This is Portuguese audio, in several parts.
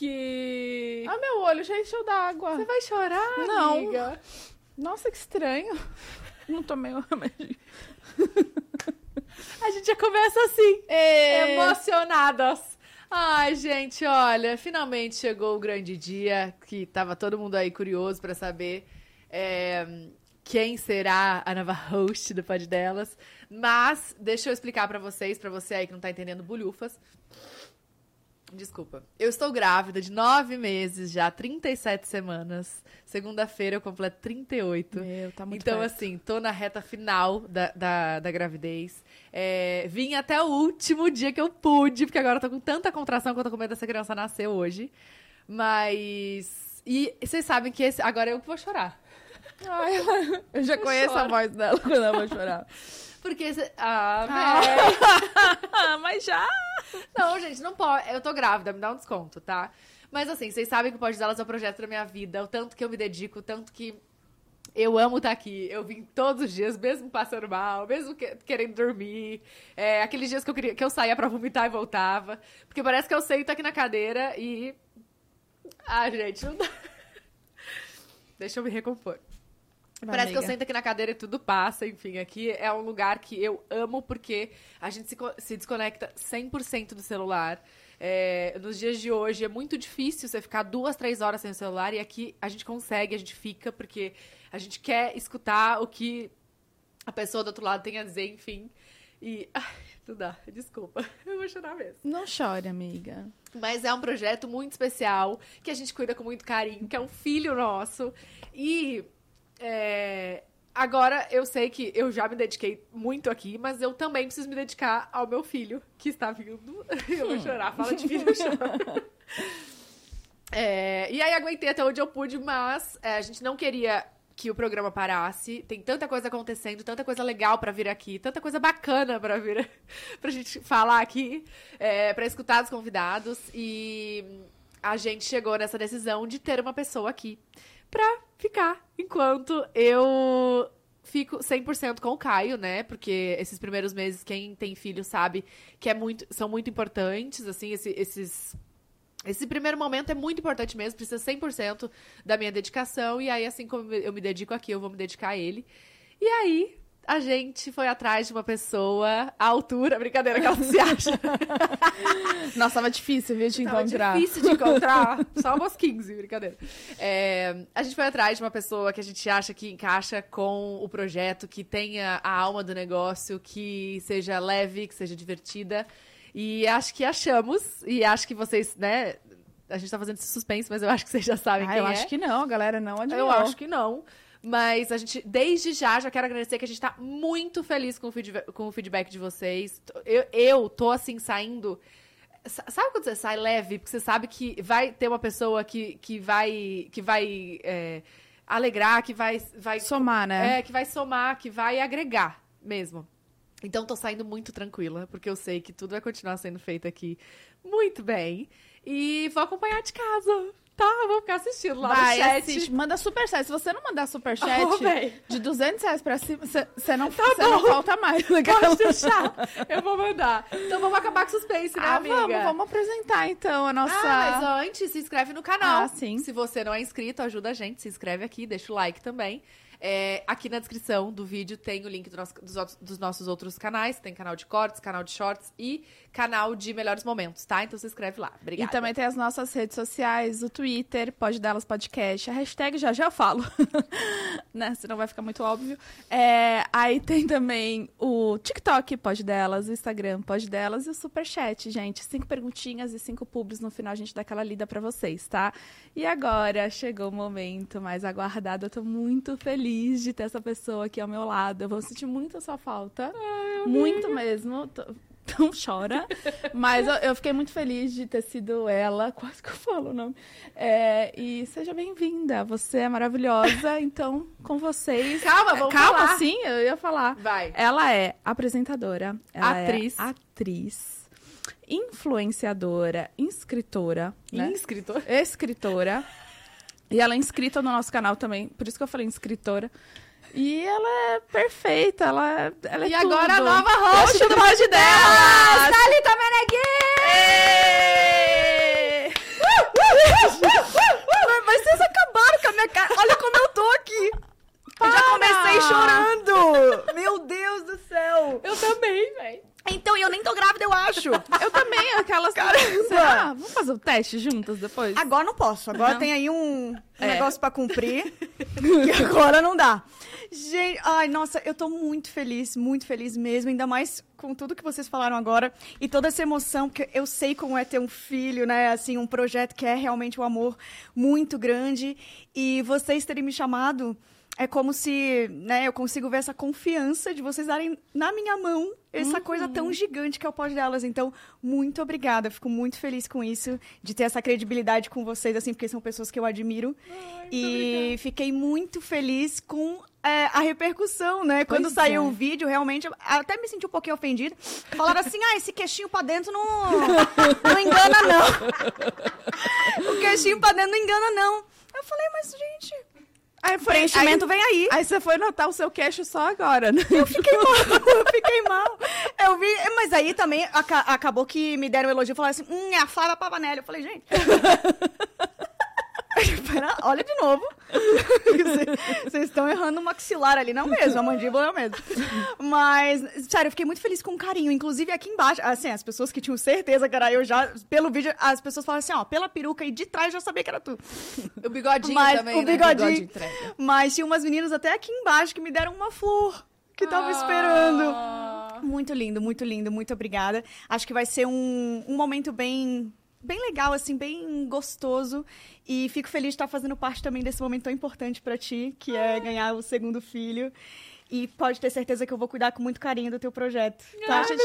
que. Ah, meu olho já encheu d'água. Você vai chorar, Não. amiga? Nossa, que estranho. Não tomei o remédio. A gente já começa assim, É... emocionadas. Ai, gente, olha, finalmente chegou o grande dia que tava todo mundo aí curioso pra saber é, quem será a nova host do Pod Delas. Mas deixa eu explicar pra vocês, pra você aí que não tá entendendo bulhufas. Desculpa. Eu estou grávida de nove meses já, 37 semanas. Segunda-feira eu completo 38. Meu, tá muito então, perto. assim, tô na reta final da, da, da gravidez. É, vim até o último dia que eu pude, porque agora eu tô com tanta contração que eu tô com medo dessa criança nascer hoje. Mas. E vocês sabem que esse, agora eu que vou chorar. Ai, eu já Eu conheço a choro. voz dela quando ela vai chorar. Porque. esse- Ah, Ah. mas já. Não, gente, não pode. Eu tô grávida, me dá um desconto, tá? Mas assim, vocês sabem que o Pode Delas é o projeto da minha vida, o tanto que eu me dedico, o tanto que eu amo estar aqui. Eu vim todos os dias, mesmo passando mal, mesmo que- querendo dormir. É, aqueles dias que eu, queria, que eu saía pra vomitar e voltava. Porque parece que eu sento aqui na cadeira e. Ah, gente, não dá. Deixa eu me recompor. Parece que eu amiga. sento aqui na cadeira e tudo passa, enfim. Aqui é um lugar que eu amo porque a gente se, se desconecta 100% do celular. É, nos dias de hoje é muito difícil você ficar duas, três horas sem o celular e aqui a gente consegue, a gente fica porque a gente quer escutar o que a pessoa do outro lado tem a dizer, enfim. E. Ai, não dá, desculpa. Eu vou chorar mesmo. Não chore, amiga. Mas é um projeto muito especial, que a gente cuida com muito carinho, que é um filho nosso. E é, agora eu sei que eu já me dediquei muito aqui, mas eu também preciso me dedicar ao meu filho, que está vindo. Eu vou chorar, fala de filho, eu choro. É, e aí aguentei até onde eu pude, mas é, a gente não queria que o programa parasse. Tem tanta coisa acontecendo, tanta coisa legal pra vir aqui, tanta coisa bacana pra vir pra gente falar aqui, é, pra escutar os convidados. E a gente chegou nessa decisão de ter uma pessoa aqui pra ficar enquanto eu fico 100% com o Caio, né? Porque esses primeiros meses, quem tem filho sabe que é muito, são muito importantes, assim, esse- esses esse primeiro momento é muito importante mesmo, precisa 100% da minha dedicação. E aí, assim como eu me dedico aqui, eu vou me dedicar a ele. E aí, a gente foi atrás de uma pessoa à altura. Brincadeira, que ela se acha. Nossa, tava difícil, viu, de Tava encontrar. difícil de encontrar. Só umas 15, brincadeira. É, a gente foi atrás de uma pessoa que a gente acha que encaixa com o projeto, que tenha a alma do negócio, que seja leve, que seja divertida. E acho que achamos. E acho que vocês, né? A gente tá fazendo esse suspense, mas eu acho que vocês já sabem Ah, quem eu é. acho que não, galera não adivinhou. Eu acho que não. Mas a gente, desde já, já quero agradecer que a gente tá muito feliz com o, feedback, com o feedback de vocês. Eu, eu tô, assim, saindo. Sa- Sabe quando você sai leve? Porque você sabe que vai ter uma pessoa que, que vai, que vai é, alegrar, que vai, vai. Somar, né? É, que vai somar, que vai agregar mesmo. Então tô saindo muito tranquila, porque eu sei que tudo vai continuar sendo feito aqui muito bem. E vou acompanhar de casa, tá? Eu Vou ficar assistindo lá Vai, no chat. assiste, manda superchat. Se você não mandar superchat véi. de 200 reais pra cima, você não, Tá não falta mais. Pode deixar. Eu vou mandar. Então vamos acabar com suspense, né, Ah, amiga? vamos, vamos apresentar então a nossa... Ah, mas antes, se inscreve no canal. Ah, sim. Se você não é inscrito, ajuda a gente. Se inscreve aqui, deixa o like também. É, aqui na descrição do vídeo tem o link do nosso- dos, dos nossos outros canais. Tem canal de cortes, canal de shorts e canal de melhores momentos, tá? Então se inscreve lá. Obrigada. E também tem as nossas redes sociais, o Twitter, Pode Delas Podcast, a hashtag já já falo, né? Senão vai ficar muito óbvio. É, aí tem também o TikTok Pode Delas, o Instagram Pode Delas e o Superchat, gente. Cinco perguntinhas e cinco pubs no final a gente dá aquela lida pra vocês, tá? E agora chegou o momento mais aguardado. Eu tô muito feliz de ter essa pessoa aqui ao meu lado. Eu vou sentir muito a sua falta. muito mesmo. Não chora. Mas eu, eu fiquei muito feliz de ter sido ela. Quase que eu falo o nome. É, e seja bem-vinda. Você é maravilhosa. Então, com vocês. Calma, vamos Calma, falar. sim, eu ia falar. Vai. Ela é apresentadora. Ela Atriz. É atriz. Influenciadora. Inscritora. Né? Inscritor. Escritora. E ela é inscrita no nosso canal também. Por isso que eu falei inscritora. E ela é perfeita, ela, ela é E agora a tudo. nova host do Pode Delas, Thalita Meneghini! Mas, mas vocês acabaram com a minha cara. Olha como eu tô aqui. Eu já comecei chorando. Meu Deus do céu. Eu também, velho. Então, eu nem tô grávida, eu acho. Eu também, aquelas. Caramba! Será? Vamos fazer o teste juntas depois? Agora não posso. Agora tem aí um, um É. negócio pra cumprir. e agora não dá. Gente, ai, nossa, eu tô muito feliz, muito feliz mesmo. Ainda mais com tudo que vocês falaram agora. E toda essa emoção, porque eu sei como é ter um filho, né? Assim, um projeto que é realmente um amor muito grande. E vocês terem me chamado é como se, né, eu consigo ver essa confiança de vocês darem na minha mão essa coisa tão gigante que é o pós delas. Então, muito obrigada. Fico muito feliz com isso, de ter essa credibilidade com vocês, assim, porque são pessoas que eu admiro. e fiquei muito feliz com é, a repercussão, né? Quando Pois saiu é. o vídeo, realmente, até me senti um pouquinho ofendida. Falaram assim, ah, esse queixinho pra dentro não, não engana, não. o queixinho pra dentro não engana, não. Eu falei, mas, gente, Aí foi, preenchimento aí, vem aí. aí você foi notar o seu queixo só agora, né? Eu fiquei mal, eu fiquei mal. Eu vi, mas aí também aca- acabou que me deram um elogio e falaram assim: hum, é a Flávia Pavanelli. Eu falei, gente. Pera, olha de novo. Vocês- estão errando o maxilar ali, não mesmo, a mandíbula é o mesmo. Mas, sério, eu fiquei muito feliz com o carinho. Inclusive aqui embaixo, assim, as pessoas que tinham certeza que era eu já, pelo vídeo, as pessoas falaram assim: ó, pela peruca e de trás já sabia que era tu. O bigodinho Mas também, o né? bigodinho. Bigode entrega. Mas tinha umas meninas até aqui embaixo que me deram uma flor que tava Ah. esperando. Muito lindo, muito lindo, muito obrigada. Acho que vai ser um, um momento bem, bem legal, assim, bem gostoso. E fico feliz de estar fazendo parte também desse momento tão importante pra ti, que é ganhar o segundo filho. E pode ter certeza que eu vou cuidar com muito carinho do teu projeto. Tá? a gente,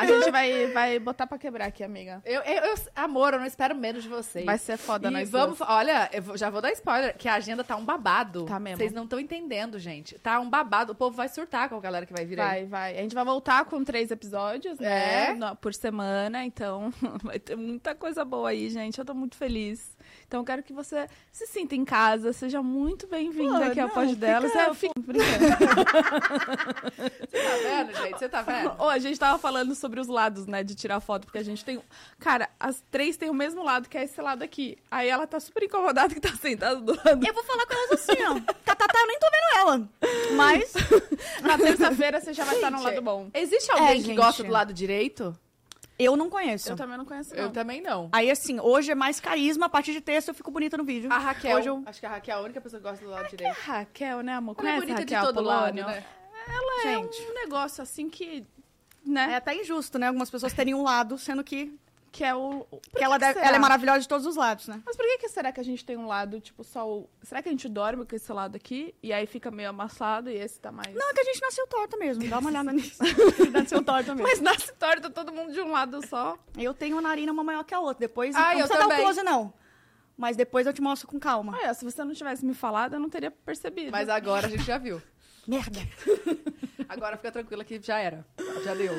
a gente vai, vai botar pra quebrar aqui, amiga. Eu, eu, eu- amor, eu não espero menos de vocês. Vai ser foda E nós vamos, duas. olha, eu já vou dar spoiler, que a agenda tá um babado. Tá mesmo. Vocês não estão entendendo, gente. Tá um babado. O povo vai surtar com a galera que vai vir aí. Vai, vai. A gente vai voltar com três episódios, né? É. por semana, então vai ter muita coisa boa aí, gente. Eu tô muito feliz. Então eu quero que você se sinta em casa, seja muito bem-vinda aqui ao Pós delas. fica- É, eu fico brincando. Você tá vendo, gente? Você tá vendo? Ô, a gente tava falando sobre os lados, né, de tirar foto, porque a gente tem. Cara, as três têm o mesmo lado, que é esse lado aqui. Aí ela tá super incomodada que tá sentada do lado. Eu vou falar com elas assim, ó. Tá, tá, tá, eu nem tô vendo ela. Mas Na terça-feira você já vai estar no Gente, lado bom. Existe alguém É, que gente. gosta do lado direito? Eu não conheço. Eu também não conheço, Eu não. também não. Aí, assim, hoje é mais carisma, a partir de terça eu fico bonita no vídeo. A Raquel, Hoje eu- acho que a Raquel é a única pessoa que gosta do lado É direito. Raquel, né, amor? Ela é Conhece a bonita de Raquel todo lado, Apolônio? né? Ela Gente. é um negócio assim que. É Né? até injusto, né? Algumas pessoas terem um lado, sendo que, Que é o. Por que ela, que deve- será? ela é maravilhosa de todos os lados, né? Mas por que, que será que a gente tem um lado, tipo, só o. Será que a gente dorme com esse lado aqui? E aí fica meio amassado e esse tá mais. Não, é que a gente nasceu torta mesmo. Dá uma olhada nisso. nasceu torta mesmo. Mas nasce torta todo mundo de um lado só. Eu tenho uma narina uma maior que a outra. Depois, Ah, não eu precisa dar o também. close, não. Mas depois eu te mostro com calma. Olha, se você não tivesse me falado, eu não teria percebido. Mas agora a gente já viu. Merda. Agora fica tranquila que já era. Já deu.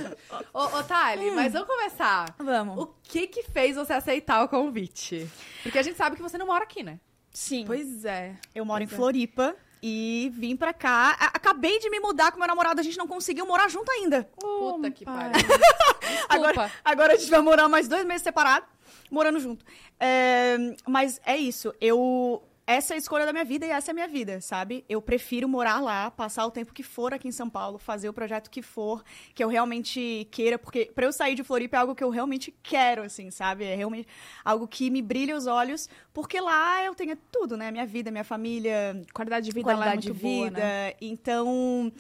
Ô, ô Thali, mas vamos começar. Vamos. O que que fez você aceitar o convite? Porque a gente sabe que você não mora aqui, né? Sim. Pois é. Eu moro em Pois é. Floripa e vim pra cá. Acabei de me mudar com meu namorado, a gente não conseguiu morar junto ainda. Puta Oh, que pai. pariu. Agora, agora a gente vai morar mais dois meses separado, morando junto. É, mas é isso. Eu. Essa é a escolha da minha vida e essa é a minha vida, sabe? Eu prefiro morar lá, passar o tempo que for aqui em São Paulo, fazer o projeto que for, que eu realmente queira, porque pra eu sair de Floripa é algo que eu realmente quero, assim, sabe? É realmente algo que me brilha os olhos, porque lá eu tenho tudo, né? Minha vida, minha família, Qualidade de vida lá é qualidade muito de vida. boa, né? Então,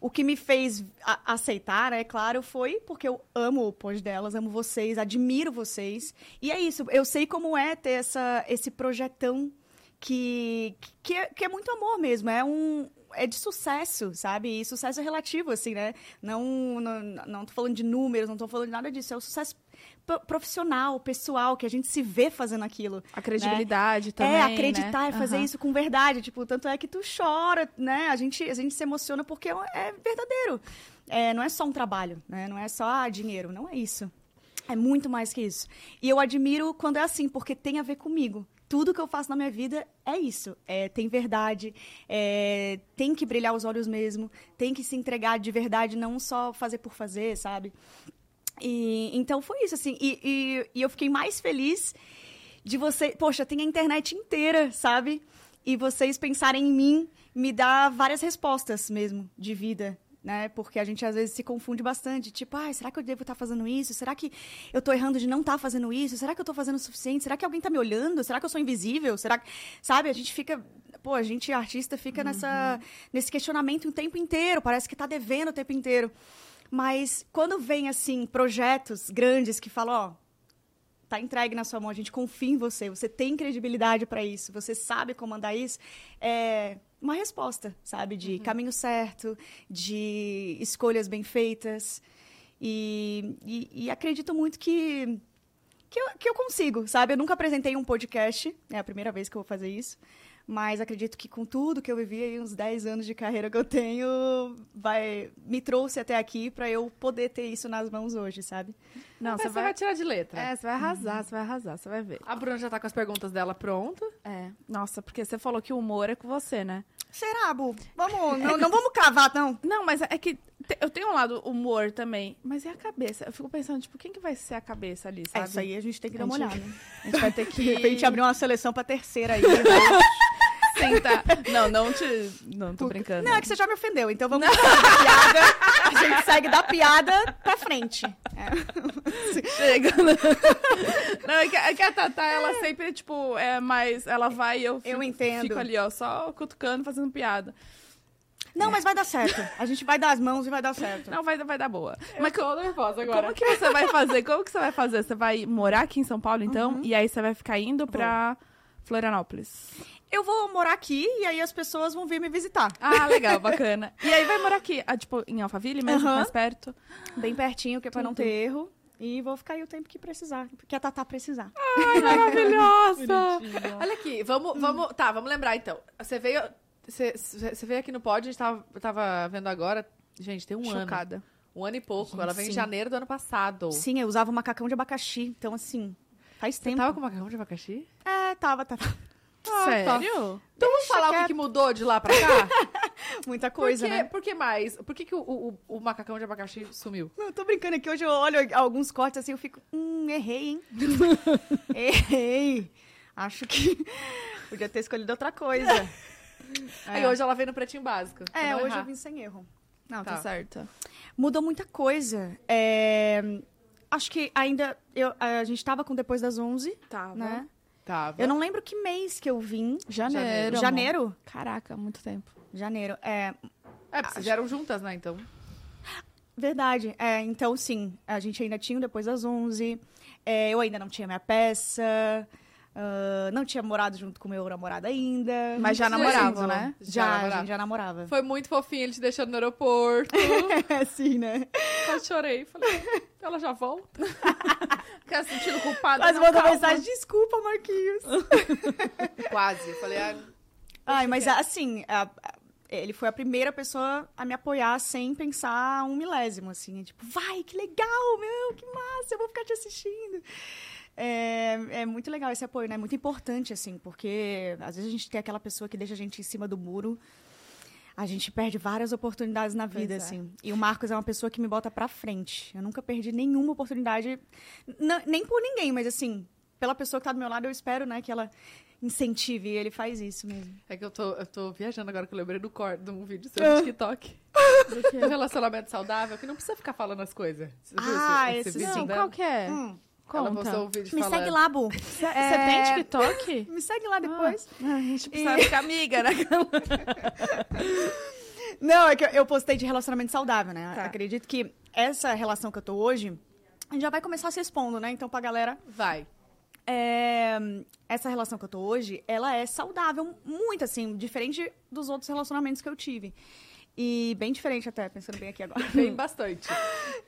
o que me fez aceitar, é claro, foi porque eu amo o pós delas, amo vocês, admiro vocês. E é isso, eu sei como é ter essa, esse projetão que, que, é, que é muito amor mesmo, é um... É de sucesso, sabe? E sucesso é relativo, assim, né? Não, não, não tô falando de números, não tô falando de nada disso. É o sucesso pro- profissional, pessoal, que a gente se vê fazendo aquilo. A credibilidade também. É, acreditar, né? é fazer Aham. isso com verdade. Tipo, tanto é que tu chora, né? A gente, a gente se emociona porque é verdadeiro. É, não é só um trabalho, né? Não é só ah, dinheiro. Não é isso. É muito mais que isso. E eu admiro quando é assim, porque tem a ver comigo. Tudo que eu faço na minha vida é isso. É, tem verdade, é, tem que brilhar os olhos mesmo, tem que se entregar de verdade, não só fazer por fazer, sabe? E, então foi isso, assim. E, e- e eu fiquei mais feliz de você, poxa, tem a internet inteira, sabe? E vocês pensarem em mim me dá várias respostas mesmo de vida, né? Porque a gente às vezes se confunde bastante, tipo, ah, será que eu devo estar fazendo isso? Será que eu tô errando de não estar fazendo isso? Será que eu tô fazendo o suficiente? Será que alguém tá me olhando? Será que eu sou invisível? Será que, sabe, a gente fica, pô, a gente artista fica nessa nesse questionamento o tempo inteiro, parece que tá devendo o tempo inteiro. Mas quando vem assim projetos grandes que falam, ó, tá entregue na sua mão, a gente confia em você, você tem credibilidade para isso, você sabe comandar isso, é uma resposta, sabe, de caminho certo, de escolhas bem feitas. E, e, e acredito muito que, que, eu, que eu consigo, sabe? Eu nunca apresentei um podcast, é a primeira vez que eu vou fazer isso. Mas acredito que com tudo que eu vivi aí, uns 10 anos de carreira que eu tenho, vai me trouxe até aqui para eu poder ter isso nas mãos hoje, sabe? Não, você vai... tirar de letra. É, você vai arrasar, você vai arrasar, você vai ver. A Bruna já tá com as perguntas dela pronta. É. Nossa, porque você falou que o humor é com você, né? Será, Bu? Vamos, não, não vamos cavar, não. Não, mas é que te- eu tenho um lado humor também, mas e a cabeça? Eu fico pensando, tipo, quem que vai ser a cabeça ali, É, sabe? isso aí a gente tem que dar uma gente- olhada. A gente vai ter De que repente abrir uma seleção pra terceira aí. sentar. Não, não te... Não, tô brincando. Não, é que você já me ofendeu, então vamos da piada. A gente segue da piada pra frente. É. Chega. né? Não, é que, é que a Tatá, ela sempre, tipo, é mais... Ela vai e eu fico, Eu entendo. fico ali, ó, só cutucando, fazendo piada. Não, mas vai dar certo. A gente vai dar as mãos e vai dar certo. Não, vai, vai dar boa. Mas tô nervosa agora. Como que você vai fazer? Como que você vai fazer? Você vai morar aqui em São Paulo, então? Uhum. E aí você vai ficar indo pra Florianópolis. Eu vou morar aqui e aí as pessoas vão vir me visitar. Ah, legal, bacana. E aí vai morar aqui, ah, tipo, em Alphaville mesmo, Aham. mais perto? Bem pertinho, que é pra não ter erro. E vou ficar aí o tempo que precisar. Que a Tatá precisar. Ai, maravilhosa! Olha aqui, vamos, vamos. Tá, vamos lembrar então. Você veio. Você, você veio aqui no pod, a gente tava, tava vendo agora. Gente, tem um ano. Chocada. Um ano e pouco. Gente, Ela veio em sim. janeiro do ano passado. Sim, eu usava macacão de abacaxi. Então, assim, faz Você tempo. tava com macacão de abacaxi? É, tava, tava. Sério? Então vamos falar o que, mudou de lá pra cá? Muita coisa, por né? por que mais? Por que, que o, o, o macacão de abacaxi sumiu? Não, eu tô brincando aqui. Hoje eu olho alguns cortes assim, eu fico, hum, errei, hein? errei. Acho que podia ter escolhido outra coisa. Aí hoje ela veio no pretinho básico. É, hoje errar. eu vim sem erro. Não, Tá. tá certo. Mudou muita coisa. É, Acho que ainda. Eu, a gente tava com depois das 11, Tá, né? Tava. Eu não lembro que mês que eu vim. Janeiro. amor. Janeiro? Caraca, muito tempo. Janeiro. É, É, porque vocês vieram juntas, né? Então. Verdade. É, então, sim, a gente ainda tinha depois das 11. É, eu ainda não tinha minha peça. Ah, não tinha morado junto com meu namorado ainda. Mas já namoravam, né? Já, Já a namorava. gente já namorava. Foi muito fofinho ele te deixando no aeroporto. É, sim, né? Quase chorei. Falei, ela já volta? Fica se sentindo culpada. Mas mandou mensagem, desculpa, Marquinhos. Quase. Falei, ah, Ai, mas assim, a- a- ele foi a primeira pessoa a me apoiar sem pensar um milésimo, assim. Tipo, vai, que legal, meu, que massa, eu vou ficar te assistindo. É, é muito legal esse apoio, né? Muito importante, assim, porque às vezes a gente tem aquela pessoa que deixa a gente em cima do muro. A gente perde várias oportunidades na vida, é. assim. E o Marcos é uma pessoa que me bota pra frente. Eu nunca perdi nenhuma oportunidade, nem por ninguém, mas assim, pela pessoa que tá do meu lado, eu espero, né, que ela incentive. E ele faz isso mesmo. É que eu tô, eu tô viajando agora que eu lembrei do cor, de um vídeo seu Ah. no TikTok. Do relacionamento saudável, que não precisa ficar falando as coisas. Você viu Ah, esse vídeo Não, dela? qual que é? Hum. Ela Conta. postou um vídeo Me falando. segue lá, Bu. Você É, tem TikTok? Me segue lá depois. Ah, a gente precisa ficar amiga, né? Não, é que eu- eu postei de relacionamento saudável, né? Tá. Acredito que essa relação que eu tô hoje, a gente já vai começar se expondo, né? Então, pra galera, Vai. é, essa relação que eu tô hoje, ela é saudável, muito assim, diferente dos outros relacionamentos que eu tive. E bem diferente até, pensando bem aqui agora. Bem bastante.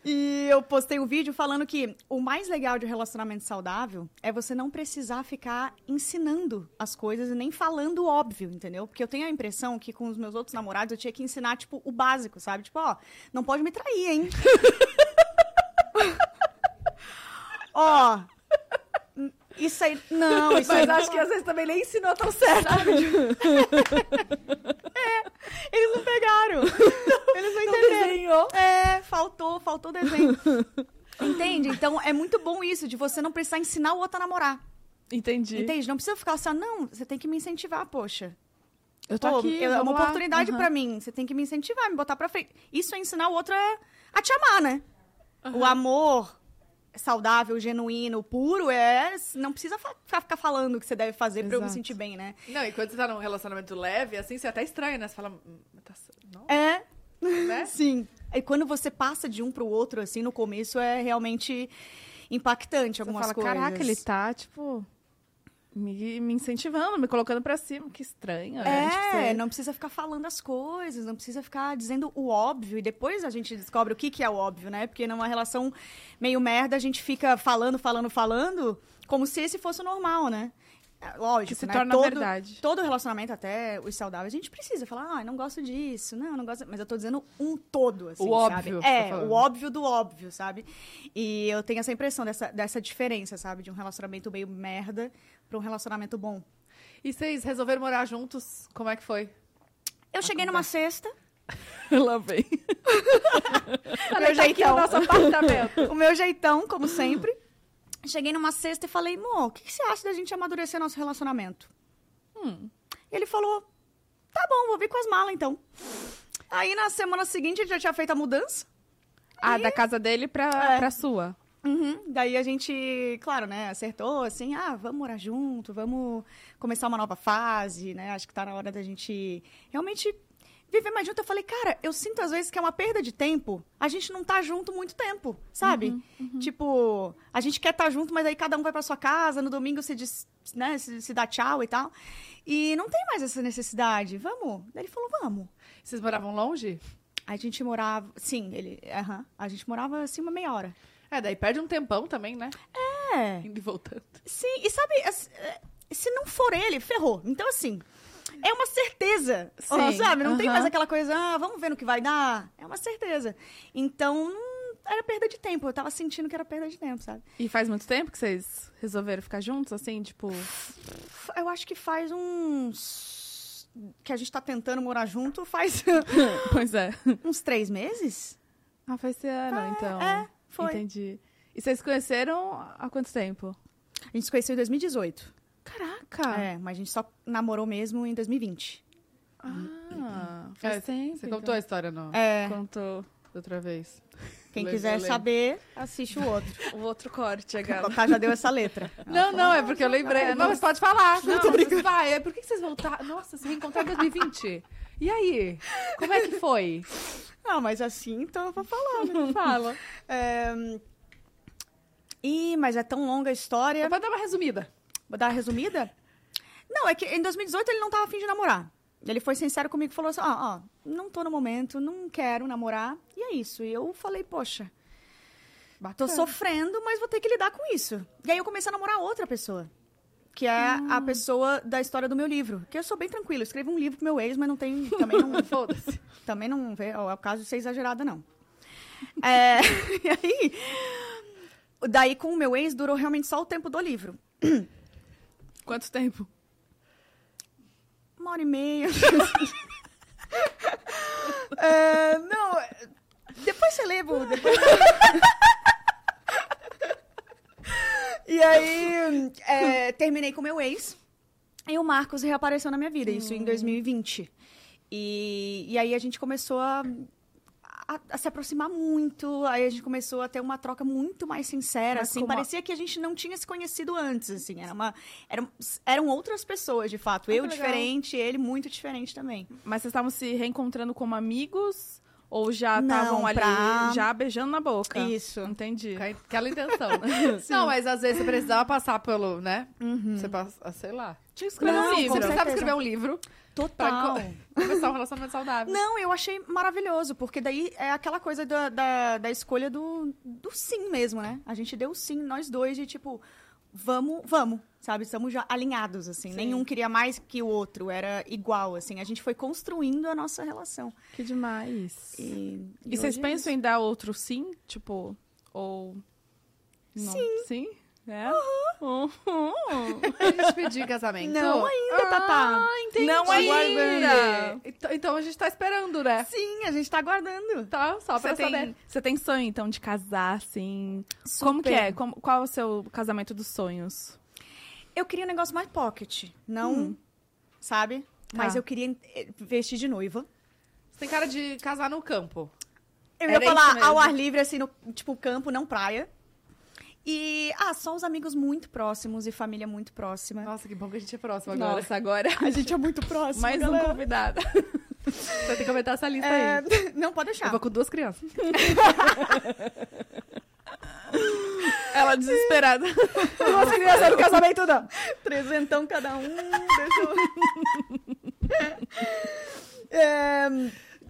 E eu postei um vídeo falando que o mais legal de um relacionamento saudável é você não precisar ficar ensinando as coisas e nem falando o óbvio, entendeu? Porque eu tenho a impressão que com os meus outros namorados eu tinha que ensinar, tipo, o básico, sabe? Tipo, ó, não pode me trair, hein? ó. Isso aí. Não, isso aí. Mas acho que às vezes também nem ensinou tão certo. Eles não pegaram. Eles não Não entenderam. desenhou. É, faltou, faltou desenho. Entende? Então é muito bom isso, de você não precisar ensinar o outro a namorar. Entendi. Entende? Não precisa ficar assim, não, você tem que me incentivar, poxa. Eu tô Pô, aqui, é uma lá. oportunidade Aham. pra mim. Você tem que me incentivar, me botar pra frente. Isso é ensinar o outro a, a te amar, né? O amor saudável, genuíno, puro, é. Não precisa fa- ficar falando o que você deve fazer pra eu me Exato. sentir bem, né? Não, e quando você tá num relacionamento leve, assim, você até estranha, né? Você fala. "Hum, Tá... Não, É, né? sim. E quando você passa de um pro outro, assim, no começo, é realmente impactante Você algumas fala, coisas. caraca, ele tá, tipo, me, me incentivando, me colocando pra cima. Que estranho, né? Tipo, É, você- não precisa ficar falando as coisas, não precisa ficar dizendo o óbvio. E depois a gente descobre o que, que é o óbvio, né? Porque numa relação meio merda, a gente fica falando, falando, falando, como se esse fosse o normal, né? É, Lógico, Que se né? torna todo, verdade. Todo relacionamento, até os saudáveis, a gente precisa falar, ah, não gosto disso, não, não gosto... Mas eu tô dizendo um todo, assim, O sabe? óbvio É, tá falando. o óbvio do óbvio, sabe? E eu tenho essa impressão dessa, dessa diferença, sabe? De um relacionamento meio merda pra um relacionamento bom. E vocês resolveram morar juntos? Como é que foi? Eu cheguei numa sexta, Lá vem. meu jeitão. nosso apartamento. o meu jeitão, como sempre. Cheguei numa sexta e falei, Mo, o que, que você acha da gente amadurecer nosso relacionamento? Hum. E ele falou, tá bom, vou vir com as malas então. Aí na semana seguinte ele já tinha feito a mudança. Ah, da casa dele pra, É. pra sua. Uhum. Daí a gente, claro, né, acertou assim, ah, vamos morar junto, vamos começar uma nova fase, né? Acho que tá na hora da gente realmente viver mais junto. Eu falei, cara, eu sinto às vezes que é uma perda de tempo. A gente não tá junto muito tempo, sabe? Tipo, a gente quer estar junto, mas aí cada um vai pra sua casa, no domingo se diz, né, se, se dá tchau e tal. E não tem mais essa necessidade. Vamos? Daí ele falou, vamos. Vocês moravam longe? A gente morava, sim, ele, aham, a gente morava assim uma meia hora. É, daí perde um tempão também, né? É. Indo e voltando. Sim, e sabe, é, se não for ele, ferrou. Então, assim, é uma certeza. Sim, sabe? Não tem mais aquela coisa, ah, vamos ver no que vai dar. É uma certeza. Então, era perda de tempo. Eu tava sentindo que era perda de tempo, sabe? E faz muito tempo que vocês resolveram ficar juntos, assim, tipo... Eu acho que faz uns. Que a gente tá tentando morar junto faz pois é. uns três meses? Ah, foi esse ano, então. é, foi. Entendi. E vocês se conheceram há quanto tempo? A gente se conheceu em 2018. Caraca! É, mas a gente só namorou mesmo em 2020. Ah, faz É, tempo. Você contou a história no... É, Contou. outra vez. quem Eu quiser saber, assiste o outro. O outro corte. Cacá já deu essa letra. Não, não, é porque eu lembrei. vai, Não, mas pode falar. Não, tô vocês vai. É, por que vocês voltaram? Nossa, se reencontraram em 2020. E aí? Como é que foi? Ah, mas assim, então pra falar, né? Fala. É... Ih, mas é tão longa a história. Pode dar uma resumida. Vou dar a resumida? Não, é que em 2018 ele não tava afim de namorar. Ele foi sincero comigo e falou assim: ó, ó, não tô no momento, não quero namorar. E é isso. E eu falei, poxa, tô Bacana. sofrendo, mas vou ter que lidar com isso. E aí eu comecei a namorar outra pessoa. Que é a pessoa da história do meu livro. Que eu sou bem tranquila. Eu escrevo um livro pro meu ex, mas não tem. Também não. Foda-se. Também não vê, ó, é o caso de ser exagerada, não. É, e aí, daí com o meu ex durou realmente só o tempo do livro. Quanto tempo? Uma hora e meia. É, não, é, depois você lê, Bu, depois... E aí, é, terminei com o meu ex. E o Marcos reapareceu na minha vida, isso em 2020. E, e aí a gente começou a, a- a se aproximar muito. Aí a gente começou a ter uma troca muito mais sincera, Mas assim. como a- Parecia que a gente não tinha se conhecido antes, assim. Era uma, eram, eram outras pessoas, de fato. Ah, Eu diferente, ele muito diferente também. Mas vocês estavam se reencontrando como amigos? Ou já estavam ali, pra- já beijando na boca? Isso. Entendi. Com aquela intenção. não, mas às vezes você precisava passar pelo, né? Você passa, ah, sei lá. Tinha que escrever Não, um com Você livro. precisava escrever um livro pra Total. co- começar um relacionamento saudável. Não, eu achei maravilhoso, porque daí é aquela coisa da, da, da escolha do, do sim mesmo, né? A gente deu sim, nós dois, de tipo, vamos, vamos, sabe? Estamos já alinhados, assim. Sim. Nenhum queria mais que o outro, era igual, assim. A gente foi construindo a nossa relação. Que demais. E, E, vocês hoje é pensam em dar outro sim? Tipo, ou... Não. Sim. Sim? É? Uhum. A gente pedir em casamento. Não ainda, Tatá. Ah, entendi. Não ainda. Então, então a gente tá esperando, né? Sim, a gente tá aguardando. Tá, só pra Você saber. tem, você tem sonho, então, de casar, assim? Como que Super. é? Como, qual é o seu casamento dos sonhos? Eu queria um negócio mais pocket, não, sabe? Mas Tá. eu queria eh, vestir de noiva. Você tem cara de casar no campo. Eu Era ia falar ao ar livre, assim, no, tipo, campo, não praia. E, ah, só os amigos muito próximos e família muito próxima. Nossa, que bom que a gente é próximo agora. Nossa, agora A gente é muito próximo, mais um galera. convidado. Você tem que aumentar essa lista É, aí. não, pode Eu deixar. vou com duas crianças. Ela desesperada. Duas crianças no casamento, não. Trezentão cada um, deixa eu... É,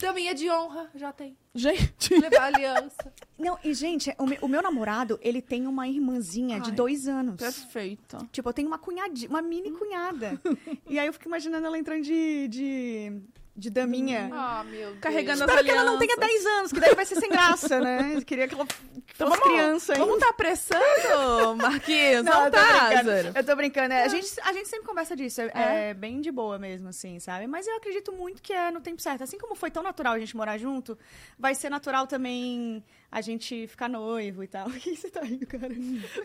Daminha de honra, já tem. Gente. Levar aliança. não, e gente, o meu, o meu namorado, ele tem uma irmãzinha de Ai. dois anos. Perfeito. Tipo, eu tenho uma cunhadinha, uma mini cunhada. e aí eu fico imaginando ela entrando de, de, de daminha. Ah, meu Deus. Carregando as Espero que ela não tenha alianças. 10 anos, que daí vai ser sem graça, né? Eu queria que ela Então fosse vamos, criança ainda. Vamos tá apressando, Marquinhos? Não, tô tá. Eu tô brincando. é, A, gente, a gente sempre conversa disso. É, é bem de boa mesmo, assim, sabe? Mas eu acredito muito que é no tempo certo. Assim como foi tão natural a gente morar junto, vai ser natural também a gente ficar noivo e tal. O que você tá rindo, cara?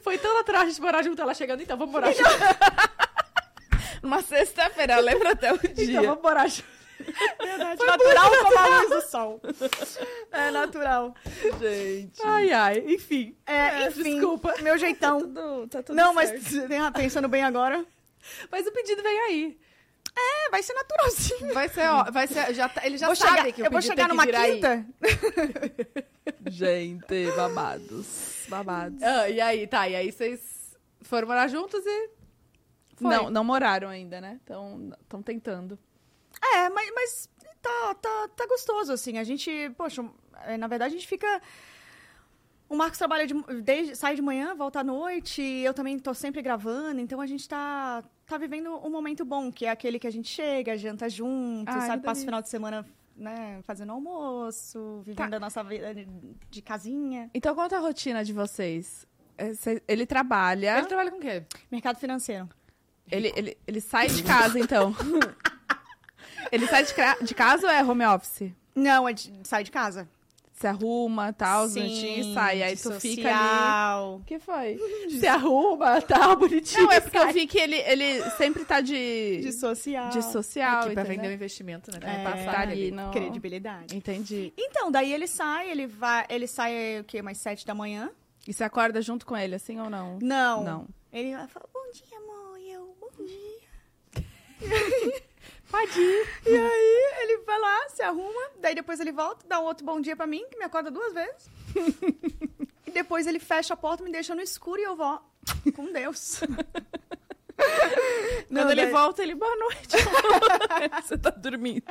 Foi tão natural a gente morar junto, ela chegando, então vamos morar junto. Uma sexta-feira, eu lembro até o dia. Então vamos morar junto. Verdade. natural como a luz do sol. É natural. gente. Ai, ai, enfim. É, enfim, desculpa. meu jeitão. Tudo, tá tudo Não, certo. mas pensando bem agora, Mas o pedido vem aí. é, vai ser naturalzinho. Vai ser, ó, vai ser, já tá- ele já Vou sabe chegar- que o eu vou chegar tem numa aí. quinta. Gente, babados. Babados. Ah, e aí, tá, e aí vocês foram morar juntos e... Foi. Não, não moraram ainda, né? Estão tentando. É, mas, mas tá, tá, tá gostoso, assim. A gente, poxa, é, na verdade a gente fica. O Marcos trabalha de, desde, sai de manhã, volta à noite, e eu também tô sempre gravando, então a gente tá, tá vivendo um momento bom, que é aquele que a gente chega, janta junto, Ai, sabe? Passa o final de semana, né, fazendo almoço, vivendo Tá. a nossa vida de, casinha. Então, conta a rotina de vocês. É, Ele trabalha. Ele trabalha com o quê? Mercado financeiro. Ele, ele, ele sai de casa, então. ele sai de, de casa ou é home office? Não, é de, sai de casa. Se arruma, tal, Sim, minutinhos e sai. Aí tu fica ali. social. O que foi? Se arruma, tá bonitinho. Não, é porque eu vi que ele, ele sempre tá de, De social. de social. Aqui pra vender o investimento, né? Pra É, passar tá ali. não. Credibilidade. Entendi. Então, daí ele sai, ele vai, ele sai o quê? Mais sete da manhã? E você acorda junto com ele, assim ou não? Não. Não. Ele vai falar, bom dia, amor. E eu, bom dia. Pode ir. E aí, ele vai lá, se arruma, daí depois ele volta, dá um outro bom dia pra mim, que me acorda duas vezes. e depois ele fecha a porta, me deixa no escuro e eu vou com Deus. Não, Quando ele daí- volta, ele, boa noite. você tá dormindo.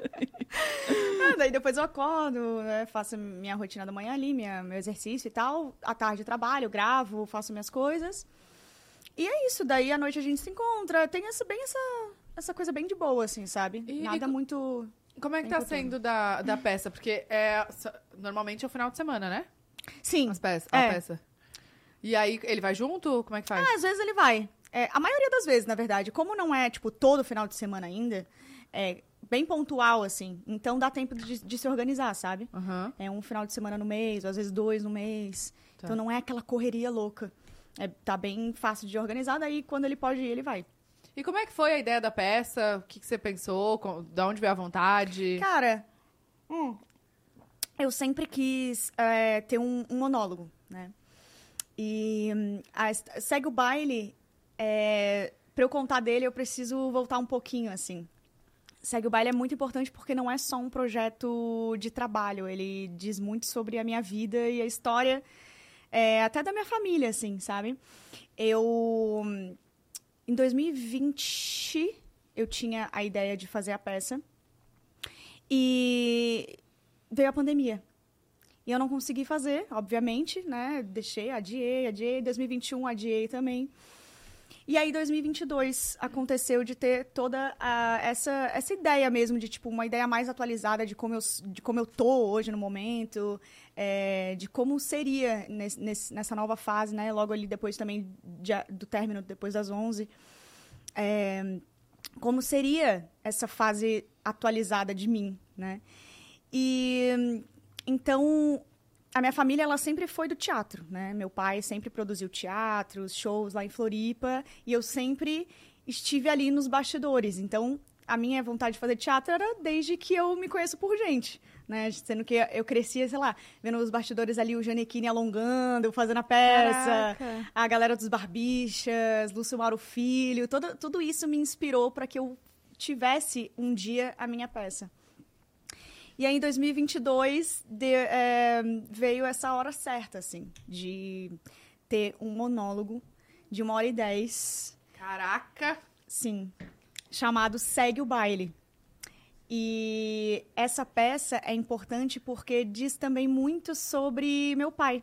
Ah, daí depois eu acordo, né, faço minha rotina da manhã ali, minha, meu exercício e tal. À tarde eu trabalho, gravo, faço minhas coisas. E é isso, daí à noite a gente se encontra. Tem essa, bem essa, essa coisa bem de boa, assim, sabe? E- Nada e- muito... Como é que tá sendo da, da peça? Porque é, normalmente é o final de semana, né? Sim. As peças, É. a peça. E aí, ele vai junto? Como é que faz? Ah, às vezes ele vai. É, a maioria das vezes, na verdade. Como não é, tipo, todo final de semana ainda, é bem pontual, assim. Então dá tempo de, de se organizar, sabe? Aham. É um final de semana no mês, ou às vezes dois no mês. Tá. Então não é aquela correria louca. É, tá bem fácil de organizar, daí quando ele pode ir, ele vai. E como é que foi a ideia da peça? O que, que você pensou? Com- Da onde veio a vontade? Cara, hum, eu sempre quis é, ter um, um monólogo, né? E hum, a segue o baile, é, pra eu contar dele, eu preciso voltar um pouquinho, assim. Segue o baile é muito importante porque não é só um projeto de trabalho, ele diz muito sobre a minha vida e a história, é, até da minha família, assim, sabe? Eu, hum, em 2020, eu tinha a ideia de fazer a peça. E veio a pandemia. E eu não consegui fazer, obviamente, né? Deixei, adiei, adiei. 2021 adiei também. E aí, 2022 aconteceu de ter toda a- essa, essa ideia mesmo, de tipo, uma ideia mais atualizada de como eu, de como eu tô hoje no momento, é, de como seria nesse- nessa nova fase, né? Logo ali depois também de do término, depois das 11. É, como seria essa fase atualizada de mim, né? E então a minha família ela sempre foi do teatro, né? Meu pai sempre produziu teatros, shows lá em Floripa e eu sempre estive ali nos bastidores. Então, a minha vontade de fazer teatro era desde que eu me conheço por gente, né? Sendo que eu crescia, sei lá, vendo os bastidores ali, o Janequine alongando, fazendo a peça, Caraca. a galera dos Barbichas, Lúcio Mauro Filho, todo, tudo isso me inspirou para que eu tivesse um dia a minha peça. E aí, em 2022, de- é, veio essa hora certa, assim, de ter um monólogo de uma hora e dez, Caraca! sim, chamado Segue o Baile. E essa peça é importante porque diz também muito sobre meu pai.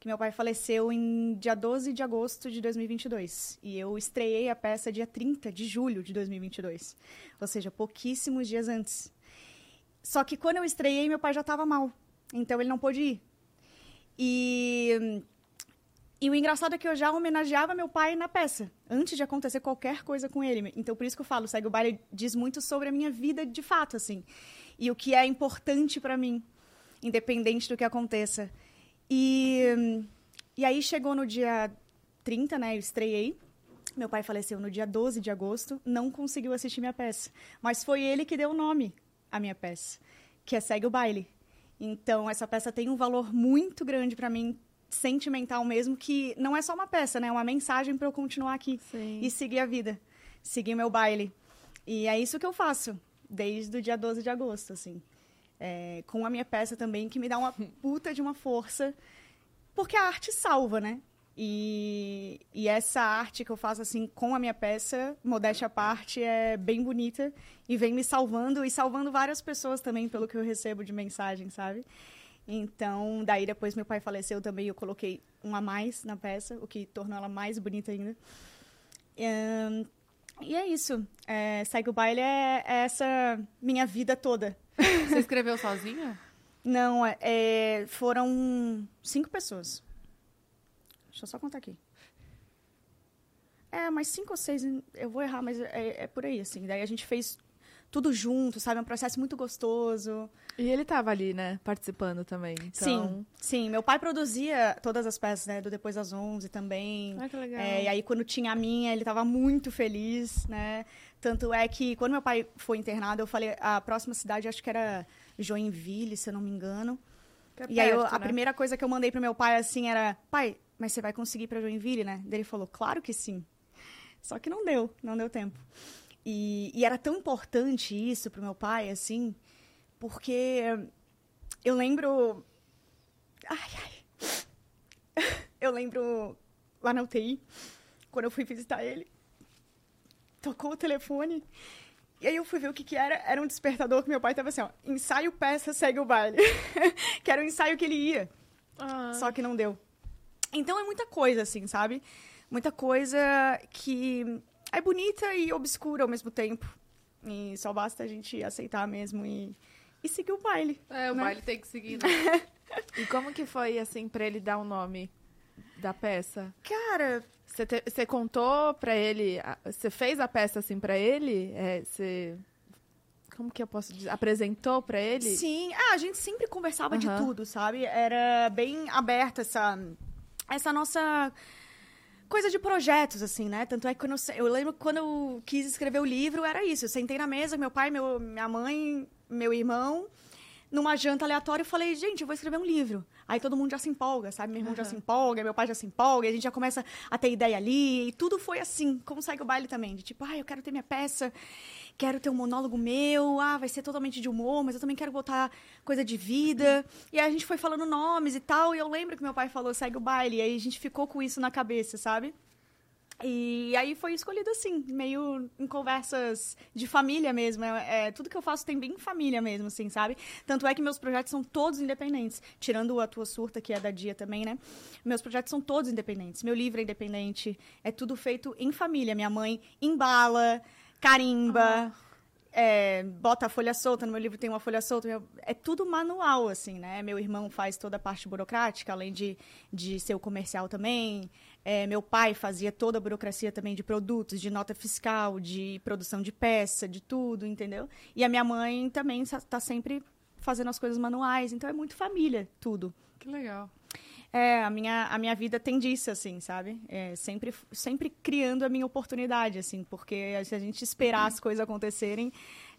Que meu pai faleceu em dia 12 de agosto de 2022. E eu estreiei a peça dia 30 de julho de 2022. Ou seja, pouquíssimos dias antes. Só que quando eu estreiei, meu pai já estava mal. Então ele não pôde ir. E, e o engraçado é que eu já homenageava meu pai na peça, antes de acontecer qualquer coisa com ele. Então por isso que eu falo, segue o baile diz muito sobre a minha vida de fato, assim. E o que é importante para mim, independente do que aconteça. E, e aí chegou no dia 30, né? Eu estreiei. Meu pai faleceu no dia 12 de agosto, não conseguiu assistir minha peça. Mas foi ele que deu o nome à minha peça, que é Segue o Baile. Então, essa peça tem um valor muito grande para mim, sentimental mesmo, que não é só uma peça, né? É uma mensagem para eu continuar aqui Sim. e seguir a vida, seguir meu baile. E é isso que eu faço desde o dia 12 de agosto, assim. É, com a minha peça também, que me dá uma puta de uma força, porque a arte salva, né? E, e essa arte que eu faço, assim, com a minha peça, modéstia à parte, é bem bonita e vem me salvando e salvando várias pessoas também, pelo que eu recebo de mensagem, sabe? Então, daí depois meu pai faleceu também, eu coloquei um a mais na peça, o que tornou ela mais bonita ainda. Ahn, e é isso. É, Segue o baile é, é essa minha vida toda. Você escreveu sozinha? Não, é, é, foram cinco pessoas. Deixa eu só contar aqui. É, mas cinco ou seis, eu vou errar, mas é, é por aí, assim. Daí a gente fez tudo junto, sabe? É um processo muito gostoso. E ele tava ali, né? Participando também. Então... Sim, sim. Meu pai produzia todas as peças, né? Do Depois das Onze também. Ah, que legal. É, e aí, quando tinha a minha, ele estava muito feliz, né? Tanto é que, quando meu pai foi internado, eu falei, a próxima cidade, acho que era Joinville, se eu não me engano. É e aí, eu- perto, a né? primeira coisa que eu mandei pro meu pai, assim, era... Pai, mas você vai conseguir ir pra Joinville, né? Daí ele falou, claro que sim. Só que não deu, não deu tempo. E, e era tão importante isso pro meu pai, assim, porque eu lembro... Ai, ai. Eu lembro lá na UTI, quando eu fui visitar ele, tocou o telefone. E aí eu fui ver o que que era. Era um despertador que meu pai tava assim, ó. Ensaio, peça, segue o baile. que era o ensaio que ele ia. Ah, Só que não deu. Então é muita coisa, assim, sabe? Muita coisa que é bonita e obscura ao mesmo tempo. E só basta a gente aceitar mesmo e, e seguir o baile. É, o Né? baile tem que seguir. né? E como que foi, assim, pra ele dar o nome da peça? Cara, Você, contou pra ele, você fez a peça assim pra ele? É, você, como que eu posso dizer? Apresentou pra ele? Sim, ah, a gente sempre conversava de Aham. tudo, sabe? Era bem aberta essa, essa nossa coisa de projetos, assim, né? Tanto é que eu, eu lembro quando eu quis escrever o livro, era isso. Eu sentei na mesa, meu pai, meu, minha mãe, meu irmão, numa janta aleatória, eu falei, gente, eu vou escrever um livro. Aí todo mundo já se empolga, sabe? Meu irmão já se empolga, meu pai já se empolga, e a gente já começa a ter ideia ali. E tudo foi assim, como segue o baile também. De tipo, ah, eu quero ter minha peça, quero ter um monólogo meu, ah, vai ser totalmente de humor, mas eu também quero botar coisa de vida. E aí a gente foi falando nomes e tal, e eu lembro que meu pai falou, segue o baile, e aí a gente ficou com isso na cabeça, sabe? E aí foi escolhido assim, meio em conversas de família mesmo. É, é, tudo que eu faço tem bem família mesmo, assim, sabe? Tanto é que meus projetos são todos independentes. Tirando a tua surta, que é da Dia também, né? Meus projetos são todos independentes. Meu livro é independente. É tudo feito em família. Minha mãe embala, carimba. é, bota a folha solta, no meu livro tem uma folha solta, meu- é tudo manual, assim, né? Meu irmão faz toda a parte burocrática, além de, de ser o comercial também. É, meu pai fazia toda a burocracia também de produtos, de nota fiscal, de produção de peça, de tudo, entendeu? E a minha mãe também está sempre fazendo as coisas manuais. Então é muito família, tudo. Que legal. É, a minha, a minha vida tem disso, assim, sabe? É, sempre, sempre criando a minha oportunidade, assim, porque se a gente esperar as coisas acontecerem,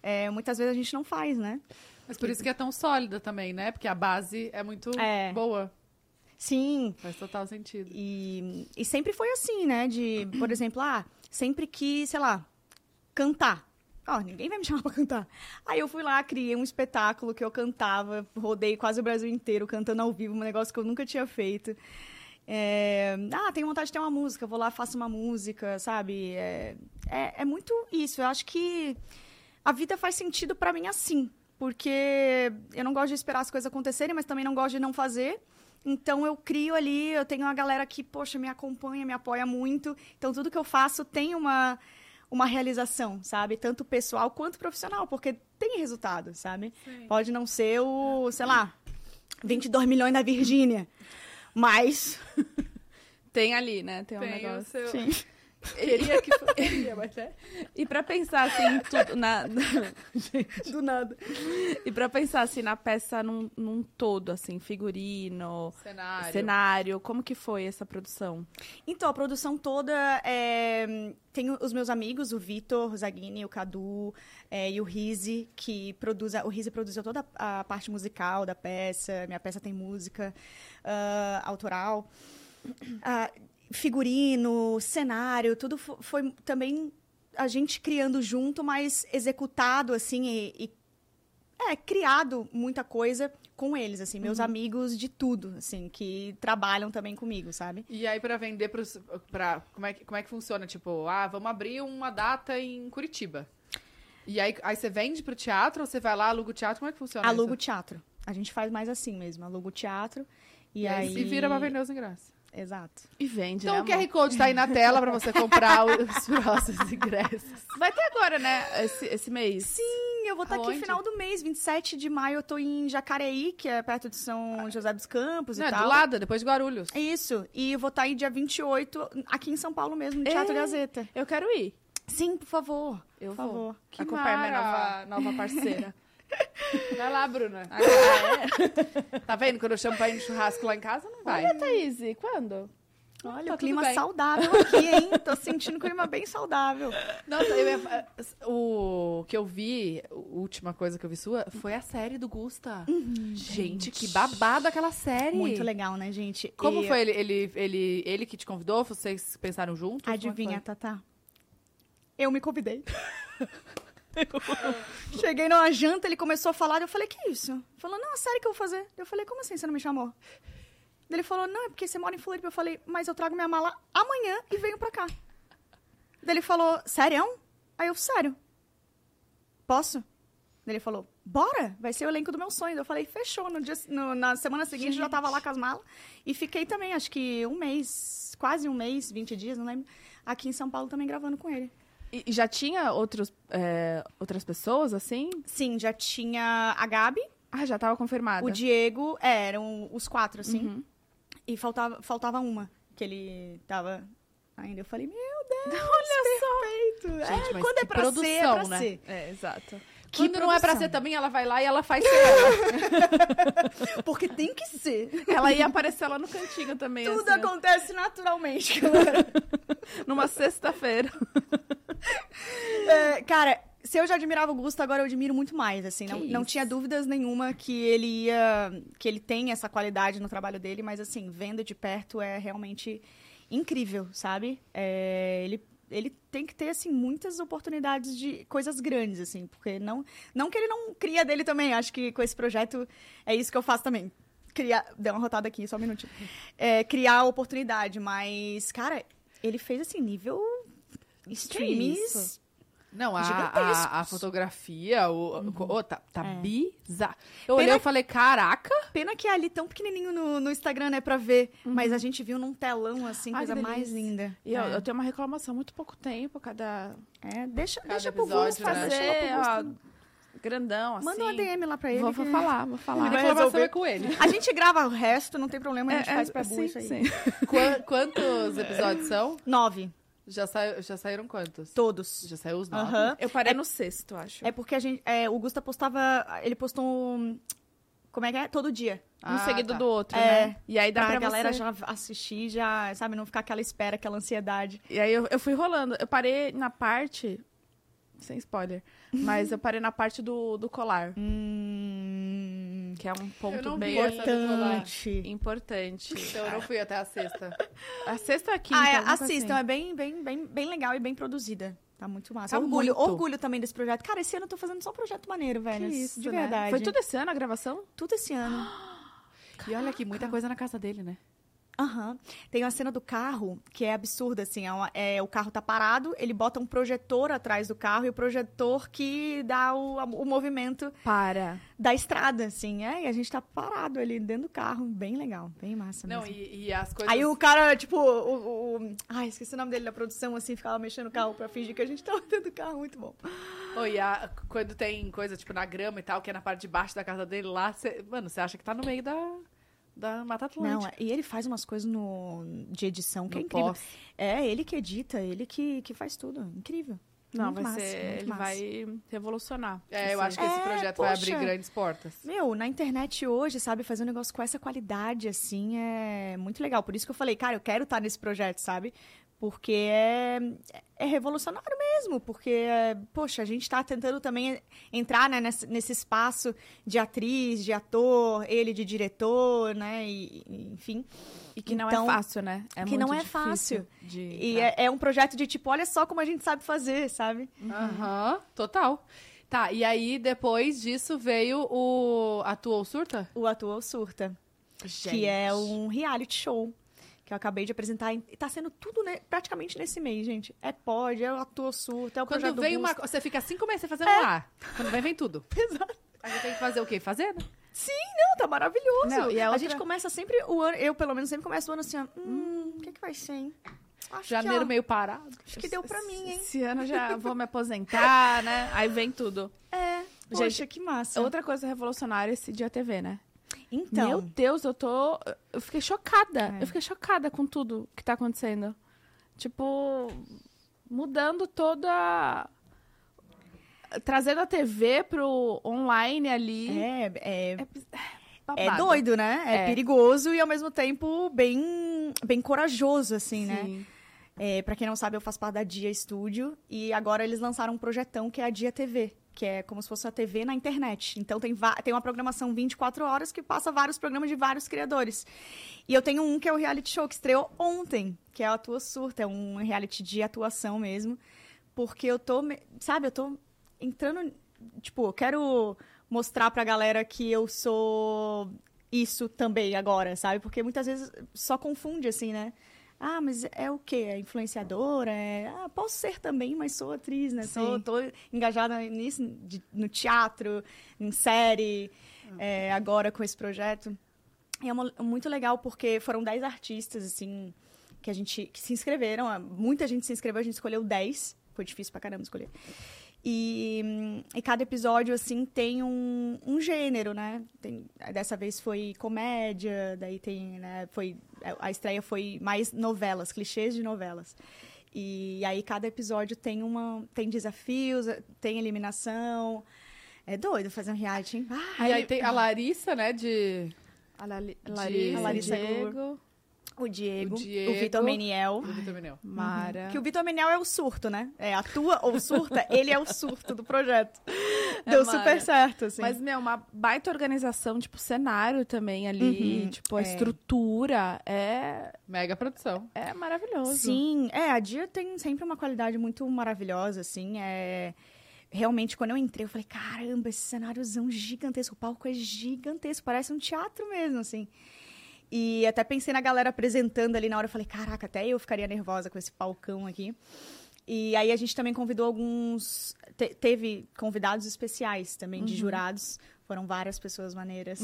é, muitas vezes a gente não faz, né? Mas por isso que é tão sólida também, né? Porque a base é muito É. boa. Sim, Faz total sentido. E, e sempre foi assim, né? De, por exemplo, ah, sempre que, sei lá, cantar. Ó, ninguém vai me chamar pra cantar. Aí eu fui lá, criei um espetáculo que eu cantava, rodei quase o Brasil inteiro cantando ao vivo, um negócio que eu nunca tinha feito. É, ah, tenho vontade de ter uma música, vou lá, faço uma música, sabe? É, é, é muito isso. Eu acho que a vida faz sentido pra mim assim. Porque eu não gosto de esperar as coisas acontecerem, mas também não gosto de não fazer. Então eu crio ali, eu tenho uma galera que, poxa, me acompanha, me apoia muito. Então tudo que eu faço tem uma, uma realização, sabe? Tanto pessoal quanto profissional, porque tem resultado, sabe? Sim. Pode não ser o, sei lá, 22 milhões da Virgínia. Mas. Tem ali, né? Tem um Tem o negócio. seu... Sim. Queria que fosse. Queria, mas é. E pra pensar assim, em tudo na... Do nada. e pra pensar assim na peça num, num todo, assim, figurino, Cenário. cenário, como que foi essa produção? Então, a produção toda é... tem os meus amigos, o Vitor, o Zaghini, o Cadu é, e o Rize, que produz. O Rize produziu toda a parte musical da peça. Minha peça tem música ah, autoral. Ah, figurino, cenário, tudo fo- foi também a gente criando junto, mas executado assim e, e é criado muita coisa com eles, assim, meus amigos de tudo, assim, que trabalham também comigo, sabe? E aí, pra vender pros. Pra, como, é que, como é que funciona? Tipo, ah, vamos abrir uma data em Curitiba. E aí, aí você vende pro teatro ou você vai lá, aluga o teatro? Como é que funciona Alugo isso? teatro. A gente faz mais assim mesmo, alugo teatro e, E aí se vira pra vender os ingressos. Exato. E vende, Então né, o QR? Code tá aí na tela pra você comprar os próximos ingressos. Vai ter agora, né? Esse, esse mês. Sim, eu vou estar aqui Aonde? no final do mês, 27 de maio, eu tô em Jacareí, que é perto de São José dos Campos Não, e é tal. do lado, depois de Guarulhos. Isso, e eu vou estar aí dia 28, aqui em São Paulo mesmo, no Teatro É. Gazeta. Eu quero ir. Sim, por favor. Eu por vou. favor. Que Acompanhar minha mara. nova, nova parceira. Vai lá, Bruna. Ah, é? Tá vendo? Quando eu chamo pra ir no churrasco lá em casa, não vai. Olha, Thaís, quando? Olha, Tá o clima saudável aqui, hein? Tô sentindo um clima bem saudável. Não, eu ia- o que eu vi, a última coisa que eu vi sua, foi a série do Gusta. gente, que babado aquela série. Muito legal, né, gente? Como E- foi ele, ele, ele, ele que te convidou? Vocês pensaram juntos? É Adivinha? Tatá? Eu me convidei. Cheguei numa janta, ele começou a falar, eu falei, que isso? Ele falou, não, a série que eu vou fazer. Eu falei, como assim você não me chamou? Ele falou, não, é porque você mora em Floripa. Eu falei, mas eu trago minha mala amanhã e venho pra cá. Daí ele falou, sério? Aí eu, sério. Posso? Daí ele falou, bora, vai ser o elenco do meu sonho. Eu falei, fechou. No dia, no- na semana seguinte eu já tava lá com as malas. E fiquei também, acho que um mês, quase um mês, 20 dias, não lembro. Aqui em São Paulo também gravando com ele. E já tinha outros, é, outras pessoas, assim? Sim, já tinha a Gabi, Ah, já tava confirmada. o Diego, é, eram os quatro, assim. Uhum. E faltava, faltava uma, que ele tava ainda. Eu falei, meu Deus, Olha perfeito. Gente, é, mas quando é pra ser, é produção, pra né? ser. É, exato. Que Quando não é pra produção. ser também, ela vai lá e ela faz ser ela. Porque tem que ser. Ela ia aparecer lá no cantinho também, Tudo assim, acontece naturalmente, galera. numa sexta-feira. É, cara, se eu já admirava o Gusto, agora eu admiro muito mais, assim. Não, não tinha dúvidas nenhuma que ele ia... Que ele tem essa qualidade no trabalho dele, mas, assim, vendo de perto é realmente incrível, sabe? É, ele, ele tem que ter, assim, muitas oportunidades de coisas grandes, assim. Porque não, não que ele não cria dele também. Acho que com esse projeto é isso que eu faço também. Criar... Deu uma rotada aqui, só um minutinho. É, criar oportunidade, mas, cara... Ele fez, assim, nível... Streams... isso? Não, a, a, a fotografia, o, o- tá, tá É. bizarro. Eu olhei Pena e falei, caraca. Pena que é ali tão pequenininho no, no Instagram, né, pra ver. Mas a gente viu num telão, assim, Ai, coisa mais linda. E eu, é. eu tenho uma reclamação, muito pouco tempo, cada... É, deixa, Cada deixa pro episódio, né? deixa lá fazer, pro ó, Gusto. grandão, assim. Manda uma DM lá pra ele. Vou, vou falar, vou A falar. vai reclamação resolver. é com ele. A gente grava o resto, não tem problema, a gente faz pra sim, isso aí. sim. Qua- quantos episódios são? Nove. Já, saiu, já saíram quantos? Todos. Já saiu os nove? Aham. Eu parei no sexto, acho. É porque a gente. é, o Gusta postava. Ele postou um. Como é que é? Todo dia. um Ah, seguido tá. do outro, É, né? E aí dá pra, pra, a galera você... já assistir, já, sabe, não ficar aquela espera, aquela ansiedade. E aí eu, eu fui rolando. Eu parei na parte... Sem spoiler. Mas eu parei na parte do, do colar. Hum. Que é um ponto bem. Importante. importante. Então eu não fui até a sexta. A sexta é a quinta, Ah, é, alguma coisa assistam, assim. é bem, bem, bem, bem legal e bem produzida. Tá muito massa. Tá orgulho, muito. orgulho também desse projeto. Cara, esse ano eu tô fazendo só um projeto maneiro, velho. Que isso, de né? verdade. Foi tudo esse ano a gravação? tudo esse ano. E olha aqui, muita coisa na casa dele, né? Aham. Tem uma cena do carro que é absurda, assim. É, uma- é, o carro tá parado, ele bota um projetor atrás do carro e o projetor que dá o, o movimento Para. da estrada, assim. É, e a gente tá parado ali dentro do carro. Bem legal, bem massa Não, mesmo. e, e as coisas... Aí o cara, tipo, o, o- Ai, esqueci o nome dele da produção, assim, ficava mexendo o carro pra fingir que a gente tava dentro do carro, muito bom. Oh, e a- quando tem coisa, tipo, na grama e tal, que é na parte de baixo da casa dele lá, cê- mano, você acha que tá no meio da, da Mata Não, Atlântica. e ele faz umas coisas no, de edição que é No incrível. pós. É, ele que edita, ele que, que faz tudo. Incrível. Não, Muito vai massa, ser... Ele massa. vai revolucionar. É, eu acho que esse É, projeto vai abrir grandes portas. Meu, na internet hoje, sabe, fazer um negócio com essa qualidade, assim, é muito legal. Por isso que eu falei, cara, eu quero estar nesse projeto, sabe? Porque é, é revolucionário mesmo. Porque, é, poxa, a gente tá tentando também entrar né, nesse, nesse espaço de atriz, de ator, ele de diretor, né? E, e, enfim. E que não Então, é fácil, né? É que muito não é fácil. De E é, é um projeto de tipo, olha só como a gente sabe fazer, sabe? Aham, total. Tá, e aí depois disso veio o Atua ou Surta? O Atua ou Surta. que é um reality show que eu acabei de apresentar. E tá sendo tudo né, praticamente nesse mês, gente. É pod, é o ator surto, é o Quando do vem uma. Você fica cinco meses fazendo lá. Quando vem, vem tudo. Exato. Aí você tem que fazer o quê? Fazer, né? Não, tá maravilhoso. Não, e a a, outra- gente começa sempre o ano, eu pelo menos sempre começo o ano assim, ó, hum, o que que vai ser, hein? Acho Janeiro que, ó, meio parado. acho que deu pra mim, hein? Esse ano já vou me aposentar, né? Aí vem tudo. É, Gente, poxa, que massa. Outra coisa revolucionária é esse dia TV, né? Então, Meu Deus, eu tô. Eu fiquei chocada. É. Eu fiquei chocada com tudo que tá acontecendo. Tipo, mudando toda. Trazendo a TV pro online ali. é, é, É, é babado. doido, né? É, É. perigoso e ao mesmo tempo bem, bem corajoso, assim, né? Sim. É, para quem não sabe, eu faço parte da Dia Studio e agora eles lançaram um projetão que é a Dia TV, que é como se fosse a TV na internet. Então tem, tem uma programação 24 horas que passa vários programas de vários criadores. E eu tenho um que é o reality show que estreou ontem, que é a Atua Surta, é um reality de atuação mesmo, porque eu tô, sabe, eu tô entrando, tipo, eu quero mostrar pra galera que eu sou isso também agora, sabe? Porque muitas vezes só confunde assim, né? Ah, mas é o quê? É influenciadora? É... Ah, posso ser também, mas sou atriz, né? Sou, tô engajada nisso, de- no teatro, em série, é, agora com esse projeto. E é uma- muito legal porque foram 10 artistas, assim, que a gente que se inscreveram. Muita gente se inscreveu, a gente escolheu 10. Foi difícil pra caramba escolher. E, e cada episódio, assim, tem um, um gênero, né? Tem- dessa vez foi comédia, daí tem, né? Foi, a estreia foi mais novelas, clichês de novelas. E aí cada episódio tem uma tem desafios, tem eliminação. É doido fazer um reality, hein? Ah, e aí tem a Larissa, né, de... A, Lali- De- Larissa, A Larissa Diego, o Diego, O o, Diego. Vitor Meniel. do Vitor Menel. Mara. Que o Vitor Meniel é o surto, né? É, atua ou surta, ele é o surto do projeto. Deu Mara. super certo, assim. Mas, meu, uma baita organização, tipo, cenário também ali, Uhum, tipo, a é. estrutura é, Mega produção. é maravilhoso. Sim, é, a Dia tem sempre uma qualidade muito maravilhosa, assim, é... Realmente, quando eu entrei, eu falei, caramba, esse cenáriozão gigantesco, o palco é gigantesco, parece um teatro mesmo, assim. E até pensei na galera apresentando ali na hora, eu falei, caraca, até eu ficaria nervosa com esse palcão aqui. E aí a gente também convidou alguns... te- teve convidados especiais também, de jurados. Foram várias pessoas maneiras.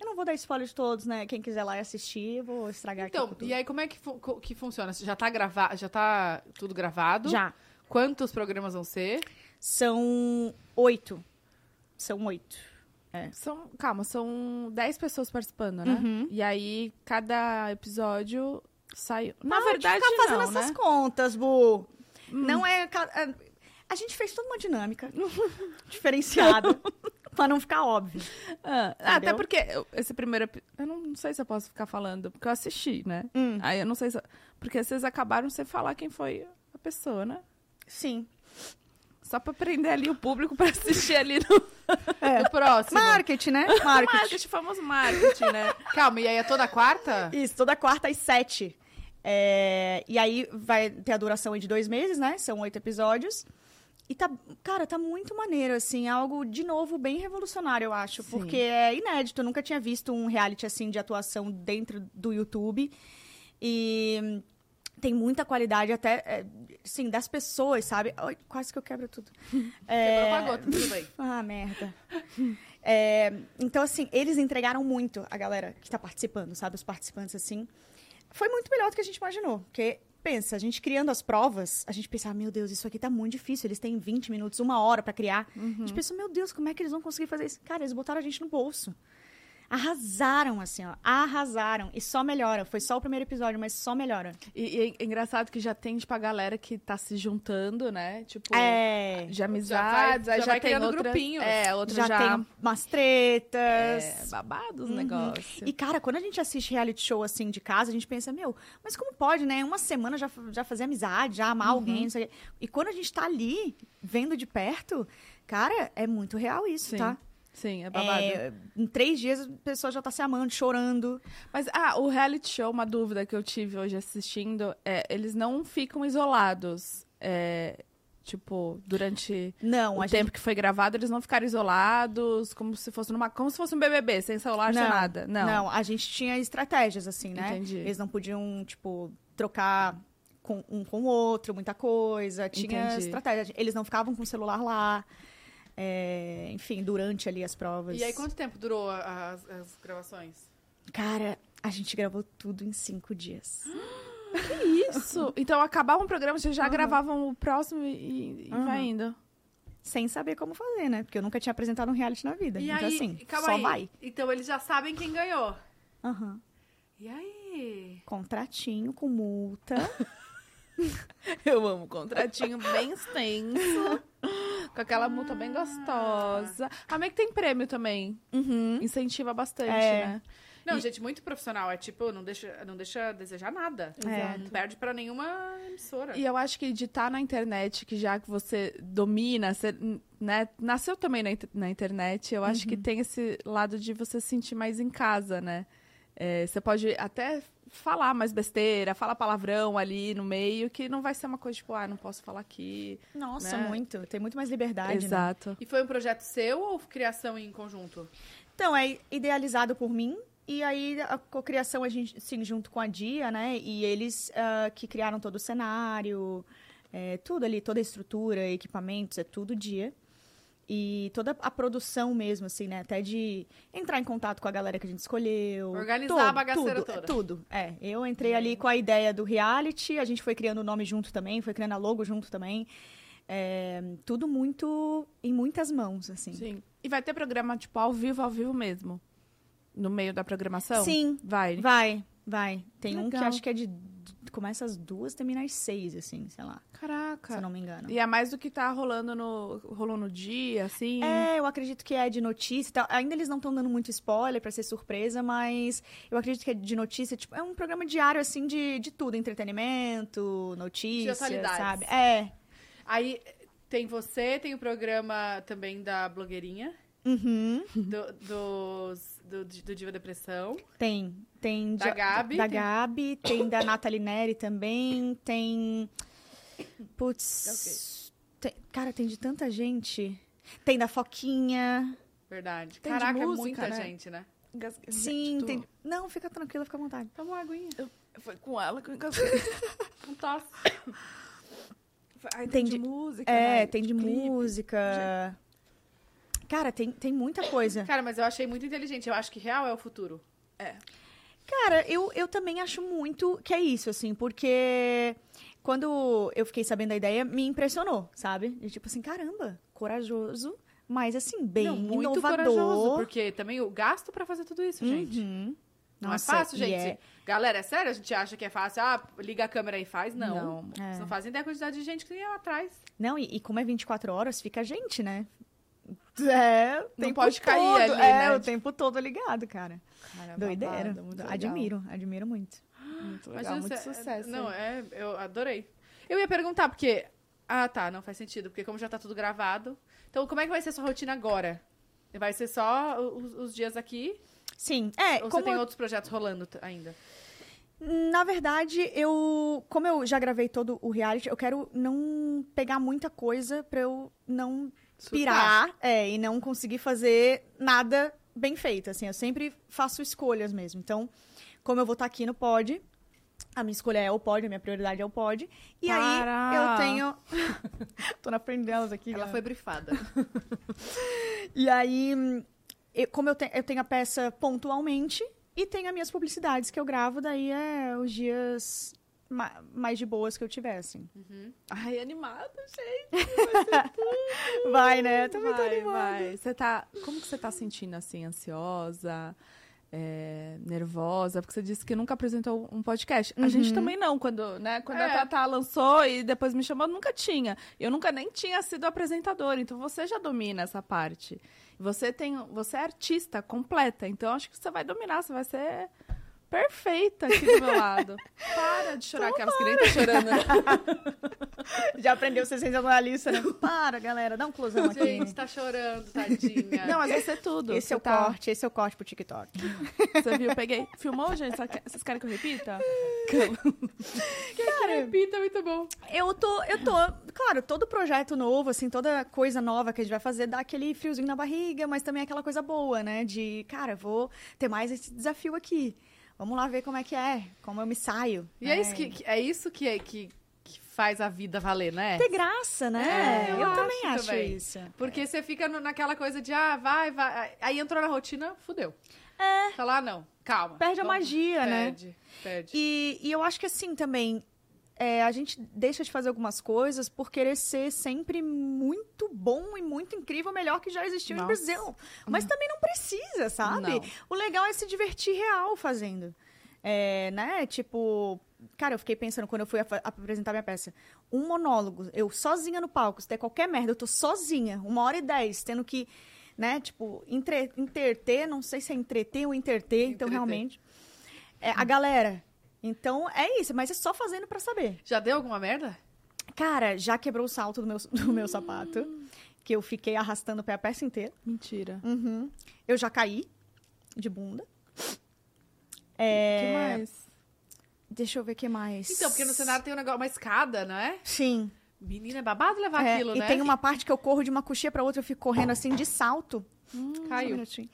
Eu não vou dar spoiler de todos, né? Quem quiser lá e assistir, eu vou estragar Então, aqui. tudo. e aí como é que, fu- que funciona? Já tá gravado, já tá tudo gravado? Já. Quantos programas vão ser? São oito. São oito. São, calma, são 10 pessoas participando, né? Uhum. E aí, cada episódio Saiu. Na de verdade, ficar fazendo não, essas né? contas, Bu. Não é... ca- a- gente fez toda uma dinâmica diferenciada pra não ficar óbvio. Ah, até Entendeu? porque eu- esse primeiro eu não, não sei se eu posso ficar falando, porque eu assisti, né? Hum. Aí eu não sei se. Porque vocês acabaram sem falar quem foi a pessoa, né? Sim. Só pra prender ali o público pra assistir ali no No próximo. Marketing, né? Marketing. marketing, famoso marketing, né? Calma, e aí é toda quarta? Isso, toda quarta às sete. É, e aí vai ter a duração de dois meses, né? São oito episódios. E tá, cara, tá muito maneiro, assim, algo, de novo, bem revolucionário, eu acho. Sim. Porque é inédito, eu nunca tinha visto um reality, assim, de atuação dentro do YouTube. E tem muita qualidade até, é, sim, das pessoas, sabe? Ai, quase que eu quebro tudo. É, Quebrou, apagou, tudo bem. ah, merda. É, então, assim, eles entregaram muito a galera que tá participando, sabe? Os participantes, assim. Foi muito melhor do que a gente imaginou. Porque, pensa, a gente criando as provas, a gente pensava, meu Deus, isso aqui tá muito difícil. Eles têm 20 minutos, uma hora pra criar. A gente pensou, meu Deus, como é que eles vão conseguir fazer isso? Cara, eles botaram a gente no bolso. Arrasaram, assim, ó. Arrasaram. E só melhora. Foi só o primeiro episódio, mas só melhora. E, e é engraçado que já tem, tipo, a galera que tá se juntando, né? Tipo, É. de amizades, Já vai- aí já já, vai tem outras, grupinhos. É, outras Já, já, tem umas tretas. é, babados Uhum. negócios. E, cara, quando a gente assiste reality show assim de casa, a gente pensa, meu, mas como pode, né? Uma semana já, já fazer amizade, já amar alguém, não sei o quê. E quando a gente tá ali, vendo de perto, cara, é muito real isso, Sim, tá? Sim, é babado. É, em três dias a pessoa já tá se amando, chorando. Mas, ah, o reality show, uma dúvida que eu tive hoje assistindo, é, eles não ficam isolados. É, tipo, durante Não, o tempo que foi gravado, eles não ficaram isolados, como se fosse numa, como se fosse um BBB, sem celular, sem Não, nada. Não. Não, a gente tinha estratégias, assim, né? Entendi. Eles não podiam, tipo, trocar com, um com o outro, muita coisa. Tinha Entendi. estratégia. Eles não ficavam com o celular lá. É, enfim, durante ali as provas. E aí, quanto tempo durou a- as, as gravações? Cara, a gente gravou tudo em cinco dias. Isso. Então, acabava um programa, vocês já Aham. gravavam o próximo e, e Aham. vai indo. Sem saber como fazer, né? Porque eu nunca tinha apresentado um reality na vida. E então, aí, assim, calma só aí. vai. Então eles já sabem quem ganhou. Aham. E aí? Contratinho com multa. Eu amo contratinho bem extenso. Com aquela multa bem Ah. gostosa. A Meg tem prêmio também. Uhum. Incentiva bastante, É. né? Não, E- gente, muito profissional. É tipo, não deixa, não deixa desejar nada. É. Não perde pra nenhuma emissora. E eu acho que de estar na internet, que já que você domina, você, né, nasceu também na, na internet, eu acho Uhum. que tem esse lado de você se sentir mais em casa, né? É, você pode até falar mais besteira, falar palavrão ali no meio, que não vai ser uma coisa tipo, ah, não posso falar aqui. Nossa, Né? muito. Tem muito mais liberdade, né? Exato. E foi um projeto seu ou criação em conjunto? Então, é idealizado por mim. E aí, a cocriação, a gente, sim, junto com a Dia, né? E eles ah, que criaram todo o cenário, é, tudo ali, toda a estrutura, equipamentos, é tudo Dia. E toda a produção mesmo, assim, né? Até de entrar em contato com a galera que a gente escolheu. Organizar Tudo, a bagaceira tudo, toda. é, Tudo, é. Eu entrei ali com a ideia do reality, a gente foi criando o nome junto também, foi criando a logo junto também. É, tudo muito em muitas mãos, assim. Sim. E vai ter programa, tipo, ao vivo, ao vivo mesmo? No meio da programação? Sim, Vai. Vai, vai. Tem um que Legal. acho que é de. Começa às duas, termina às seis, assim, sei lá. Se Caraca. eu não me engano. E é mais do que tá rolando no, rolou no dia, assim. É, eu acredito que é de notícia e tal. Ainda eles não estão dando muito spoiler pra ser surpresa, mas eu acredito que é de notícia. Tipo, é um programa diário, assim, de, de tudo. Entretenimento, notícias, sabe? É. Aí tem você, tem o programa também da blogueirinha, Uhum. do, dos- do, do Diva Depressão. Tem. Tem Da de- Gabi, Da tem- Gabi, tem da Nathalie Neri também. Tem. Putz. tem- cara, tem de tanta gente. Tem da Foquinha. Verdade. Tem Caraca, é música, muita né? gente, né? Sim, Gente, tem. tô- Não, fica tranquila, fica à vontade. Toma uma aguinha. Foi com ela que eu engasguei. Um tosse. Ai, Tem tem de de- música, É, né? tem de Clipe. música. Cara, tem, tem muita coisa. Cara, mas eu achei muito inteligente. Eu acho que real é o futuro. Cara, eu, eu também acho muito que é isso, assim, porque quando eu fiquei sabendo da ideia, me impressionou, sabe? E tipo assim, caramba, corajoso, mas assim, bem Não, muito inovador. corajoso, porque também o gasto pra fazer tudo isso, gente. Uhum. Não Nossa, é fácil, gente. é- Galera, é sério? A gente acha que é fácil. Ah, liga a câmera e faz? Não. Não. É. Vocês não fazem ideia da quantidade de gente que tem lá atrás. Não, e, e como é 24 horas, fica a gente, né? É, Não tempo pode cair todo, ali, é, né? o tempo todo ligado, cara. Cara, Doideira. babado, admiro, admiro muito. Muito legal, muito se- sucesso. Não, aí. é, eu adorei. Eu ia perguntar, porque. Ah, tá, não faz sentido, porque como já tá tudo gravado. Então, como é que vai ser a sua rotina agora? Vai ser só os, os dias aqui? Sim, é, ou você tem outros projetos rolando ainda? Na verdade, eu. Como eu já gravei todo o reality, eu quero não pegar muita coisa pra eu não pirar é, e não conseguir fazer nada bem feito. Assim, eu sempre faço escolhas mesmo. Então, como eu vou estar aqui no pod, a minha escolha é o pod, a minha prioridade é o pod. E Para! aí eu tenho. Tô na frente delas aqui. Ela galera. foi brifada. E aí, eu- como eu, te- eu tenho a peça pontualmente e tenho as minhas publicidades que eu gravo, daí é os dias ma- mais de boas que eu tiver, assim. Ai, animada, gente. Vai, né? Também tô vai, animada. vai. Você tá... Como que você tá sentindo, assim, ansiosa? é, nervosa? Porque você disse que nunca apresentou um podcast. A gente também não. Quando, né, quando É. a Tatá lançou e depois me chamou, nunca tinha. Eu nunca nem tinha sido apresentadora. Então, você já domina essa parte. Você tem... Você é artista completa. Então, acho que você vai dominar. Você vai ser... Perfeita aqui do meu lado. Para de chorar, aquelas que nem tá chorando. Já aprendeu ser sensacionalista, né? Para, galera, dá um closão aqui. Gente, tá chorando, tadinha. Não, mas vai ser tudo. Esse é o tá- corte, esse é o corte pro TikTok. Você viu? Peguei. Filmou, gente? Que- Vocês querem que eu repita? Cara, repita, muito bom. Eu tô, eu tô, claro, todo projeto novo, assim, toda coisa nova que a gente vai fazer dá aquele friozinho na barriga, mas também aquela coisa boa, né? De, cara, vou ter mais esse desafio aqui. Vamos lá ver como é que é, como eu me saio. E né? é isso que, é isso que, é- que, que faz a vida valer, né? Ter graça, né? É, eu eu acho também acho também. isso. Porque você fica no- naquela coisa de, ah, vai, vai. Aí entrou na rotina, fudeu. É. Fala, ah, não, calma. Perde a Vamos- magia, né? Perde, perde. E, e eu acho que assim também, é, a gente deixa de fazer algumas coisas por querer ser sempre muito bom e muito incrível, melhor que já existiu Nossa. no Brasil. Mas também não precisa, sabe? Não. O legal é se divertir real fazendo. É, né? Tipo, cara, eu fiquei pensando quando eu fui ap- apresentar minha peça. Um monólogo, eu sozinha no palco, se der qualquer merda, eu tô sozinha, uma hora e dez, tendo que, né, tipo, entre, interter, não sei se é entreter ou interter, então realmente. É, a galera. Então é isso, mas é só fazendo pra saber. Já deu alguma merda? Cara, já quebrou o salto do meu, do meu sapato, que eu fiquei arrastando o pé a peça inteira. Mentira. Uhum. Eu já caí de bunda. O É, que mais? Deixa eu ver o que mais. Então, porque no cenário tem um negócio, uma escada, não é? Sim. Menina, é babado levar É, aquilo, e né? tem uma parte que eu corro de uma coxinha pra outra, eu fico correndo assim de salto. Só um Caiu. minutinho.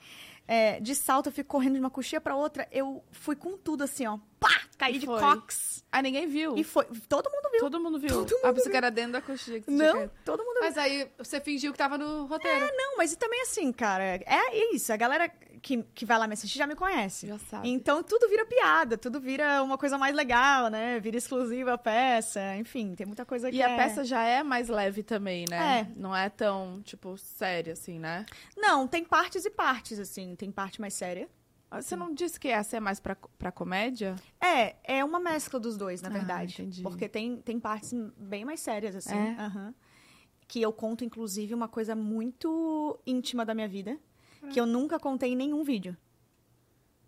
É, de salto, eu fico correndo de uma coxinha pra outra. Eu fui com tudo assim, ó. Pá! Caí de cox. Ah, ninguém viu. E foi. Todo mundo viu. Todo mundo viu. Todo ah, mundo pensei que era dentro da coxinha. Que você tinha Não, caído. todo mundo viu. Mas aí você fingiu que tava no roteiro. Não, mas e também assim, cara, é isso. A galera que, que vai lá me assistir já me conhece. Já sabe. Então tudo vira piada, tudo vira uma coisa mais legal, né? Vira exclusiva a peça, enfim, tem muita coisa que E a é- peça já é mais leve também, né? É. Não é tão, tipo, séria assim, né? Não, tem partes e partes, assim. Tem parte mais séria. Ah, Você não disse que essa é mais pra, pra comédia? É, é uma mescla dos dois, na Ah, verdade. entendi. Porque tem, tem partes bem mais sérias, assim. É? aham. Que eu conto, inclusive, uma coisa muito íntima da minha vida. Que eu nunca contei em nenhum vídeo.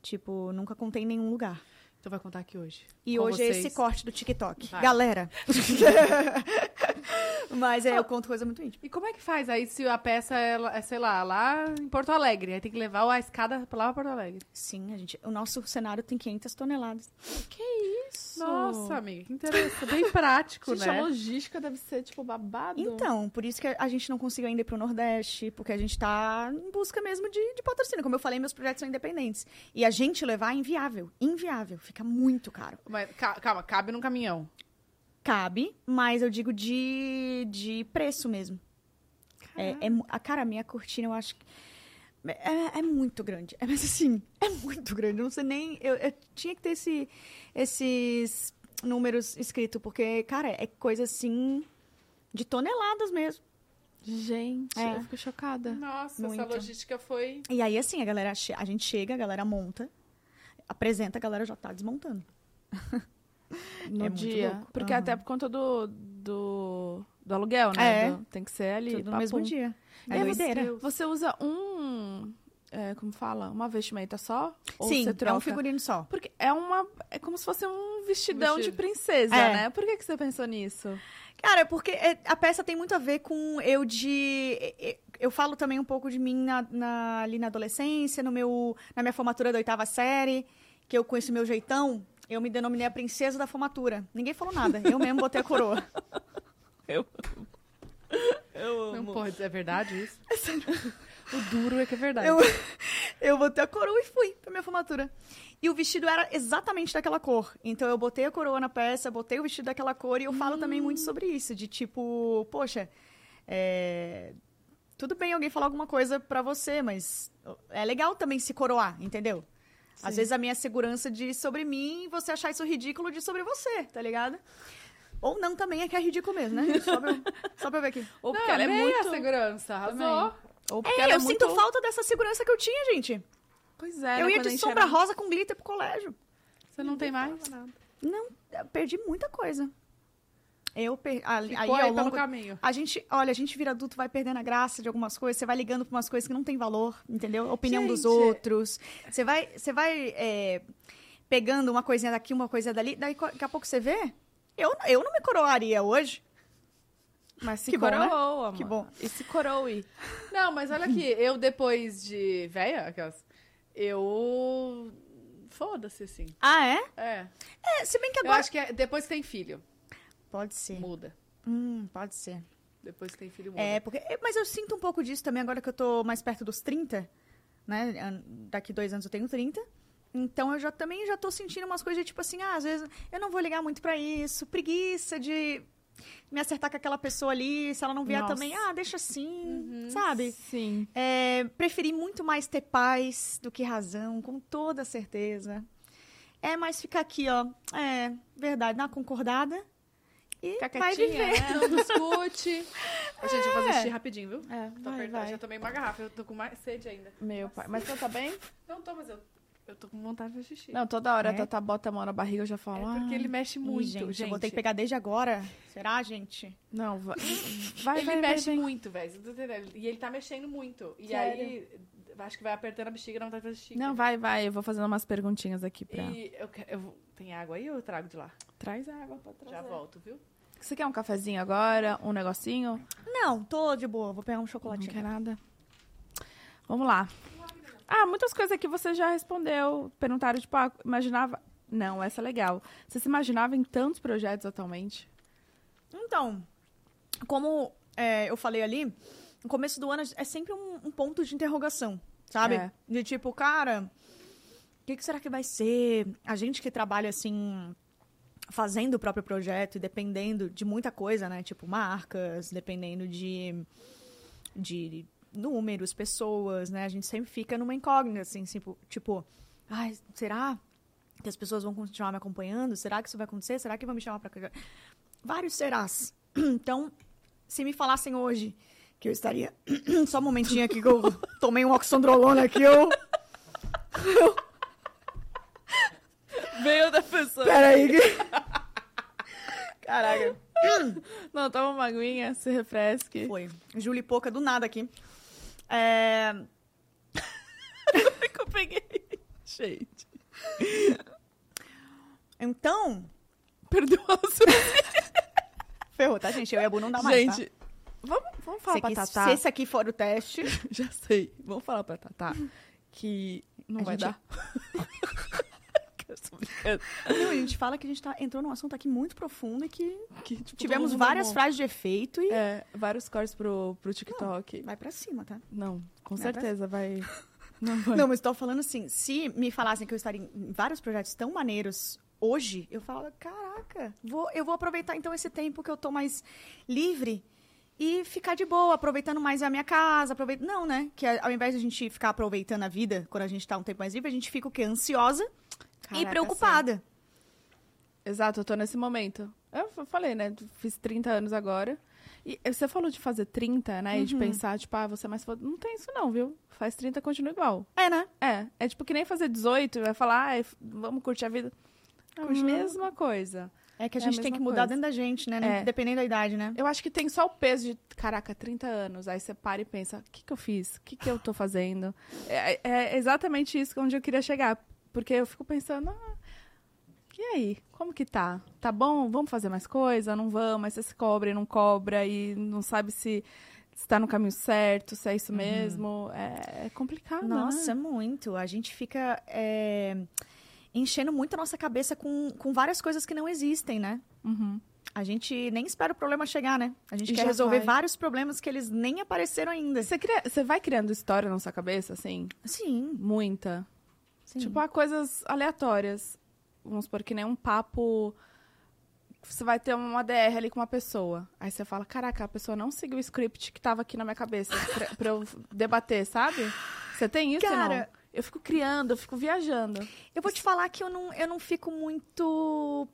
Tipo, nunca contei em nenhum lugar. Então vai contar aqui hoje. E hoje é vocês. esse corte do TikTok. Vai. Galera. Mas é, eu conto coisa muito íntima. E como é que faz aí se a peça é, é, sei lá, lá em Porto Alegre? Aí tem que levar a escada pra lá pra Porto Alegre. Sim, a gente, o nosso cenário tem 500 toneladas. Que isso? Nossa, amiga, que interessante. Bem prático, Gente, a né? logística deve ser, tipo, babado. Então, por isso que a gente não conseguiu ainda ir pro Nordeste, porque a gente tá em busca mesmo de, de patrocínio. Como eu falei, meus projetos são independentes. E a gente levar é inviável. Inviável. Fica muito caro. Mas, ca- calma, cabe num caminhão. Cabe, mas eu digo de, de preço mesmo. É, é, a cara, a minha cortina, eu acho que. É, é muito grande. É, mas assim, é muito grande. Eu não sei nem. Eu, eu tinha que ter esse, esses números escritos, porque, cara, é coisa assim. de toneladas mesmo. Gente, É. eu fico chocada. Nossa, essa Muito. logística foi. E aí, assim, a galera a gente chega, a galera monta. apresenta, a galera já tá desmontando. No É dia. Porque Aham. até por conta do, do, do aluguel, né? É. Do- tem que ser ali. Tudo no mesmo dia. É doideira. você, usa um. é, como fala? Uma vestimenta só? Ou Sim, você é um figurino só. Porque é uma. É como se fosse um vestidão Vestido. de princesa, É. né? Por que, que você pensou nisso? Cara, é porque é, a peça tem muito a ver com eu de. é, Eu falo também um pouco de mim na, na- ali na adolescência, no meu, na minha formatura da oitava série, que eu esse meu jeitão, eu me denominei a princesa da formatura. Ninguém falou nada, eu mesmo botei a coroa. Eu. Eu Não pode, é verdade isso? o duro é que é verdade. Eu, eu botei a coroa e fui pra minha formatura. E o vestido era exatamente daquela cor. Então eu botei a coroa na peça, botei o vestido daquela cor e eu falo também muito sobre isso. De tipo, poxa, é, tudo bem alguém falar alguma coisa pra você, mas é legal também se coroar, entendeu? Às Sim. vezes a minha segurança diz sobre mim você achar isso ridículo diz sobre você, tá ligado? Ou não também é que é ridículo mesmo, né? Só pra só pra eu ver aqui. Ou porque Não, ela é amei muito. segurança, arrasou. Ou porque É, ela é eu muito. sinto falta dessa segurança que eu tinha, gente. Pois é. eu ia de sombra era- rosa com glitter pro colégio. Você não tem mais? Não, perdi muita coisa. Eu per... ali- aí aí, longo... caminho. A gente, olha, a gente vira adulto, vai perdendo a graça de algumas coisas, você vai ligando pra umas coisas que não tem valor, entendeu? A opinião dos Gente. outros. Você vai, você vai é, pegando uma coisinha daqui, uma coisinha dali, daí daqui a pouco você vê. Eu, eu não me coroaria hoje. Mas se Que bom, né? amor. Que bom. E se coroe. Não, mas olha aqui, eu depois de véia, aquelas, eu... Foda-se, assim. Ah, é? É. É, se bem que Eu agora... acho que é depois que tem filho, Pode ser. muda. Hum, pode ser. Depois que tem filho, muda. É, porque, é, mas eu sinto um pouco disso também agora que eu tô mais perto dos 30, né? Daqui dois anos eu tenho 30. Então eu já também já tô sentindo umas coisas de tipo assim, ah, às vezes eu não vou ligar muito pra isso, preguiça de me acertar com aquela pessoa ali, se ela não vier Nossa. também, ah, deixa assim, sabe? Sim. É, preferi muito mais ter paz do que razão, com toda certeza. É mais ficar aqui, ó, é, verdade, na concordada e Ficar vai viver. né? Não discute. Ô, gente, eu vou fazer xixi rapidinho, viu? É, Tô vai, vai. já tomei uma garrafa, eu tô com mais sede ainda. Meu pai. Mas você tá bem? Não tô, mas eu, eu tô com vontade de xixi. Não, toda hora É? a Tata bota a mão na barriga eu já é falo. porque "Ah, ele mexe Ih, muito, gente, gente. eu vou ter que pegar desde agora. Será, gente? Não, vai. Vai, ele vai, mexe vai, vai. muito, velho. tá? E ele tá mexendo muito. E Sério? aí, acho que vai apertando a bexiga, não tá fazendo xixi. Não, vai, vai. Eu vou fazendo umas perguntinhas aqui pra. E eu, eu tem água aí ou eu trago de lá? Traz água pra trazer. Já volto, viu? Você quer um cafezinho agora? Um negocinho? Não, tô de boa. Vou pegar um Não chocolatinho. quer nada. Vamos lá. Ah, muitas coisas aqui você já respondeu. Perguntaram, tipo, ah, imaginava. Não, essa é legal. Você se imaginava em tantos projetos atualmente? Então, como é, eu falei ali, no começo do ano é sempre um, um ponto de interrogação, sabe? É. De tipo, cara, o que, que será que vai ser? A gente que trabalha assim, fazendo o próprio projeto e dependendo de muita coisa, né? Tipo, marcas, dependendo de, de números, pessoas, né? A gente sempre fica numa incógnita, assim, tipo, tipo ai, será que as pessoas vão continuar me acompanhando? Será que isso vai acontecer? Será que vão me chamar pra... Vários serás. Então, se me falassem hoje que eu estaria... Só um momentinho aqui que eu tomei um oxandrolona aqui, eu... Veio da pessoa. Peraí. Caraca. Não, toma uma aguinha, se refresque. Foi. Júlia Pouca do nada aqui. É... que eu peguei. Gente. Então... Perdoa Ferrou, tá, gente? Eu e a Bu não dá mais, tá? Gente, vamos, vamos falar Se, pra Tatá. se esse aqui for o teste... Já sei. Vamos falar pra Tatá que não A vai gente- dar. Não, a gente fala que a gente tá, entrou num assunto aqui muito profundo e que Que, tipo, tivemos várias amou. frases de efeito e É, vários cortes pro, pro TikTok. vai pra cima, tá? Não, com Vai pra certeza vai. Não vai. Não, mas tô falando assim, se me falassem que eu estaria em vários projetos tão maneiros hoje, eu falo, caraca, vou, eu vou aproveitar então esse tempo que eu tô mais livre e ficar de boa, aproveitando mais a minha casa, aproveitando... Não, né? Que ao invés de a gente ficar aproveitando a vida, quando a gente tá um tempo mais livre, a gente fica o quê? Ansiosa e Caraca, preocupada. sim. Exato, eu tô nesse momento. Eu falei, né? Fiz 30 anos agora. E você falou de fazer 30, né? E de Uhum. pensar, tipo, ah, você é mais foda. Não tem isso não, viu? Faz 30, continua igual. É, né? É, é tipo que nem fazer 18, vai falar, ah, vamos curtir a vida. É a Continua. mesma coisa. É que a É a gente tem que mudar coisa. dentro da gente, né? É. Dependendo da idade, né? Eu acho que tem só o peso de, caraca, 30 anos. Aí você para e pensa, o que, que eu fiz? O que, que eu tô fazendo? É, é exatamente isso onde eu queria chegar. Porque eu fico pensando, ah, e aí? Como que tá? Tá bom? Vamos fazer mais coisa? Não vamos? Aí você se cobra e não cobra e não sabe se está no caminho certo, se é isso mesmo. É, é complicado, Nossa, né? muito. A gente fica é, enchendo muito a nossa cabeça com, com várias coisas que não existem, né? Uhum. A gente nem espera o problema chegar, né? A gente E quer resolver vai. vários problemas que eles nem apareceram ainda. Você, cria- você vai criando história na sua cabeça, assim? Sim, Muita. Sim. Tipo, há coisas aleatórias. Vamos supor que nem um papo. Você vai ter uma DR ali com uma pessoa. Aí você fala: Caraca, a pessoa não seguiu o script que tava aqui na minha cabeça pra, pra eu debater, sabe? Você tem isso, Cara- não? Eu fico criando, eu fico viajando. Eu vou te falar que eu não, eu não fico muito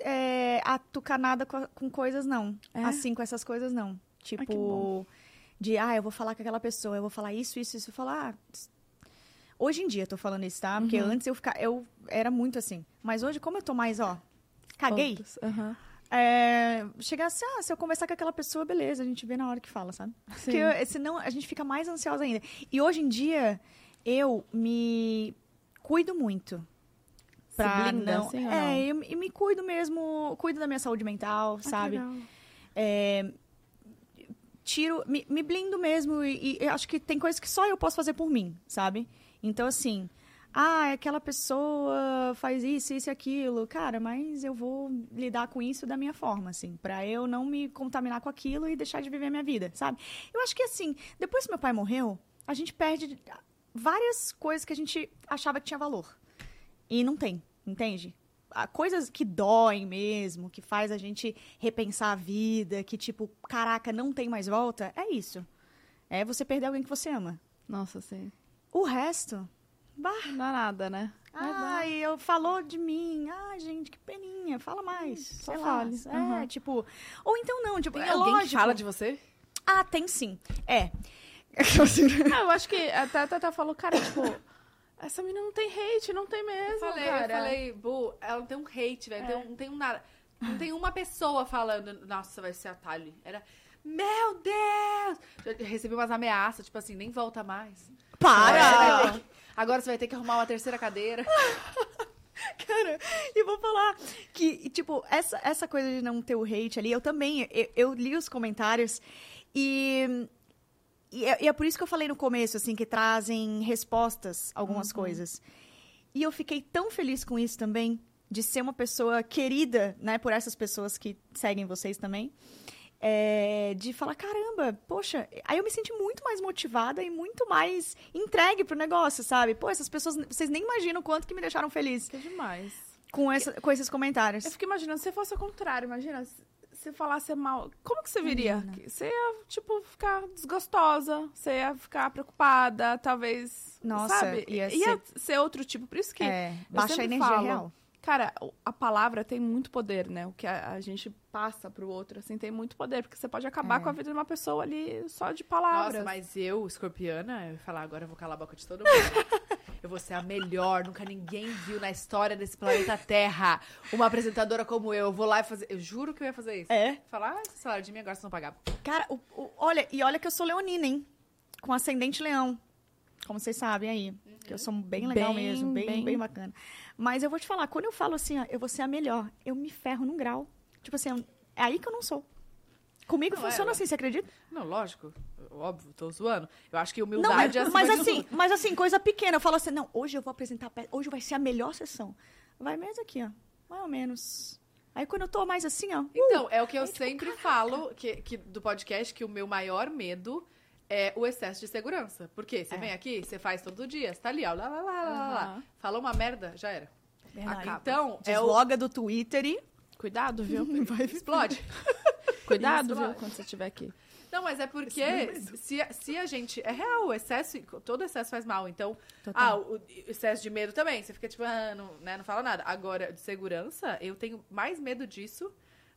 é, atucanada com, com coisas, não. É? Assim, com essas coisas, não. Tipo, de, ah, eu vou falar com aquela pessoa, eu vou falar isso, isso, isso. Eu falar, ah. Hoje em dia eu tô falando isso, tá? Porque Uhum. antes eu, fica, eu era muito assim. Mas hoje, como eu tô mais, ó, caguei. É, chegar assim, ah, se eu conversar com aquela pessoa, beleza, a gente vê na hora que fala, sabe? Sim. Porque eu- senão a gente fica mais ansiosa ainda. E hoje em dia, eu me cuido muito. Se Pra blinda, não... assim, é, eu, eu me cuido mesmo, cuido da minha saúde mental, Ah, sabe? É, tiro, me, me blindo mesmo e, e acho que tem coisas que só eu posso fazer por mim, sabe? Então, assim, ah, aquela pessoa faz isso, isso e aquilo. Cara, mas eu vou lidar com isso da minha forma, assim, pra eu não me contaminar com aquilo e deixar de viver a minha vida, sabe? Eu acho que, assim, depois que meu pai morreu, a gente perde várias coisas que a gente achava que tinha valor. E não tem, entende? Coisas que doem mesmo, que faz a gente repensar a vida, que tipo, caraca, não tem mais volta, é isso. É você perder alguém que você ama. Nossa, sim. O resto, bah, Não dá nada, né? ai, eu falou de mim, ai, gente, que peninha, fala mais, Só sei fale. lá. É, Uhum. tipo, ou então não, tipo, Tem é alguém lógico. que fala de você? Ah, tem sim. É. Ah, eu acho que até a Tata falou, cara, tipo, essa menina não tem hate, não tem mesmo. Eu falei, cara. eu falei, Bu, ela não tem um hate, velho. tem um- Não tem um nada. Não tem uma pessoa falando, nossa, vai ser a Tali. Era, meu Deus! Eu recebi umas ameaças, tipo assim, nem volta mais. Para! Agora, você vai ter que- agora você vai ter que arrumar uma terceira cadeira. Cara, e vou falar que, tipo, essa, essa coisa de não ter o hate ali, eu também, eu, eu li os comentários e, e, é, e é por isso que eu falei no começo, assim, que trazem respostas a algumas coisas. E eu fiquei tão feliz com isso também, de ser uma pessoa querida, né, por essas pessoas que seguem vocês também. É, de falar, caramba, poxa, aí eu me senti muito mais motivada e muito mais entregue pro negócio, sabe? Pô, essas pessoas, vocês nem imaginam o quanto que me deixaram feliz Que é demais. com, essa, com esses comentários. Eu fico imaginando, se fosse o contrário, imagina, se se falasse mal, como que você viria? Você ia, tipo, ficar desgostosa, você ia ficar preocupada, talvez, Nossa, sabe? ia ser... outro tipo, por isso que É, baixa energia falo, real. Cara, a palavra tem muito poder, né? O que a, a gente passa pro outro, assim, tem muito poder, porque você pode acabar É. com a vida de uma pessoa ali só de palavras. Nossa, mas eu, escorpiana, eu ia falar, agora eu vou calar a boca de todo mundo. eu vou ser a melhor, nunca ninguém viu na história desse planeta Terra uma apresentadora como eu. Eu vou lá e fazer. Eu juro que eu ia fazer isso. É. Falar, ah, esse salário de mim agora vocês não pagar. Cara, o- o- olha, e olha que eu sou leonina, hein? Com ascendente leão. Como vocês sabem aí. Que eu sou bem legal Bem, mesmo, bem, bem. bem, bacana. Mas eu vou te falar, quando eu falo assim, ó, eu vou ser a melhor, eu me ferro num grau. Tipo assim, é aí que eu não sou. Comigo Não, funciona é, assim, você acredita? Não, lógico. Óbvio, tô zoando. Eu acho que Não, humildade mas, é mas assim, tudo. mas assim, coisa pequena. Eu falo assim, não, hoje eu vou apresentar, hoje vai ser a melhor sessão. Vai mesmo aqui, ó. Mais ou menos. Aí quando eu tô mais assim, ó. uh, Então, é o que eu Aí, tipo, sempre falo que, que do podcast, que o meu maior medo é o excesso de segurança. Porque você É. vem aqui, você faz todo dia, você tá ali, ó, lá, lá, lá, lá, lá, lá. Falou uma merda, já era. Verdade. Então, é o... Desloga do Twitter e Cuidado, viu? Explode. Cuidado, Isso, viu, quando você estiver aqui. Não, mas é porque se, se a gente... É real, o excesso... Todo excesso faz mal. Então, Total. ah, o, o excesso de medo também. Você fica tipo, ah, não, né, não fala nada. Agora, de segurança, eu tenho mais medo disso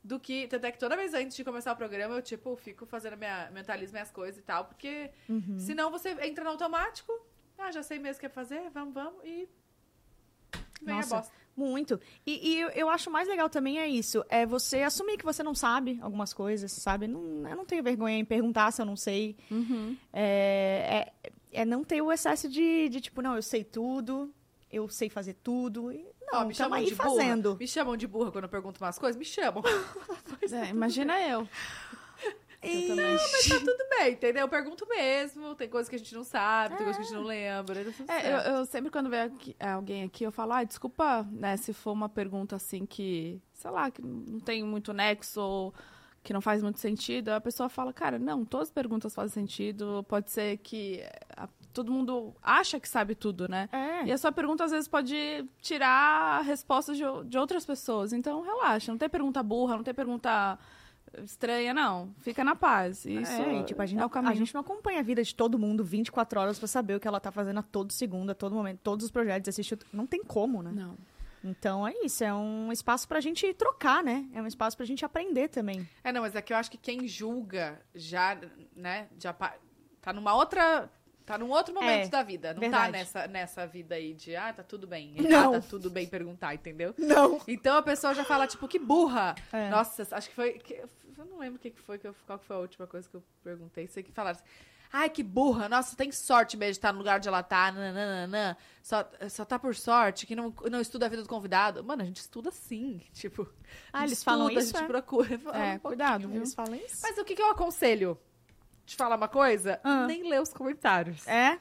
do que. Tanto é que toda vez antes de começar o programa, eu, tipo, fico fazendo minha. mentalizo minhas coisas e tal. Porque Uhum. senão você entra no automático. Ah, já sei mesmo o que é fazer, vamos, vamos, e. Vem Nossa. a bosta. Muito. E, e eu- eu acho mais legal também é isso. É você assumir que você não sabe algumas coisas, sabe? Não, eu não tenho vergonha em perguntar se eu não sei. Uhum. É, é, é não ter o excesso de, de, tipo, não, eu sei tudo, eu sei fazer tudo. E, não, me tamo chamam aí de burra. fazendo. Me chamam de burra quando eu pergunto umas coisas? Me chamam. É, imagina eu. Eu também. Tá tudo bem, entendeu? Eu pergunto mesmo. Tem coisas que a gente não sabe, tem coisas que a gente não lembra. tá tudo É, eu, eu sempre quando vem aqui- alguém aqui, eu falo, ah, desculpa, né, se for uma pergunta assim que, sei lá, que não tem muito nexo ou que não faz muito sentido, a pessoa fala, cara, não, todas as perguntas fazem sentido, pode ser que a- todo mundo acha que sabe tudo, né? É. E a sua pergunta, às vezes, pode tirar respostas de, de outras pessoas. Então, relaxa. Não tem pergunta burra, não tem pergunta estranha, não. Fica na paz. Isso É, tipo, a gente, é não, o caminho. a gente não acompanha a vida de todo mundo 24 horas pra saber o que ela tá fazendo a todo segundo, a todo momento, todos os projetos, assistir. Não tem como, né? Não. Então é isso, é um espaço pra gente trocar, né? É um espaço pra gente aprender também. É, não, mas é que eu acho que quem julga já, né, já tá numa outra. Tá num outro momento É, da vida. Não verdade. tá nessa, nessa vida aí de, ah, tá tudo bem. Não. Ah, tá tudo bem perguntar, entendeu? Não. Então a pessoa já fala, tipo, que burra. É. Nossa, acho que foi. que- eu não lembro o que foi, que eu- qual foi a última coisa que eu perguntei. Sei que falaram assim. Ai, que burra. Nossa, tem sorte mesmo de estar no lugar onde ela tá. Nananana. Só, só tá por sorte que não, não estuda a vida do convidado. Mano, a gente estuda sim. Tipo. Ah, eles falam estuda, isso, A gente é? procura. É, Um cuidado, viu? Eles falam isso? Mas o que, que eu aconselho? Te falar uma coisa? Ah. Nem ler os comentários. É? É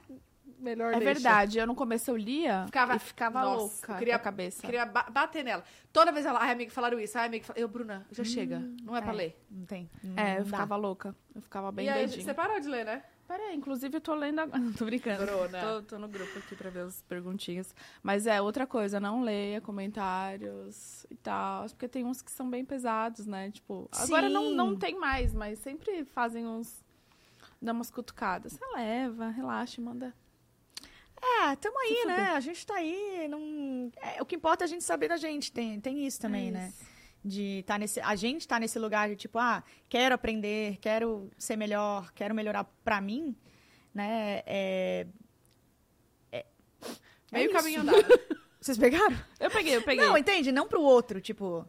Melhor deixa. verdade. Eu no começo eu lia Ficava- e ficava Nossa, louca queria- a cabeça. Queria ba- bater nela. Toda vez ela, ai, amiga, falaram isso. Ai, amiga, falaram... eu, Bruna, já chega. Não é pra é. ler. Não tem. É, eu dá. ficava louca. Eu ficava bem e aí, doidinha. você parou de ler, né? Peraí, inclusive eu tô lendo agora. Não, tô brincando. Bruna. Tô, tô no grupo aqui pra ver as perguntinhas. Mas é outra coisa, não leia comentários e tal. Porque tem uns que são bem pesados, né? Tipo, agora não, Sim. não tem mais, mas sempre fazem uns. Dá umas cutucadas. Você leva, relaxa, manda. É, tamo aí, Se né? fuder. A gente tá aí. Não... é, o que importa é a gente saber da gente. Tem, tem isso também, É né? isso. De tá nesse. A gente tá nesse lugar de tipo, ah, quero aprender, quero ser melhor, quero melhorar pra mim, né? É. é- é Meio isso. caminho andado. Vocês pegaram? Eu peguei, eu peguei. Não, entende? Não pro outro, tipo.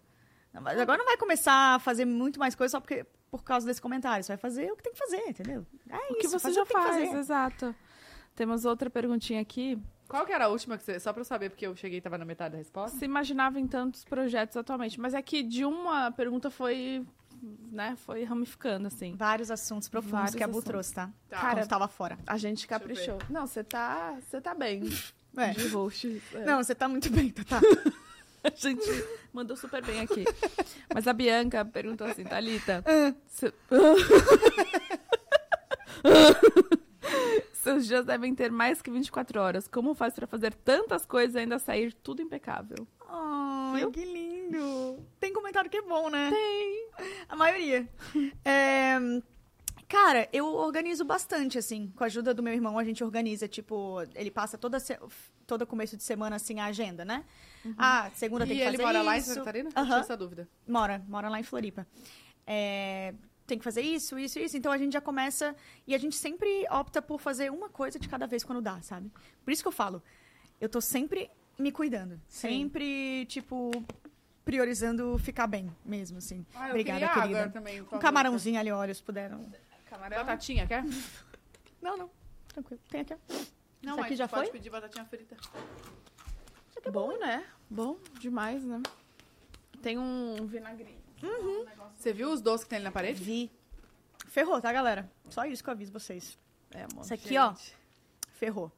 agora não vai começar a fazer muito mais coisa só porque, por causa desse comentário. Você vai fazer o que tem que fazer, entendeu? É o isso. que você faz já que tem que faz, fazer. exato. Temos outra perguntinha aqui. Qual que era a última que você... Só pra eu saber, porque eu cheguei e tava na metade da resposta. Se imaginava em tantos projetos atualmente. Mas é que de uma pergunta foi. né, foi ramificando, assim. Vários assuntos profundos Vários que a Bu trouxe, tá? Tá. Cara, tava fora. A gente caprichou. Não, você tá. Você tá bem. É. De host. É. Não, você tá muito bem, tá? A gente mandou super bem aqui. Mas a Bianca perguntou assim, Thalita. se- Seus dias devem ter mais que 24 horas. Como faz pra fazer tantas coisas e ainda sair tudo impecável? Ai, Viu? que lindo. Tem comentário que é bom, né? Tem. A maioria. É, Cara, eu organizo bastante, assim. Com a ajuda do meu irmão, a gente organiza, tipo, ele passa toda, se... todo começo de semana, assim, a agenda, né? Ah, segunda tem E que ele fazer mora lá em isso. Santa Catarina? Tinha essa dúvida. Mora, mora lá em Floripa. É, tem que fazer isso, isso, isso. Então a gente já começa. E a gente sempre opta por fazer uma coisa de cada vez quando dá, sabe? Por isso que eu falo. Eu tô sempre me cuidando. Sempre, tipo, priorizando ficar bem mesmo, assim. Ah, Obrigada, queria querida. também. Um camarãozinho ali, olha, se puderam. Camarão. Batatinha, quer? Não, não. Tranquilo. Tem aqui, ó. Não, Isso aqui mas já pode foi? pedir batatinha frita. Bom, né? Bom demais, né? Tem um vinagrinho. Você viu os doces que tem ali na parede? Vi. Ferrou, tá, galera? Só isso que eu aviso vocês. É, amor. Isso aqui, ó, Gente. ferrou.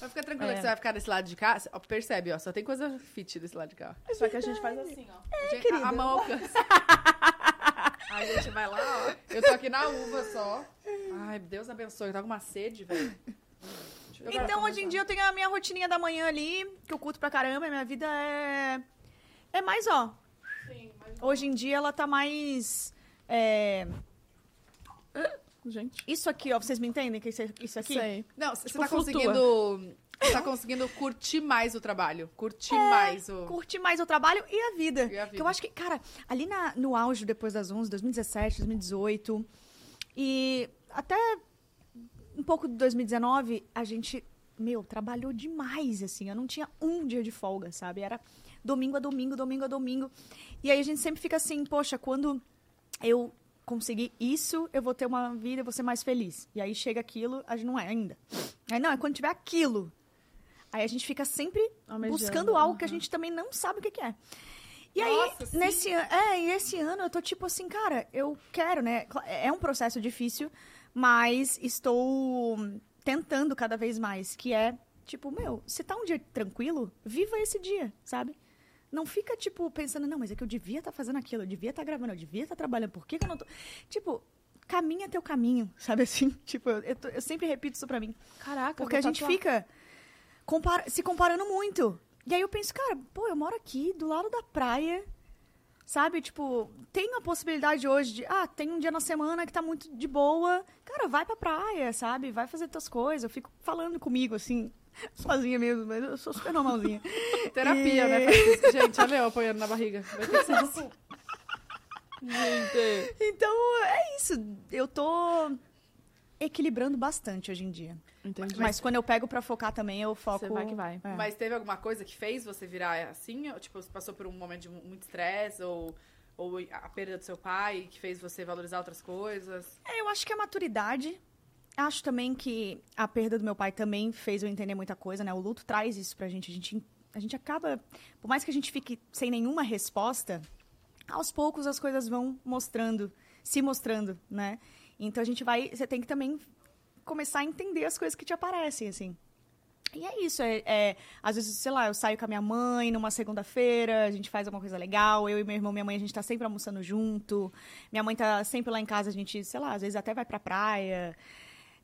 Mas fica tranquila É. que você vai ficar desse lado de cá. Ó, percebe, ó. Só tem coisa fit desse lado de cá. Só que a gente faz assim, ó. Gente, querida. a, a mão alcança. A gente vai lá, ó. Eu tô aqui na uva só. Ai, Deus abençoe. Eu tô com uma sede, velho. Então, hoje em dia, eu tenho a minha rotininha da manhã ali, que eu curto pra caramba, e minha vida é. É mais, ó. Sim, mas- Hoje em dia, ela tá mais. é, Gente. Isso aqui, ó, vocês me entendem? Que isso isso aqui? Sei. Não, você Tipo, tá flutua. conseguindo tá conseguindo curtir mais o trabalho. Curtir mais o. Curtir mais o trabalho e a vida. E a Que vida. eu acho que, cara, ali na- no auge, depois das 11, 2017, 2018, e até um pouco de 2019, a gente, meu, trabalhou demais, assim. Eu não tinha um dia de folga, sabe? Era domingo a domingo, domingo a domingo. E aí a gente sempre fica assim, poxa, quando eu conseguir isso, eu vou ter uma vida, eu vou ser mais feliz. E aí chega aquilo, a gente não é ainda. Aí não, é quando tiver aquilo. Aí a gente fica sempre Almejando, buscando algo que a gente também não sabe o que, que é. E Nossa, aí, sim. nesse, é, e esse ano eu tô tipo assim, cara, eu quero, né? Cla- É um processo difícil, mas estou tentando cada vez mais, que é, tipo, meu, se tá um dia tranquilo, viva esse dia, sabe? Não fica, tipo, pensando, não, mas é que eu devia estar fazendo aquilo, eu devia estar gravando, eu devia estar trabalhando, por que, que eu não tô. Tipo, caminha teu caminho, sabe assim? Tipo, eu, tô- eu sempre repito isso pra mim. Caraca, Porque a gente fica compara- se comparando muito. E aí eu penso, cara, pô, eu moro aqui, do lado da praia, sabe? Tipo, tem a possibilidade hoje de, ah, tem um dia na semana que tá muito de boa. Cara, vai pra praia, sabe? Vai fazer tuas coisas. Eu fico falando comigo, assim, sozinha mesmo, mas eu sou super normalzinha. Terapia, E- né? Gente, olha eu apoiando na barriga. Vai ter que ser assim. Gente. Então, é isso. Eu tô equilibrando bastante hoje em dia. Entendi. Mas quando eu pego pra focar também, eu foco... Você vai que vai. É. Mas teve alguma coisa que fez você virar assim? Ou, tipo, você passou por um momento de muito estresse? Ou, ou a perda do seu pai que fez você valorizar outras coisas? É, eu acho que a maturidade. Acho também que a perda do meu pai também fez eu entender muita coisa, né? O luto traz isso pra gente. A gente, a gente acaba. Por mais que a gente fique sem nenhuma resposta, aos poucos as coisas vão mostrando, se mostrando, né? Então a gente vai. Você tem que também começar a entender as coisas que te aparecem, assim. E é isso, é, é, às vezes, sei lá, eu saio com a minha mãe numa segunda-feira, a gente faz alguma coisa legal, eu e meu irmão, minha mãe, a gente tá sempre almoçando junto, minha mãe tá sempre lá em casa, a gente, sei lá, às vezes até vai pra praia,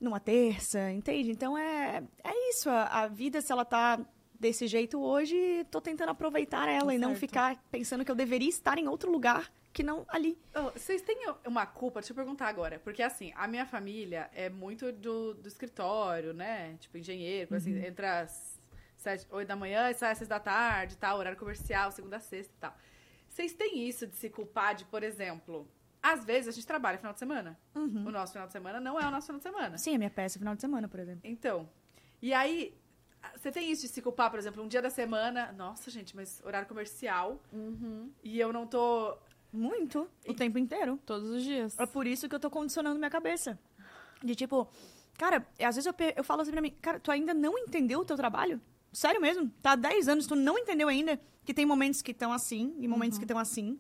numa terça, entende? Então é, é isso, a, a vida, se ela tá desse jeito hoje, tô tentando aproveitar ela e não Certo. ficar pensando que eu deveria estar em outro lugar que não ali. Oh, vocês têm uma culpa? Deixa eu perguntar agora. Porque, assim, a minha família é muito do, do escritório, né? Tipo, engenheiro, assim, entra às sete, oito da manhã e sai às seis da tarde, tal, horário comercial, segunda a sexta e tal. Vocês têm isso de se culpar de, por exemplo, às vezes a gente trabalha final de semana. O nosso final de semana não é o nosso final de semana. Sim, a minha peça é final de semana, por exemplo. Então, e aí, você tem isso de se culpar, por exemplo, um dia da semana, nossa, gente, mas horário comercial, e eu não tô. Muito, o tempo inteiro. Todos os dias. É por isso que eu tô condicionando minha cabeça. De tipo, cara, às vezes eu, eu falo assim pra mim, cara, tu ainda não entendeu o teu trabalho? Sério mesmo? Tá há 10 anos, tu não entendeu ainda que tem momentos que estão assim e momentos que estão assim.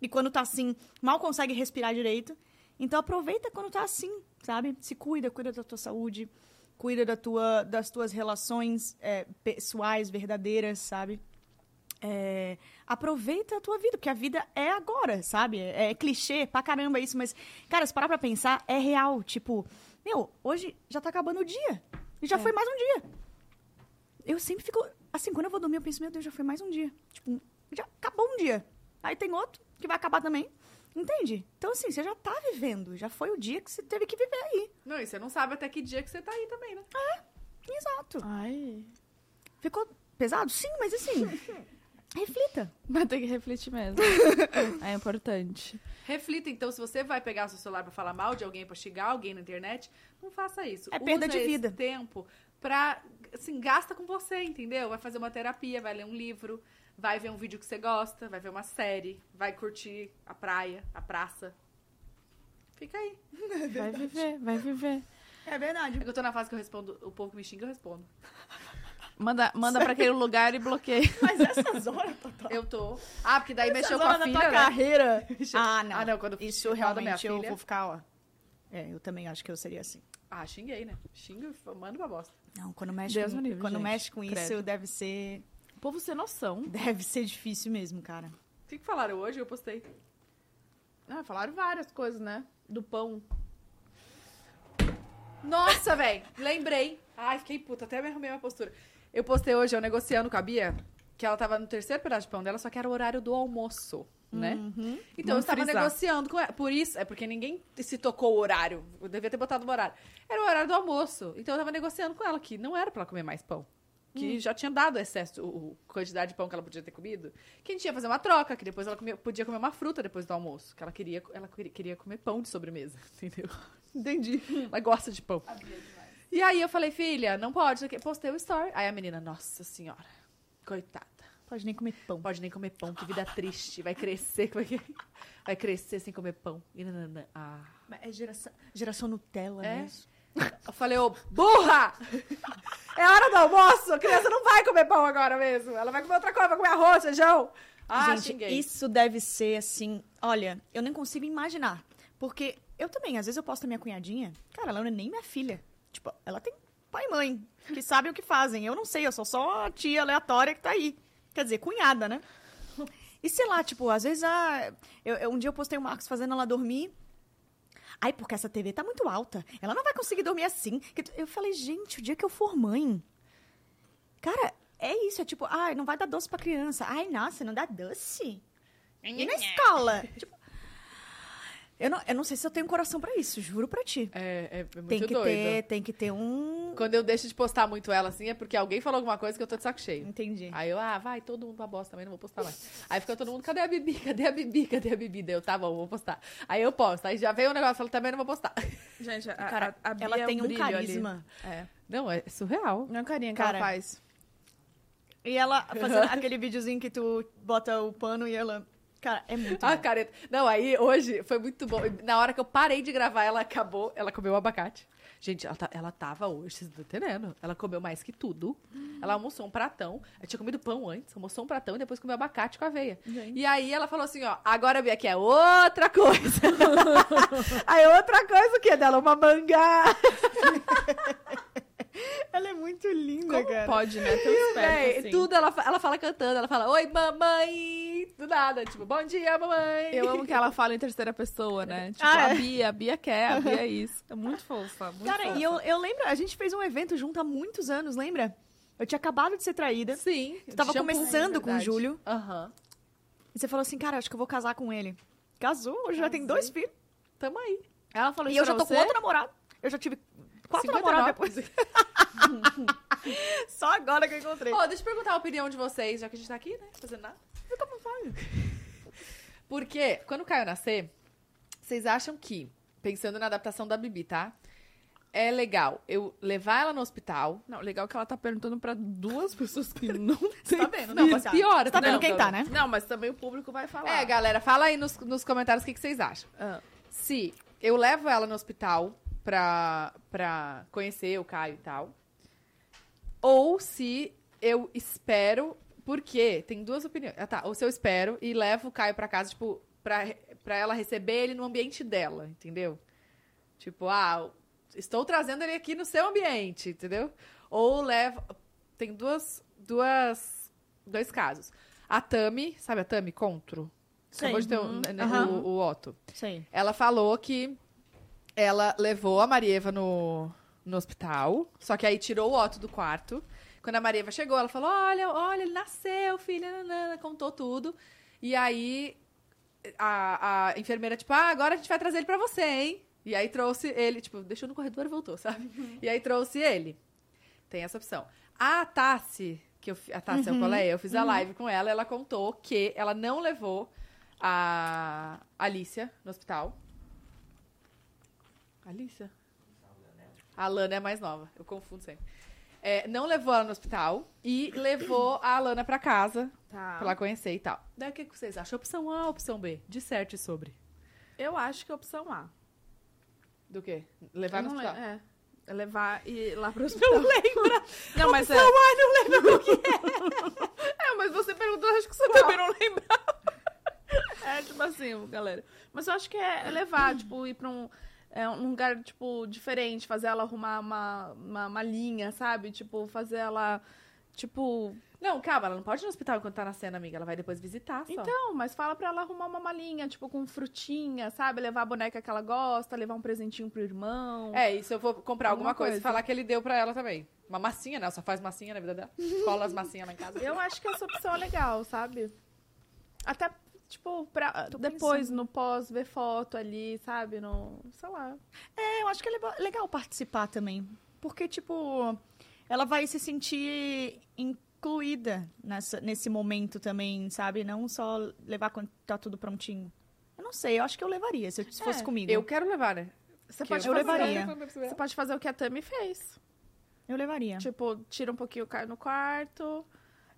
E quando tá assim, mal consegue respirar direito. Então aproveita quando tá assim, sabe? Se cuida, cuida da tua saúde, cuida da tua, das tuas relações é, pessoais, verdadeiras, sabe? É, aproveita a tua vida, porque a vida é agora, sabe? É, é clichê pra caramba isso, mas, cara, se parar pra pensar, é real. Tipo, meu, hoje já tá acabando o dia. E já É. foi mais um dia. Eu sempre fico. Assim, quando eu vou dormir, eu penso, meu Deus, já foi mais um dia. Tipo, já acabou um dia. Aí tem outro que vai acabar também. Entende? Então, assim, você já tá vivendo. Já foi o dia que você teve que viver aí. Não, e você não sabe até que dia que você tá aí também, né? Exato. Ai. Ficou pesado? Sim, mas assim. reflita. Vai ter que refletir mesmo. é importante. Reflita, então, se você vai pegar o seu celular pra falar mal de alguém, pra xingar alguém na internet, não faça isso. É perda Usa de vida. Esse tempo pra, assim, gasta com você, entendeu? Vai fazer uma terapia, vai ler um livro, vai ver um vídeo que você gosta, vai ver uma série, vai curtir a praia, a praça. Fica aí. Vai viver, vai viver. É verdade. É que eu tô na fase que eu respondo, o povo que me xinga, eu respondo. Manda, manda pra aquele lugar e bloqueia. Mas essas horas, Totó. Eu tô. Ah, porque daí mexeu essas com a filha, tua né? carreira. Mexeu- Ah, não. Ah, não, quando Isso realmente eu filha- vou ficar, ó. É, eu também acho que eu seria assim. Ah, xinguei, né? Xinga, manda uma bosta. Não, quando mexe, Deus com, livre, quando gente. mexe com isso, deve ser. O povo sem noção. Deve ser difícil mesmo, cara. O que, que falaram hoje? Eu postei. Ah, falaram várias coisas, né? Do pão. Nossa, velho, lembrei. Ai, fiquei puta, até me arrumei minha postura. Eu postei hoje, eu negociando com a Bia, que ela tava no terceiro pedaço de pão dela, só que era o horário do almoço, né? Uhum. Então eu Vamos estava frisar. negociando com ela. Por isso, é porque ninguém se tocou o horário. Eu devia ter botado o horário. Era o horário do almoço. Então eu tava negociando com ela que não era pra ela comer mais pão. que já tinha dado excesso, o, o- quantidade de pão que ela podia ter comido, que a gente ia fazer uma troca, que depois ela comia- podia comer uma fruta depois do almoço, que ela queria, ela queria- queria comer pão de sobremesa, entendeu? Entendi. Ela gosta de pão. E aí eu falei, filha, não pode, postei o story. Aí a menina, nossa senhora, coitada. Pode nem comer pão. Pode nem comer pão, que vida triste. Vai crescer, vai, vai crescer sem comer pão. E nananã. Ah. Mas É geração, geração Nutella É? mesmo. Eu falei, ô, burra! É hora do almoço! A criança não vai comer pão agora mesmo. Ela vai comer outra coisa, vai comer arroz, feijão. Ah, Gente, xinguei. isso deve ser assim. Olha, eu nem consigo imaginar. Porque eu também, às vezes eu posto a minha cunhadinha. Cara, ela não é nem minha filha. Tipo, ela tem pai e mãe que sabem o que fazem. Eu não sei, eu sou só a tia aleatória que tá aí. Quer dizer, cunhada, né? E sei lá, tipo, às vezes ah, eu, eu- um dia eu postei o Marcos fazendo ela dormir. Ai, porque essa TV tá muito alta. Ela não vai conseguir dormir assim. Eu falei, gente, o dia que eu for mãe. Cara, é isso. É tipo, ai, não vai dar doce pra criança. Ai, nossa, não dá doce? E na escola? tipo, eu não, eu não sei se eu tenho coração pra isso, juro pra ti. É, é, é muito Tem que doido. ter, tem que ter um. Quando eu deixo de postar muito ela assim, é porque alguém falou alguma coisa que eu tô de saco cheio. Entendi. Aí eu, ah, vai, todo mundo pra bosta também, não vou postar mais. Aí fica todo mundo, cadê a Bibi? Cadê a Bibi? Cadê a Bibi? Daí eu, tá bom, vou postar. Aí eu posto. Aí já veio o negócio, eu falo, também não vou postar. Gente, a, Cara, a, a Bia ela é tem um ali. carisma. É. Não, é surreal. Não é carinha que Cara, ela faz. E ela fazendo aquele videozinho que tu bota o pano e ela. Cara, é muito. Ah, bom. careta. Não, aí hoje foi muito bom. Na hora que eu parei de gravar, ela acabou, ela comeu o abacate. Gente, ela, tá- ela tava hoje, vocês estão entendendo? Ela comeu mais que tudo. Ela almoçou um pratão. Ela tinha comido pão antes, almoçou um pratão e depois comeu abacate com aveia. Gente. E aí ela falou assim, ó, agora Bia, aqui é outra coisa. aí outra coisa o quê dela? Uma mangá. Ela é muito linda, Como cara. pode, né? Tão esperta assim. Tudo ela, ela fala cantando, ela fala, oi mamãe, do nada, tipo, bom dia mamãe. Eu amo que ela fala em terceira pessoa, né? Tipo, Ah, a é? Bia, a Bia quer, a Bia é isso. É muito fofa, muito Cara, fofa. e eu, eu lembro, a gente fez um evento junto há muitos anos, lembra? Eu tinha acabado de ser traída. Sim. Tu tava começando é com o. Júlio. Aham. E você falou assim, cara, acho que eu vou casar com ele. Casou, hoje já tem dois filhos. Tamo aí. Ela falou E isso eu já tô com você? outro namorado. Eu já tive quatro 59. namorados depois. Só agora que eu encontrei. Ó, deixa eu perguntar a opinião de vocês, já que a gente tá aqui, né? Fazendo nada. Eu tô com. Porque, quando o Caio nascer, vocês acham que, pensando na adaptação da Bibi, tá? É legal eu levar ela no hospital. Não, legal que ela tá perguntando pra duas pessoas que não tem Tá vendo? Não, Mas tá. pior, Você tá vendo não, quem tá, né? Não, mas também o público vai falar. É, galera, fala aí nos, nos comentários o que, que vocês acham. Ah, Se eu levo ela no hospital pra, pra conhecer o Caio e tal. Ou se eu espero. Porque tem duas opiniões. Ah, tá. Ou se eu espero e levo o Caio pra casa, tipo, pra, pra ela receber ele no ambiente dela, entendeu? Tipo, ah, estou trazendo ele aqui no seu ambiente, entendeu? Ou levo. Tem duas. duas dois casos. A Tami, sabe a Tami Contro? Sei. Acabou de ter o, Uhum. o, o Otto. Sei. Ela falou que ela levou a Marieva no, no hospital, só que aí tirou o Otto do quarto. Quando a Marieva chegou, ela falou: Olha, olha, ele nasceu, filha, nanana, contou tudo. E aí a, a enfermeira, tipo, ah, agora a gente vai trazer ele pra você, hein? E aí trouxe ele, tipo, deixou no corredor e voltou, sabe? E aí trouxe ele. Tem essa opção. A Tassi, que eu, a Tassi é o colega, eu fiz a live com ela, ela contou que ela não levou a Alicia no hospital. Alicia? A Lana é a mais nova, eu confundo sempre. É, não levou ela no hospital e levou a Alana pra casa tá. pra ela conhecer e tal. Daí o que vocês acham? Opção A ou opção B? Disserte sobre. Eu acho que é opção A. Do quê? Levar no Eu não hospital. É. É levar e ir lá pro hospital. Não lembra. Não, mas é. não lembra o que é. É, mas você perguntou, acho que você também não lembrava. É, tipo assim, galera. Mas eu acho que é levar, tipo, ir pra um, é, um lugar, tipo, diferente, fazer ela arrumar uma, uma, uma linha, sabe? Tipo, fazer ela, tipo... Não, calma, ela não pode ir no hospital enquanto tá nascendo, amiga. Ela vai depois visitar só. Então, mas fala pra ela arrumar uma malinha, tipo, com frutinha, sabe? Levar a boneca que ela gosta, levar um presentinho pro irmão. É, e se eu for comprar alguma, Alguma coisa, coisa. falar que ele deu pra ela também. Uma massinha, né? Ela só faz massinha na vida dela. Cola as massinhas lá em casa. Eu acho que essa opção é legal, sabe? Até, tipo, pra Tô depois, pensando. no pós, ver foto ali, sabe? No, sei lá. É, eu acho que é legal participar também. Porque, tipo, ela vai se sentir incluída nessa, nesse momento também, sabe? Não só levar quando tá tudo prontinho. Eu não sei, eu acho que eu levaria, se, eu- se fosse É, comigo. Eu quero levar, né? Você Que pode, eu fazer, levaria. você pode fazer o que a Tami fez. Eu levaria. Tipo, tira um pouquinho o Caio no quarto.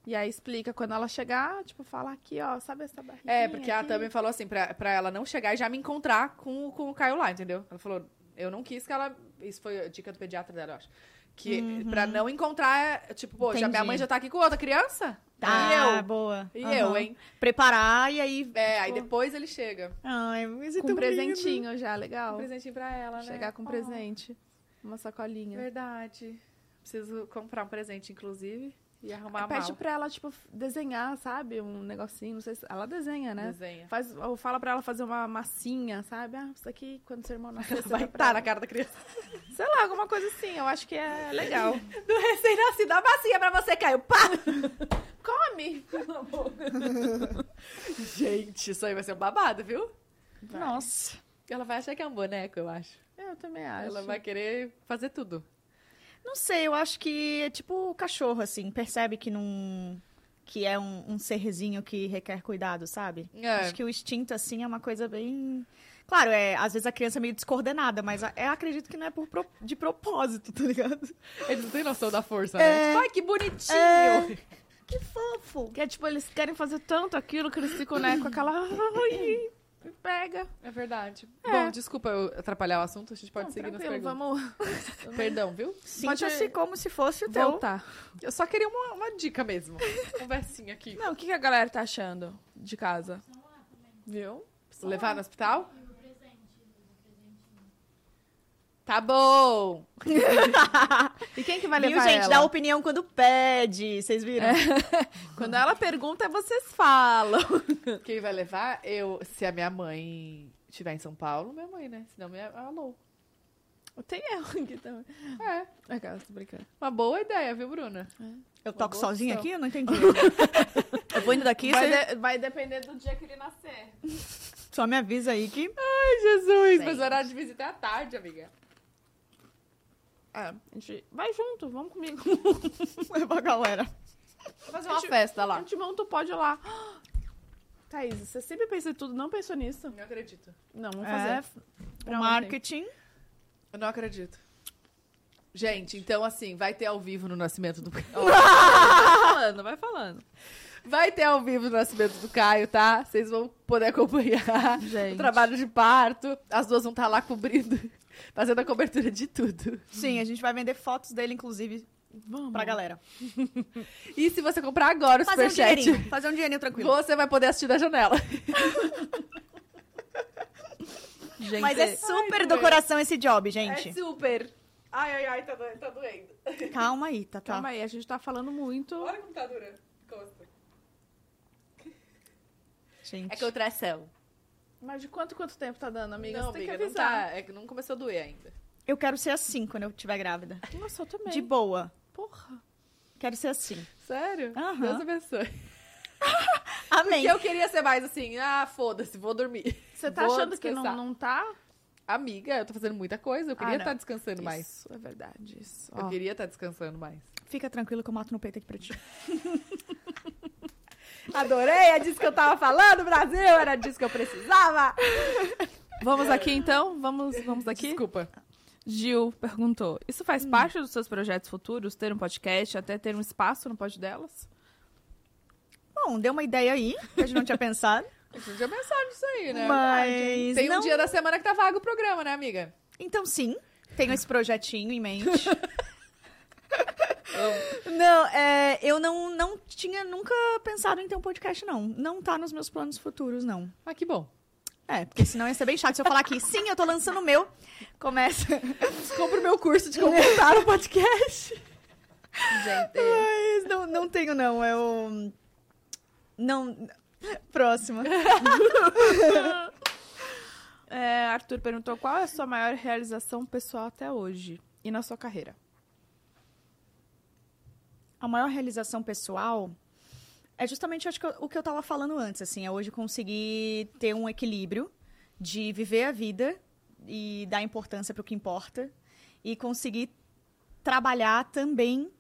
E aí explica quando ela chegar, tipo, fala aqui, ó, sabe essa barriguinha É, porque a aqui? Tami falou assim, pra, pra ela não chegar e já me encontrar com, com o Caio lá, entendeu? Ela falou, eu não quis que ela. Isso foi a dica do pediatra dela, eu acho. Que pra não encontrar, é, tipo, pô, já, minha mãe já tá aqui com outra criança? Tá, E eu? boa. E Aham. eu, hein? Preparar e aí... É, aí depois ele chega. Ai, mas é Com um lindo. presentinho já, Um legal. presentinho pra ela, né? Chegar com um Oh, presente. Uma sacolinha. Verdade. Preciso comprar um presente, inclusive, e arrumar Pede pra ela, tipo, desenhar, sabe? Um negocinho, não sei se... Ela desenha, né? Desenha. Faz, ou fala pra ela fazer uma massinha, sabe? Ah, isso aqui, quando seu irmão nascer, Vai estar na ela. cara da criança. Sei lá, alguma coisa assim. Eu acho que é legal. Do recém-nascido, a massinha pra você, Caio. Pá! Come! Gente, isso aí vai ser um babado, viu? Nossa. Ela vai achar que é um boneco, eu acho. Eu também acho. Ela vai querer fazer tudo. Não sei, eu acho que é tipo o cachorro, assim, percebe que não... Que é um, um serzinho que requer cuidado, sabe? É. Acho que o instinto, assim, é uma coisa bem... Claro, é, às vezes a criança é meio descoordenada, mas a- eu acredito que não é por, pro- de propósito, tá ligado? Eles não têm noção da força, É. né? Tipo, ai, que bonitinho! É. Que fofo! Que é tipo, eles querem fazer tanto aquilo que eles ficam, né, com aquela. Ai, pega. É verdade. É. Bom, desculpa eu atrapalhar o assunto, a gente pode Não, seguir nas perguntas. vamos Perdão, viu? Sinta-se como se fosse o teu. voltar. Eu só queria uma, uma dica mesmo. Conversinha aqui. Não, o que, que a galera tá achando de casa? Viu? Levar no hospital? Tá bom! E quem que vai Viu, levar gente? ela? Dá opinião quando pede. Vocês viram? Quando ela pergunta, vocês falam. Quem vai levar? Eu, se a minha mãe estiver em São Paulo, minha mãe, né? Senão minha. Alô. Tem eu aqui também. É. É, cara, tô brincando. Uma boa ideia, viu, Bruna? Eu toco sozinha opção. aqui? Eu não entendi. eu vou indo daqui, Vai, você de- vai depender do dia que ele nascer. só me avisa aí que... Ai, Jesus! Sim. Mas o horário de visita é à tarde, amiga. É, a gente vai junto, vamos comigo. Leva a galera. Vou fazer uma Gente, festa A lá. gente monta o pódio lá. Thaís, você sempre pensa em tudo, não pensou nisso? Não acredito. Não, vamos É, fazer. o Pra ontem. marketing. Eu não acredito. Gente, então assim, vai ter ao vivo no nascimento do Vai falando, vai falando. Vai ter ao vivo no nascimento do Caio, tá? Vocês vão poder acompanhar Gente. o trabalho de parto. As duas vão estar lá cobrindo, fazendo a cobertura de tudo. Sim, a gente vai vender fotos dele, inclusive, Vamos. pra galera. E se você comprar agora o Fazer um Superchat, dinheirinho. Fazer um dinheirinho tranquilo. você vai poder assistir da janela. Gente, Mas é super do coração esse job, gente. É super. Ai, ai, ai, tá, do- tá doendo. Calma aí, tá, tá. calma aí, a gente tá falando muito. Olha como tá dura. Costa. Gente. É contração. Mas de quanto quanto tempo tá dando, amiga? Não, Você tem amiga, que não avisar. tá. É que não começou a doer ainda. Eu quero ser assim quando eu estiver grávida. Nossa, eu também. De boa. Porra. Quero ser assim. Sério? Aham. Deus abençoe. Amém. Porque eu queria ser mais assim, ah, foda-se, vou dormir. Você tá Vou achando que não, descansar. não tá? Amiga, eu tô fazendo muita coisa, eu queria Ah, não. estar descansando mais. Isso, é verdade. Isso. Eu Ó, queria estar descansando mais. Fica tranquilo que eu mato no peito aqui pra ti. Adorei, é disso que eu tava falando, Brasil, era disso que eu precisava. Vamos aqui então? Vamos, vamos aqui? Desculpa. Gil perguntou: Isso faz Hum. parte dos seus projetos futuros, ter um podcast, até ter um espaço no pod delas? Bom, deu uma ideia aí, que a gente não tinha pensado. A gente já pensou nisso aí, né? Mas. Tem um não... dia da semana que tá vago o programa, né, amiga? Então, sim, tenho esse projetinho em mente. não, é, eu não, não tinha nunca pensado em ter um podcast, não. Não tá nos meus planos futuros, não. Ah, que bom. É, porque senão ia ser bem chato se eu falar aqui, sim, eu tô lançando o meu. Começa. Compre o meu curso de como montar um podcast. Gente, Mas não, não tenho, não. Eu. Não. Próxima. é, Arthur perguntou: Qual é a sua maior realização pessoal até hoje e na sua carreira? A maior realização pessoal é justamente acho que eu- o que eu tava falando antes, assim, é hoje conseguir ter um equilíbrio de viver a vida e dar importância para o que importa e conseguir trabalhar também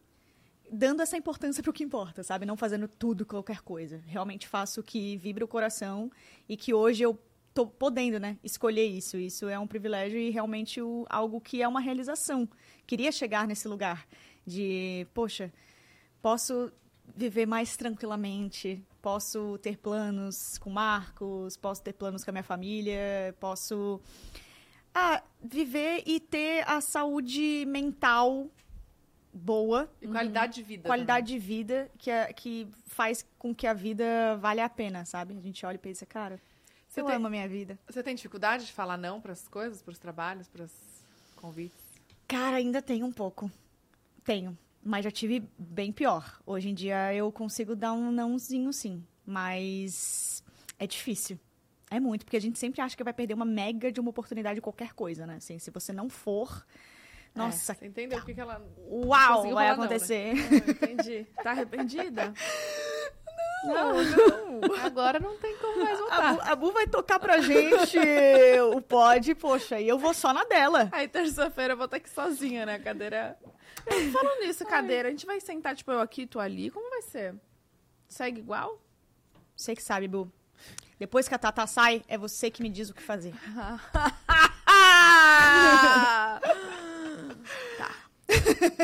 dando essa importância pro que importa, sabe? Não fazendo tudo, qualquer coisa. Realmente faço o que vibra o coração e que hoje eu tô podendo, né, escolher isso. Isso é um privilégio e realmente o, algo que é uma realização. Queria chegar nesse lugar de, poxa, posso viver mais tranquilamente, posso ter planos com Marcos, posso ter planos com a minha família, posso ah, viver e ter a saúde mental boa, E qualidade de vida. qualidade de vida que, é, que faz com que a vida valha a pena, sabe? A gente olha e pensa, cara, Você eu tem- amo a minha vida. Você tem dificuldade de falar não para as coisas, para os trabalhos, para os convites? Cara, ainda tem um pouco. Tenho. Mas já tive bem pior. Hoje em dia eu consigo dar um nãozinho sim. Mas é difícil. É muito, porque a gente sempre acha que vai perder uma mega de uma oportunidade de qualquer coisa, né? Assim, se você não for. Nossa, É, você entendeu o que, que ela. uau, vai falar não, né? acontecer. Ah, entendi. Tá arrependida? Não, não. Agora não tem como mais A voltar. Bu, a Bu vai tocar pra gente o pod, poxa, e eu vou só na dela. Aí terça-feira eu vou estar aqui sozinha, né? Cadeira. Falando nisso, cadeira, a gente vai sentar, tipo, eu aqui, tu ali. Como vai ser? Segue igual? Você que sabe, Bu. Depois que a Tata sai, é você que me diz o que fazer. tá.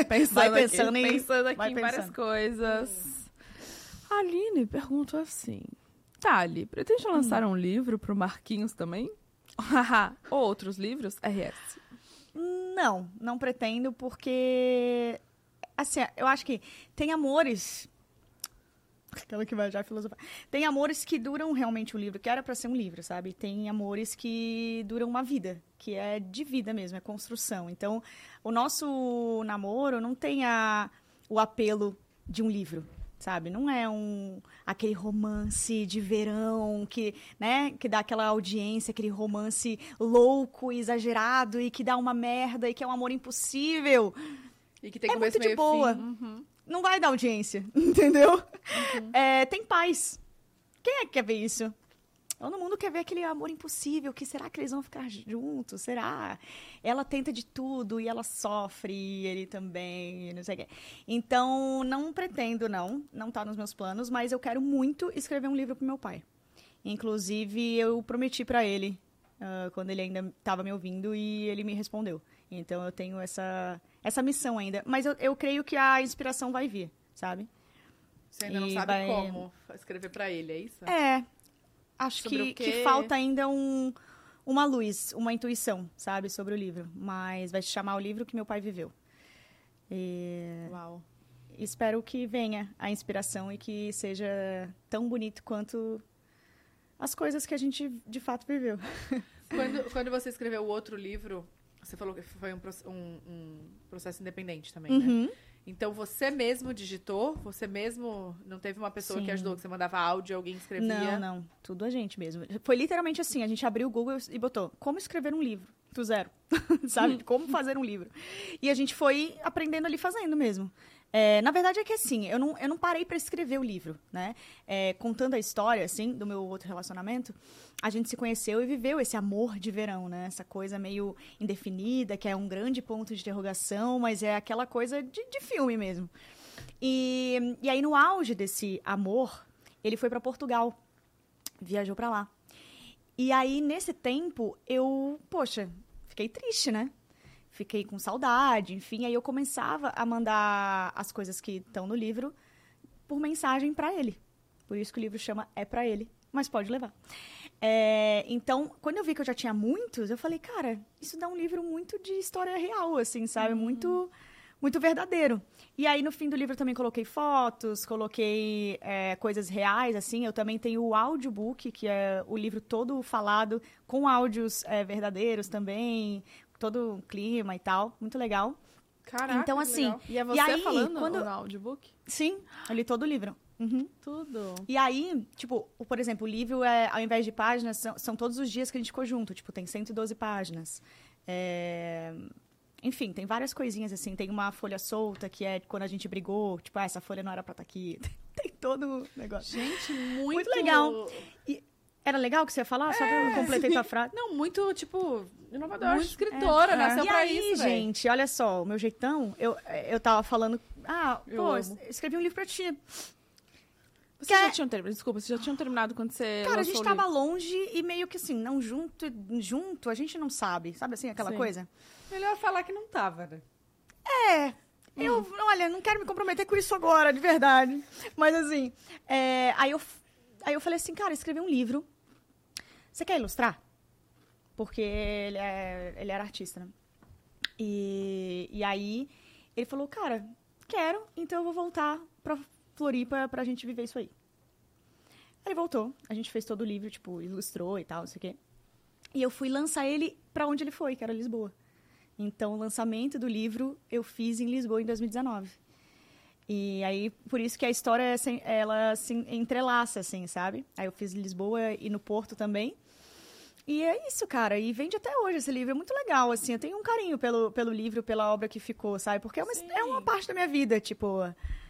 Pensando Vai aqui, pensando em- pensando aqui vai em várias coisas. A Aline perguntou assim: Tali, pretende lançar um livro pro Marquinhos também? Ou outros livros? RS. Não, não pretendo, porque. Assim, eu acho que tem amores. Aquela que vai já filosofar. Tem amores que duram realmente um livro, que era pra ser um livro, sabe? Tem amores que duram uma vida, que é de vida mesmo, é construção. Então, o nosso namoro não tem a, o apelo de um livro, sabe? Não é um aquele romance de verão que, né, que dá aquela audiência, aquele romance louco, exagerado e que dá uma merda e que é um amor impossível. E que tem É começo, muito de boa. Uhum. Não vai dar audiência, entendeu? É, tem paz. Quem é que quer ver isso? Todo mundo quer ver aquele amor impossível. Que será que eles vão ficar juntos? Será? Ela tenta de tudo e ela sofre, e ele também, não sei o quê. Então, não pretendo, não. Não tá nos meus planos, mas eu quero muito escrever um livro pro meu pai. Inclusive, eu prometi pra ele, ah, quando ele ainda estava me ouvindo, e ele me respondeu. Então, eu tenho essa, essa missão ainda. Mas eu, eu creio que a inspiração vai vir, sabe? Você ainda não E sabe vai- como escrever pra ele, é isso? É. Acho que, que falta ainda um, uma luz, uma intuição, sabe, sobre o livro. Mas vai se chamar o livro que meu pai viveu. E Uau. espero que venha a inspiração e que seja tão bonito quanto as coisas que a gente de fato viveu. Quando, quando você escreveu o outro livro, você falou que foi um, um- um processo independente também, né? Então você mesmo digitou? Você mesmo não teve uma pessoa que Sim. ajudou, que você mandava áudio, alguém escrevia? Não, não. Tudo a gente mesmo. Foi literalmente assim: a gente abriu o Google e botou como escrever um livro. Do zero. Sabe? Como fazer um livro. E a gente foi aprendendo ali fazendo mesmo. É, na verdade é que assim, eu não, eu não parei para escrever o livro, né? É, contando a história, assim, do meu outro relacionamento, a gente se conheceu e viveu esse amor de verão, né? Essa coisa meio indefinida, que é um grande ponto de interrogação, mas é aquela coisa de, de filme mesmo. E, e aí, no auge desse amor, ele foi para Portugal. Viajou para lá. E aí, nesse tempo, eu, poxa, fiquei triste, né? Fiquei com saudade, enfim. Aí eu começava a mandar as coisas que estão no livro por mensagem para ele. Por isso que o livro chama É para ele, mas pode levar. É, então, quando eu vi que eu já tinha muitos, eu falei, cara, isso dá um livro muito de história real, assim, sabe? Muito, muito verdadeiro. E aí, no fim do livro, eu também coloquei fotos, coloquei é, coisas reais, assim. Eu também tenho o audiobook, que é o livro todo falado, com áudios é, verdadeiros também, todo o clima e tal. Muito legal. Caraca, Então, assim. E é você aí, falando quando- no audiobook? Sim, eu li todo o livro. Uhum. Tudo. E aí, tipo, por exemplo, o livro, é, ao invés de páginas, são, são todos os dias que a gente ficou junto. Tipo, tem 112 páginas. É, Enfim, tem várias coisinhas assim. Tem uma folha solta, que é quando a gente brigou. Tipo, ah, essa folha não era pra estar aqui. tem todo o negócio. Gente, muito... Muito legal. Era legal o que você ia falar? Só que eu completei tua frase. Não, muito, tipo, Inovador. muito escritora, É. nasceu e pra aí, isso, gente, olha só, o meu jeitão, eu, eu tava falando Ah, Eu pô, amo. escrevi um livro pra ti. Vocês Quer- já tinham terminado? Desculpa, vocês já tinham terminado quando você. Cara, a gente tava livro? longe e meio que assim, não junto, junto, a gente não sabe. Sabe assim, aquela Sim. coisa? Melhor falar que não tava, né? É. Eu, olha, não quero me comprometer com isso agora, de verdade. Mas assim, é, aí, eu, aí eu falei assim, cara, escrevi um livro. Você quer ilustrar? Porque ele, é, ele era artista, né? E, e aí ele falou, cara, quero, então eu vou voltar pra Floripa pra gente viver isso aí. Ele voltou, a gente fez todo o livro, tipo, ilustrou e tal, não sei o quê. E eu fui lançar ele pra onde ele foi, que era Lisboa. Então, o lançamento do livro eu fiz em Lisboa em 2019. E aí, por isso que a história, é ela se entrelaça, assim, sabe? Aí eu fiz em Lisboa e no Porto também. E é isso, cara. E vende até hoje esse livro. É muito legal, assim. Eu tenho um carinho pelo, pelo livro, pela obra que ficou, sabe? Porque é uma, Sim. é uma parte da minha vida, tipo...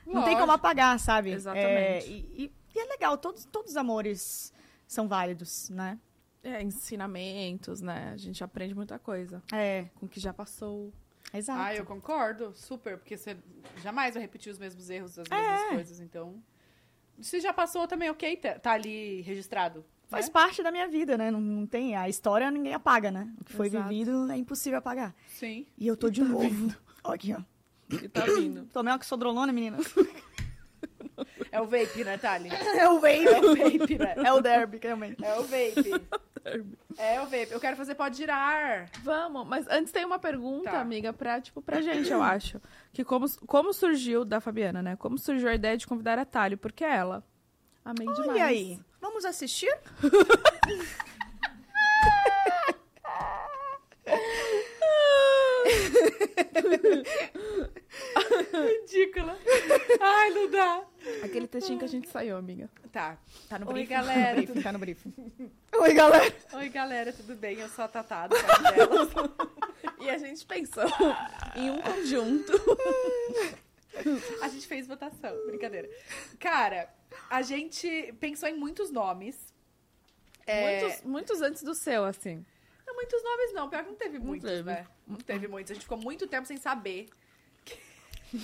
Não tem Lógico. como apagar, sabe? Exatamente. É, e, e- e é legal. Todos, todos os amores são válidos, né? É, ensinamentos, né? A gente aprende muita coisa É, com o que já passou. exato. Ah, eu concordo, super, porque você jamais vai repetir os mesmos erros, as mesmas É. coisas, então. Se já passou também, ok, tá, tá ali registrado. Faz né? parte da minha vida, né? Não, não tem. A história ninguém apaga, né? O que foi Exato. vivido é impossível apagar. Sim. E eu tô de novo. Ó, Aqui, ó. E tá vindo. Tomei uma sodrolona, menina. É o vape, né, Thali? É o É vape. o vape, né? É o derby, realmente. É o vape. É o vape. Eu quero fazer pode girar. Vamos, mas antes tem uma pergunta, Tá. amiga, pra, tipo, pra gente, eu acho. Que como, como surgiu, da Fabiana, né? Como surgiu a ideia de convidar a Thali? Porque é ela. Amei demais. Olha aí. Vamos assistir? Ridícula. Ai, não dá. Aquele textinho que a gente saiu, amiga. Tá. Tá no Oi, briefing. galera. Briefing, tá no briefing. Oi, galera. Oi, galera, tudo bem? Eu sou a Tatá do Delas. E a gente pensou em um conjunto. A gente fez votação, brincadeira. Cara, a gente pensou em muitos nomes. É, Muitos, muitos antes do seu, assim. Não, muitos nomes não, pior que não teve muitos, teve. né? Não teve muitos. A gente ficou muito tempo sem saber.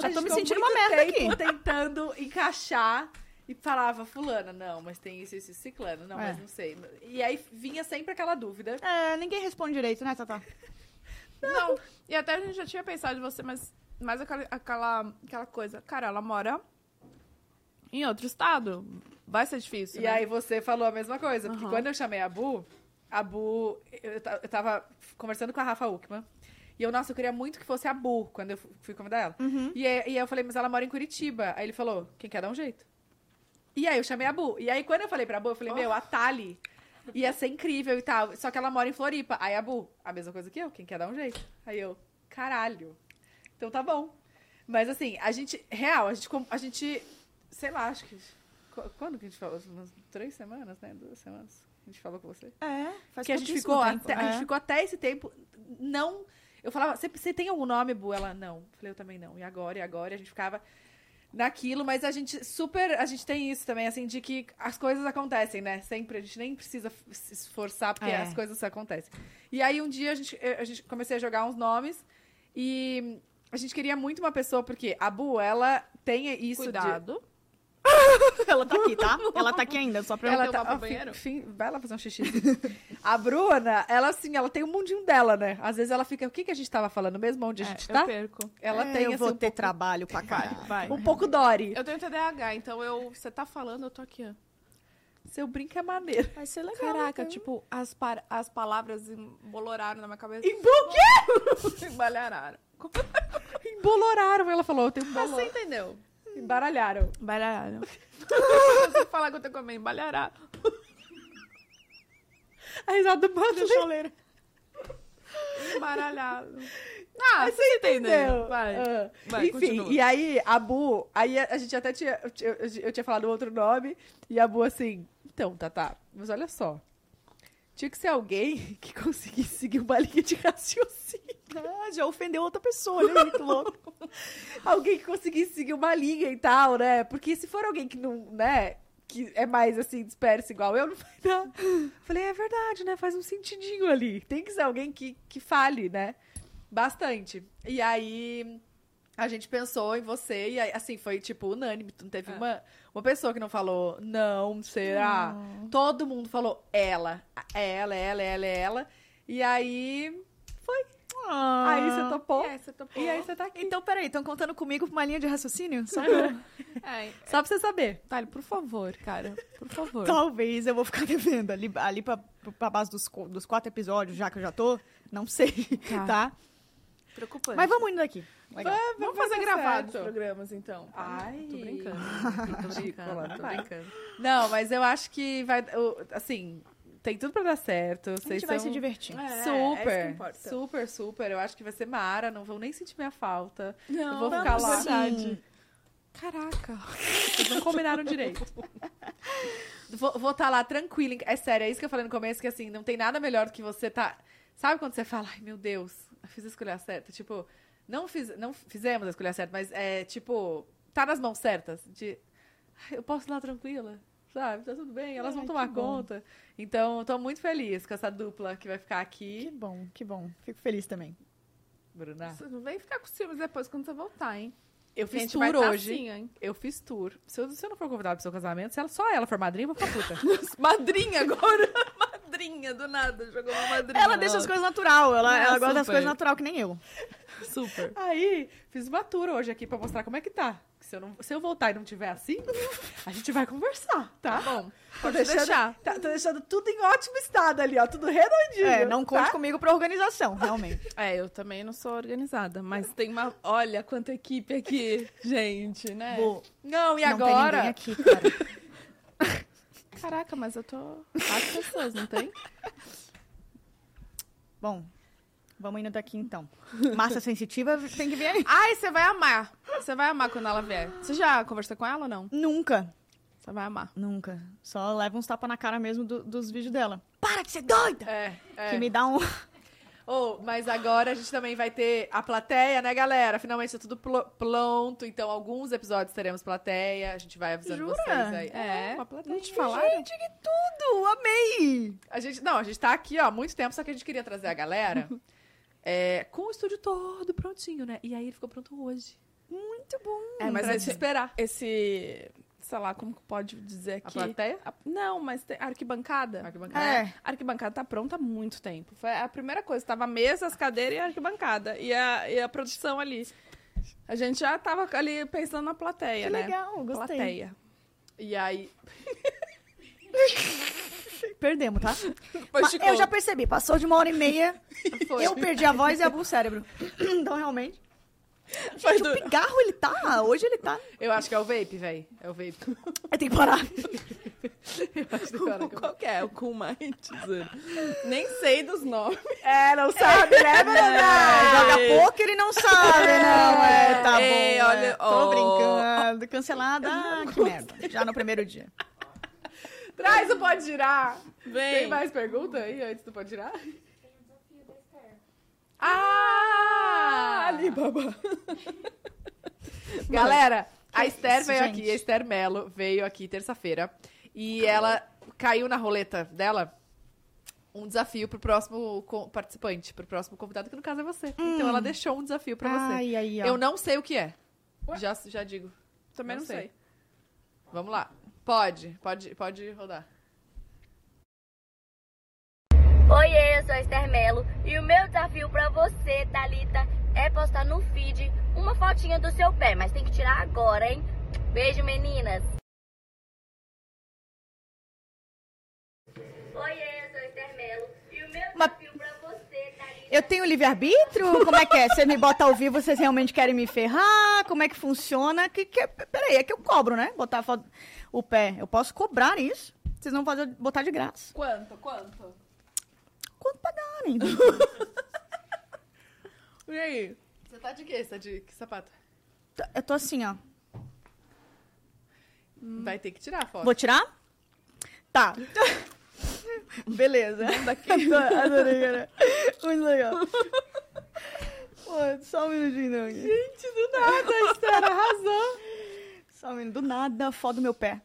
Já tô me sentindo uma merda aqui. tentando encaixar e falava, fulana, não, mas tem isso, isso, ciclano, não, É. mas não sei. E aí vinha sempre aquela dúvida. É, ninguém responde direito, né, Tatá? Não. E até a gente já tinha pensado em você, mas mais aquela, aquela, aquela coisa. Cara, ela mora em outro estado. Vai ser difícil. E né? aí você falou a mesma coisa, porque quando eu chamei a Bu, a Bu, eu, eu tava conversando com a Rafa Uckman, e eu, nossa, eu queria muito que fosse a Bu, quando eu fu- fui convidar ela. E, aí, e aí eu falei, mas ela mora em Curitiba. Aí ele falou, quem quer dar um jeito? E aí eu chamei a Bu. E aí quando eu falei pra Bu, eu falei, meu, a Tali ia ser incrível e tal, só que ela mora em Floripa. Aí a Bu, a mesma coisa que eu, quem quer dar um jeito? Aí eu, caralho. Então tá bom. Mas assim, a gente, real, a gente, a gente sei lá, acho que. qu- Quando que a gente falou? Umas três semanas, né? Duas semanas. A gente falou com você. É, faz que a gente, ficou tempo. até, a gente É. ficou até esse tempo. Não. Eu falava, você, tem algum nome, Bu? Ela, não. Eu falei, eu também não. E agora, e agora? E a gente ficava naquilo, mas a gente super. A gente tem isso também, assim, de que as coisas acontecem, né? Sempre. A gente nem precisa se esforçar, porque É. as coisas acontecem. E aí um dia a gente, a gente comecei a jogar uns nomes e a gente queria muito uma pessoa, porque a Bu, ela tem isso de. Ela tá aqui, tá? Ela tá aqui ainda, só pra eu... Ela Ela tá- pro ó, banheiro? fim- fim- vai lá fazer um xixi. a Bruna, ela assim, ela tem um mundinho dela, né? Às vezes ela fica, o que, que a gente tava falando mesmo? Onde a gente É, tá? Eu perco. Ela É, tem eu assim, vou um ter pouco, trabalho pra caralho. Vai. um pouco Dory. Eu tenho TDAH, então eu. Você tá falando, eu tô aqui, ó. Seu brinco é maneiro. Vai ser legal. Caraca, tipo, as, par- as palavras emboloraram na minha cabeça. Embo quê? Embalhararam. Emboloraram, ela falou. Eu tenho um Você bolor. entendeu? Embaralharam. Embalhararam. Você falar que eu tenho comer, embalhararam. A risada do eu ler. Embaralhado. Ah, você entendeu. Vai. Ah, Vai, Enfim, continua. e aí a Bu, aí a, a gente até tinha, eu, tinha- eu tinha falado outro nome, e a Bu assim, então, Tatá, mas olha só, tinha que ser alguém que conseguisse seguir uma linha de raciocínio. Ah, já ofendeu outra pessoa, né? Muito louco. alguém que conseguisse seguir uma linha e tal, né? Porque se for alguém que não, né, que é mais assim, disperso igual eu, não vai dar. Falei, é verdade, né? Faz um sentidinho ali. Tem que ser alguém que, que fale, né? Bastante. E aí a gente pensou em você e assim, foi tipo unânime. Não teve É. uma, uma pessoa que não falou, não, será? Todo mundo falou ela. Ela, ela, ela, ela. E aí. Ah. Aí você topou. E aí, você topou? E aí você tá aqui. Então, peraí, estão contando comigo pra uma linha de raciocínio? Só pra... É, Só pra você saber. Thali, por favor, cara. Por favor. Talvez eu vou ficar devendo ali, ali pra, pra base dos, dos quatro episódios, já que eu já tô. Não sei, Tá. tá? Preocupante. Mas vamos indo daqui. Legal. Vamos vai fazer dar gravados programas, então. Ai. Tô brincando. Tô brincando, tô brincando. Não, mas eu acho que vai. Assim, tem tudo pra dar certo. A Vocês gente vai são se divertir. É, é isso super, que importa. super, super. Eu acho que vai ser mara. Não vão nem sentir minha falta. Não, eu vou vamos ficar lá. sim. Caraca, vocês não combinaram direito. Vou estar lá tranquila. É sério, é isso que eu falei no começo, que assim, não tem nada melhor do que você tá. Sabe quando você fala, ai meu Deus, eu fiz a escolha certa? Tipo, não, fiz, não fizemos a escolha certa, mas é tipo, tá nas mãos certas. De, "Ai, eu posso ir lá tranquila, sabe? Tá tudo bem, elas vão Ai, tomar que bom. conta. Então, eu tô muito feliz com essa dupla que vai ficar Que aqui. bom, que bom. Fico feliz também. Bruna, Você não vem ficar com ciúmes depois quando você voltar, hein? eu fiz gente tour tá hoje. assim, hein? Eu fiz tour. Se eu, se eu não for convidada pro seu casamento, se ela, só ela for madrinha, eu vou ficar puta. Madrinha agora. madrinha, do nada. Jogou uma madrinha. Ela deixa as coisas natural. Ela, ela gosta das coisas natural, que nem eu. Super. Aí, fiz uma tour hoje aqui pra mostrar como é que tá. Se eu, não, se eu voltar e não tiver assim, a gente vai conversar, tá? bom. Tô Pode deixando, deixar. Tá, tô deixando tudo em ótimo estado ali, ó. Tudo redondinho. É, não conte tá? comigo pra organização, realmente. É, eu também não sou organizada, mas tem uma. Olha quanta equipe aqui, gente, né? Vou- Não, e não tem agora? ninguém aqui, cara. Caraca, mas eu tô. Quatro pessoas, não tem? Bom, vamos indo daqui então. Massa sensitiva tem que vir aí. Ai, você vai amar. Você vai amar quando ela vier. Você já conversou com ela ou não? Nunca, Você vai amar. nunca. Só leva uns tapas na cara mesmo do- dos vídeos dela. Para de ser doida! É, é. Que me dá um. Oh, mas agora a gente também vai ter a plateia, né, galera? Finalmente tá tudo plo- pronto. Então, alguns episódios teremos plateia. A gente vai avisando Jura? vocês aí. É, uma plateia. Não te falaram? Gente, que tudo! Amei! A gente, não, a gente tá aqui, ó, há muito tempo, só que a gente queria trazer a galera é, com o estúdio todo prontinho, né? E aí ele ficou pronto hoje. Muito bom. É, mas pra esse- esperar. Esse. Sei lá, como que pode dizer A aqui? plateia? A- Não, mas tem arquibancada. Arquibancada. É. A arquibancada tá pronta há muito tempo. Foi a primeira coisa. Tava a mesa, as cadeiras e a arquibancada. E a, e a produção ali. A gente já tava ali pensando na plateia, Que né? legal, gostei. Plateia. E aí. Perdemos, tá? Mas eu já percebi, passou de uma hora e meia, Foi. eu perdi a voz e o cérebro. Então, realmente. Foi Gente, o duro. pigarro, ele tá. Hoje ele tá. Eu acho que é o vape, velho. É o vape. Eu tenho que parar. Eu acho que eu- Qual que é? O Cool Minds. Nem sei dos nomes. É, não sabe, né, É, Bruna? joga poker e não sabe, não. É, tá Ei, bom. olha, é. Tô ó. brincando. Cancelada. Ah, que merda. Já no primeiro dia. Traz o Pode Girar. Vem. Tem mais pergunta aí antes do Pode Girar? Ah! Alibaba. Galera, a Esther isso, veio gente? aqui, a Esther Mello veio aqui terça-feira. E ela caiu na roleta dela um desafio pro próximo participante, pro próximo convidado, que no caso é você. Então ela deixou um desafio pra você. Ai, ó. Eu não sei o que é. Ué? Já, já digo. Também Não não, sei. sei. Vamos lá. Pode, pode, pode rodar. Oiê, eu sou a Esther Mello e o meu desafio pra você, Thalita, é postar no feed uma fotinha do seu pé, mas tem que tirar agora, hein? Beijo, meninas! Oiê, eu sou a Esther Mello e o meu desafio pra você, Thalita... Eu tenho livre-arbítrio? Como é que é? Você me bota ao vivo, vocês realmente querem me ferrar? Como é que funciona? Que, que, peraí, é que eu cobro, né? Botar a foto- o pé. Eu posso cobrar isso. Vocês não podem botar de graça. Quanto? Quanto? Quanto pagarem? E aí? Você tá de quê? Você tá de que sapato? Eu tô assim, ó. Vai ter que tirar a foto. Vou tirar? Tá. Beleza. Daqui. Adorei, cara. Muito legal. Pô, só um minutinho, não. Gente, do nada, a Esther arrasou. Só um minuto. Do nada, foda o meu pé.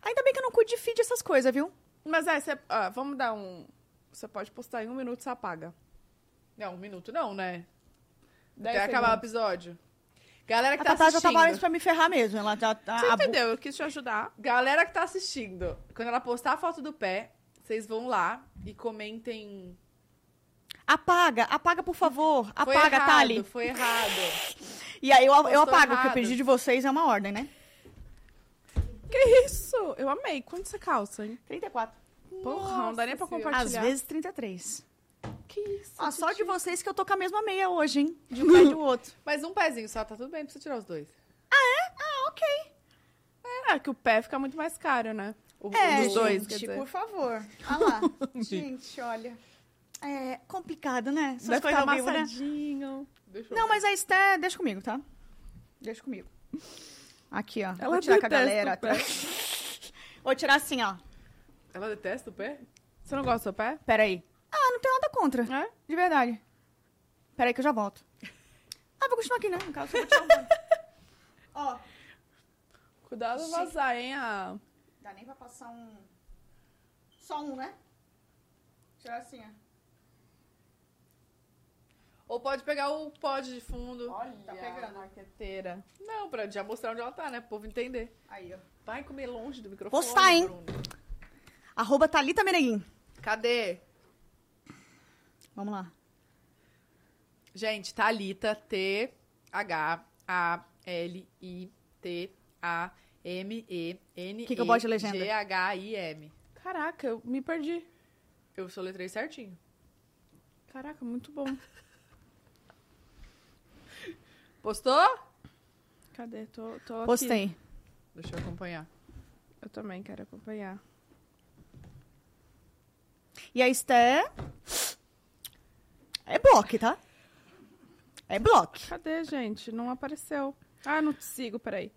Ainda bem que eu não cuido de feed essas coisas, viu? Mas é, você, ah, vamos dar um. Você pode postar em um minuto, você apaga. Não, um minuto não, né? Dez Até acabar o episódio. Galera A que tá Tatá já assistindo. tava mais pra me ferrar mesmo. Ela já tá. Você a entendeu? Eu quis te ajudar. Galera que tá assistindo, quando ela postar a foto do pé, vocês vão lá e comentem. Apaga, apaga, por favor. Foi Apaga, errado, Thali. Foi errado. E aí eu, eu apago, porque errado. o pedido de vocês é uma ordem, né? Que isso? Eu amei. Quanto você calça, hein? 34. Porra, não dá nem pra Nossa compartilhar. Às vezes 33. Que isso? A sorte de vocês que eu tô com a mesma meia hoje, hein? De um pé e do outro. Mas um pezinho só, tá tudo bem, não precisa tirar os dois. Ah, ok. É que o pé fica muito mais caro, né? O, É, dos dois, gente, por favor. Olha lá. gente, olha. É complicado, né? Essas Vai coisas ficar ao vivo, né? amassadinho. Deixa eu Não, mas a Esté, deixa comigo, tá? Deixa comigo. Aqui, ó. Ela Vou tirar com a galera. atrás. Vou tirar assim, ó. Ela detesta o pé? Você não gosta do seu pé? Pera aí. Ah, não tenho nada contra. É? De verdade. Pera aí que eu já volto. Ah, vou continuar aqui, né? No caso, eu vou tirar um banho. Ó. Cuidado não vazar, hein? A... Dá nem pra passar um... Só um, né? Tirar assim, ó. Ou pode pegar o pod de fundo. Olha, tá pegando. marqueteira. Não, pra já mostrar onde ela tá, né? Pro povo entender. Aí, ó. Vai comer longe do microfone. Postar, hein? Bruno. Arroba Thalita Meneguin. Cadê? Vamos lá. Gente, Thalita, T-H-A-L-I-T-A-M-E-N. Que que eu boto de legenda? G-H-I-M. Caraca, eu me perdi. Eu soletrei certinho. Caraca, muito bom. Postou? Cadê? Tô, tô aqui. Postei. Deixa eu acompanhar. Eu também quero acompanhar. E a Esté... É bloco, tá? É bloco. Cadê, gente? Não apareceu. Ah, não te sigo, peraí.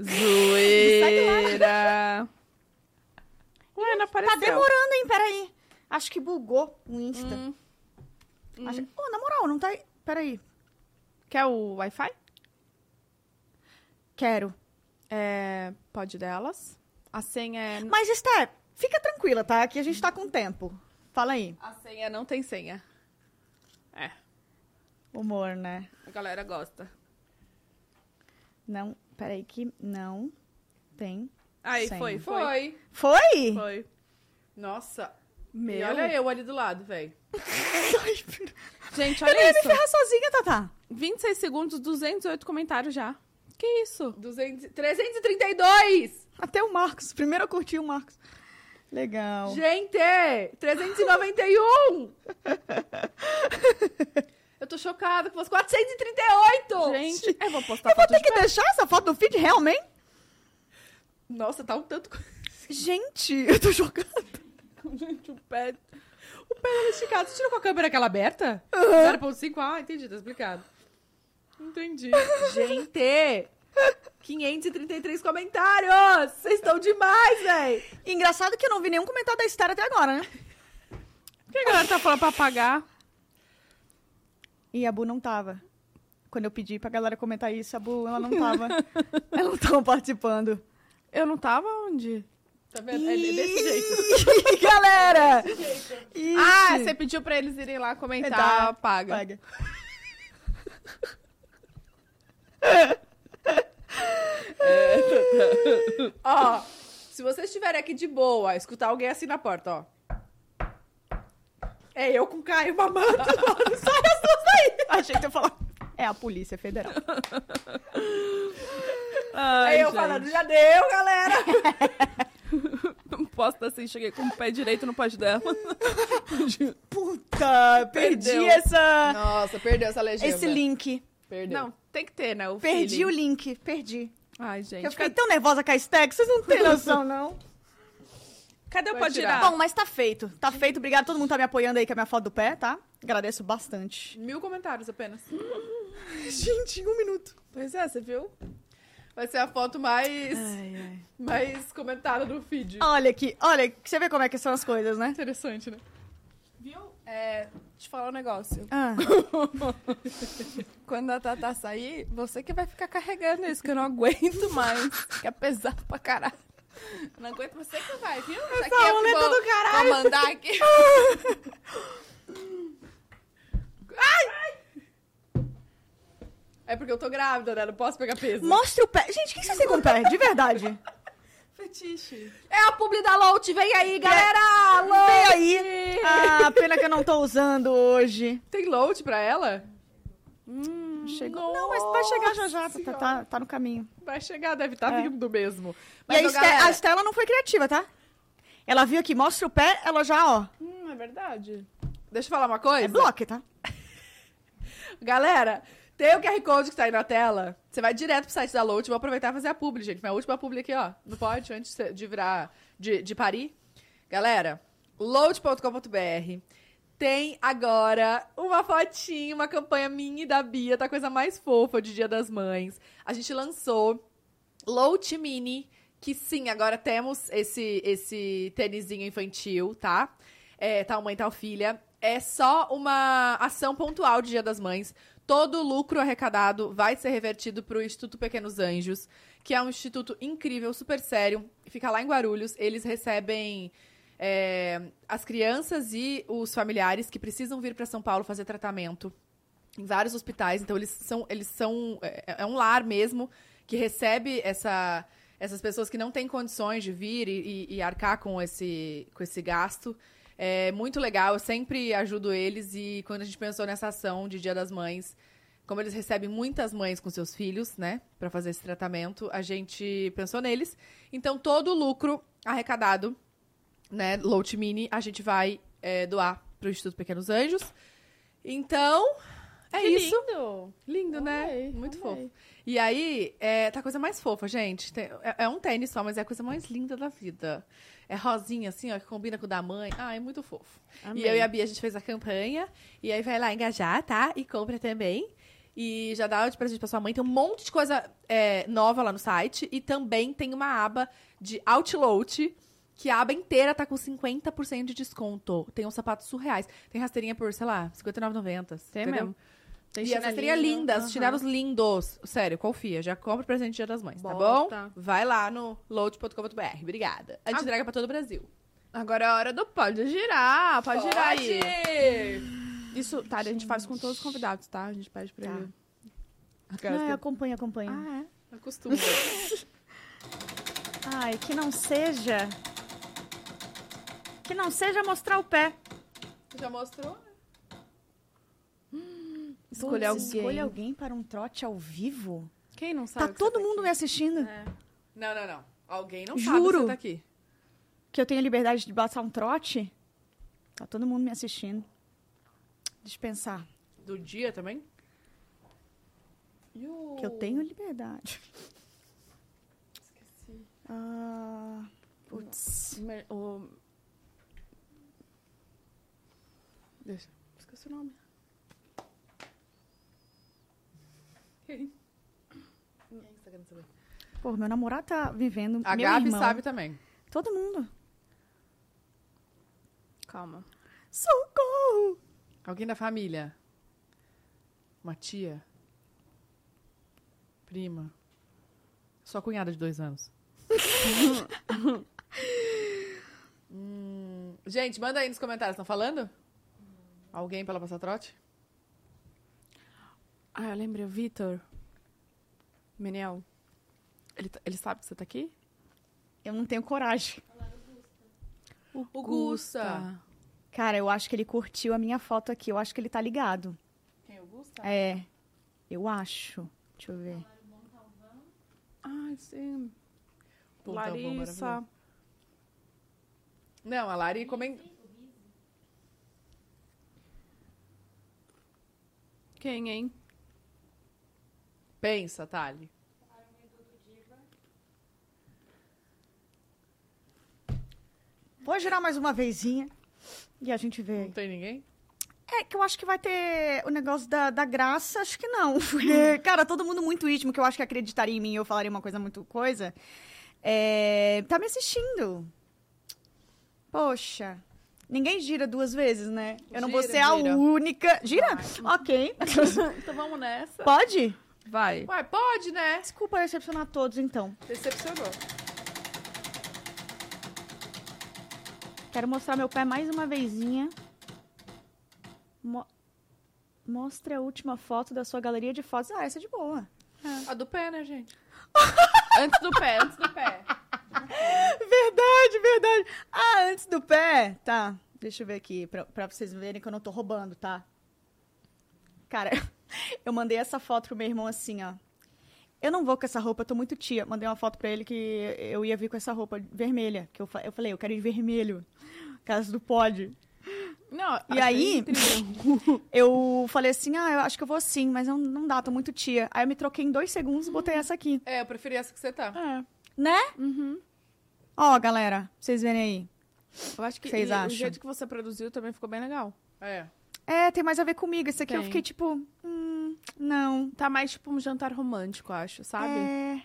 Zoeira. Ué, não apareceu. Tá demorando, hein? Peraí. Acho que bugou o Insta. Hum. Acho... Pô, na moral, não tá... aí. Peraí. Quer o Wi-Fi? Quero. É, pode delas. A senha é... Mas, Esté, fica tranquila, tá? Que a gente tá com tempo. Fala aí. A senha não tem senha. Humor, né? a galera gosta. Não, peraí que não tem. Aí, foi, foi. Foi. Foi? Foi. Nossa. E Meu. olha eu ali do lado, velho. Gente, Eu olha ia me isso. ferrar sozinha, Tatá. 26 segundos, 208 comentários já. Que isso? 200, 332! Até o Marcos. Primeiro eu curti o Marcos. Legal. Gente! 391! eu tô chocada com fosse 438! Gente, eu vou postar Eu vou ter de que deixar essa foto no feed realmente? Nossa, tá um tanto. Gente, eu tô chocada. Gente, o pé... O pé dela esticado. Você tirou com a câmera aquela aberta? 0.5? Ah, entendi, tá explicado. Entendi. Gente! 533 comentários! Vocês estão demais, véi! Engraçado que eu não vi nenhum comentário da Esther até agora, né? Por que a galera tá falando pra apagar? E a Bu não tava. Quando eu pedi pra galera comentar isso, a Bu, ela não tava. ela não tava participando. Eu não tava onde? Tá vendo? É desse jeito. Galera! Ah, Ixi. você pediu pra eles irem lá comentar, Tá. apaga. Paga. Ó, se vocês estiverem aqui de boa, escutar alguém assim na porta, ó. É eu com o Caio mamando. Sai as duas daí. Achei que você ia falar. É a Polícia Federal. Ai, É eu gente. falando, já deu, galera. Não posso assim, cheguei com o pé direito no pé dela. Puta, perdi Perdeu. essa. Nossa, perdeu essa legenda. Esse link. Perdeu. Não, tem que ter, né? O Perdi feeling. o link, perdi. Ai, gente. Eu fiquei tão nervosa com a Stack, vocês não têm noção, não. Cadê o pode tirar. tirar? Bom, mas tá feito. Tá feito. Obrigado. Todo mundo tá me apoiando aí com a minha foto do pé, tá? Agradeço bastante. Mil comentários apenas. Gente, um minuto. Pois é, você viu? Vai ser a foto mais, Ai, ai. mais comentada do feed. Olha aqui, olha, você vê como é que são as coisas, né? Interessante, né? Viu? É, te falar um negócio. Ah, Quando a Tata sair, você que vai ficar carregando isso, que eu não aguento mais. Que é pesado pra caralho. Não aguento você que vai, viu? Isso aqui que muleta vou, do caralho. vou mandar aqui. É porque eu tô grávida, né? Não posso pegar peso. Mostra o pé. Gente, o que vocês têm com o pé? De verdade. Fetiche. É a publi da Lout, vem aí, galera! Vem Lout! aí. Ah, pena que eu não tô usando hoje. Tem Lout pra ela? Chegou. Não, mas vai chegar já já. Tá, tá, tá no caminho. Vai chegar, deve estar É. vindo mesmo. e Mas, a, ô, Esté- galera, a Estela não foi criativa, tá? Ela viu aqui, mostra o pé, ela já, ó. Hum, é verdade. deixa eu falar uma coisa. É bloco, tá? Galera, tem o QR Code que tá aí na tela. Você vai direto pro site da Load. Vou aproveitar e fazer a publi, gente. Minha última publi aqui, ó. Não pode, antes de virar, de, de parir. Galera, load.com.br tem agora uma fotinha, uma campanha minha e da Bia, tá coisa mais fofa de Dia das Mães. A gente lançou Load Mini, que sim, agora temos esse, esse tênisinho infantil, tá? É, tal mãe, tal filha. É só uma ação pontual de Dia das Mães. Todo o lucro arrecadado vai ser revertido para o Instituto Pequenos Anjos, que é um instituto incrível, super sério. Fica lá em Guarulhos. Eles recebem é, as crianças e os familiares que precisam vir para São Paulo fazer tratamento em vários hospitais. Então, eles são. Eles são é, é um lar mesmo que recebe essa, essas pessoas que não têm condições de vir e, e- e arcar com esse, com esse gasto. É muito legal, eu sempre ajudo eles e quando a gente pensou nessa ação de Dia das Mães, como eles recebem muitas mães com seus filhos, né, para fazer esse tratamento, a gente pensou neles. Então todo o lucro arrecadado, né, Lout Mini, a gente vai é, doar para o Instituto Pequenos Anjos. Então, é que isso. lindo. Lindo, né? Amei, Muito amei. fofo. E aí, é, tá a coisa mais fofa, gente. Tem- é, é um tênis só, mas é a coisa mais linda da vida. É rosinha, assim, ó, que combina com o da mãe. Ah, é muito fofo. Amei. E eu e a Bia, a gente fez a campanha. E aí vai lá engajar, tá? E compra também. E já dá de presente pra sua mãe. Tem um monte de coisa é, nova lá no site. E também tem uma aba de Outload, que a aba inteira tá com 50% de desconto. Tem uns sapatos surreais. Tem rasteirinha por, sei lá, R$ 59,90. Tem entendeu? mesmo. Tem e as rasteirinhas lindas, Aham. chinelos lindos. Sério, confia. Já compra presente Dia das Mães, tá Bota. bom? Vai lá no load.com.br. Obrigada. A gente Ah. entrega pra todo o Brasil. Agora é a hora do pode girar. Pode, girar aí. Pode! Isso, tá, a gente faz com todos os convidados, tá? A gente pede pra Tá. ele. Não, acompanha, acompanha. Ah, é? Acostuma. Ai, que não seja. Que não seja mostrar o pé. Já mostrou? Escolher Putz, alguém. Escolha alguém para um trote ao vivo? Quem não sabe? Tá que todo você mundo me assistindo. É. Não, não, não. Alguém não sabe Juro. que você tá aqui. Que eu tenho liberdade de passar um trote? Tá todo mundo me assistindo. Deixa eu pensar. Do dia também? Que eu tenho liberdade. Esqueci. Ah, putz. O... Deixa. Esqueci o nome. Quem? Quem que tá querendo saber? Pô, meu namorado tá vivendo. A meu Gabi irmão. sabe também. Todo mundo. Calma. Socorro! Alguém da família? Uma tia? Prima? Sua cunhada de dois anos. Hum, gente, manda aí nos comentários. Estão falando? Alguém pela passar trote? Ah, eu lembrei. O Vitor. Meniel. Ele, tá- ele sabe que você tá aqui? Eu não tenho coragem. O Gusta. Cara, eu acho que ele curtiu a minha foto aqui. Eu acho que ele tá ligado. Quem? O Gusta? É. Eu acho. Deixa eu ver. Ai, sim. Puta, bom, Larissa. maravilhoso. Não, a Lari comentou. Quem, hein? Pensa, Thali. Vou girar mais uma vezinha. E a gente vê. Não tem ninguém? É que eu acho que vai ter o negócio da, da graça, acho que não. Porque, cara, todo mundo muito íntimo, que eu acho que acreditaria em mim e eu falaria uma coisa muito coisa. É, tá me assistindo. Poxa. Ninguém gira duas vezes, né? Eu não vou Gira, ser a gira. única. Gira? Ok. então vamos nessa. Pode? Vai. Ué, pode, né? Desculpa decepcionar todos, então. Decepcionou. Quero mostrar meu pé mais uma vezinha. Mo- Mostre a última foto da sua galeria de fotos. Ah, essa é de boa. A do pé, né, gente? Antes do pé, antes do pé. Verdade, verdade. Ah, antes do pé. Tá, deixa eu ver aqui, pra, pra vocês verem que eu não tô roubando, tá? Cara, eu mandei essa foto pro meu irmão assim, ó. Eu não vou com essa roupa, eu tô muito tia. Mandei uma foto pra ele que eu ia vir com essa roupa vermelha. Que eu, eu falei, eu quero ir de vermelho. Caso do pod. Não, E aí-. Eu falei assim, ah, eu acho que eu vou sim, mas não, não dá, tô muito tia. Aí eu me troquei em dois segundos e botei essa aqui. É, eu preferi essa que você tá. É. Né? Uhum. Ó, galera, pra vocês verem aí. Eu acho que Vocês e o acham? jeito que você produziu também ficou bem legal. É. É, tem mais a ver comigo. Esse aqui eu Tem. fiquei tipo, hum, não. Tá mais tipo um jantar romântico, acho, sabe? É.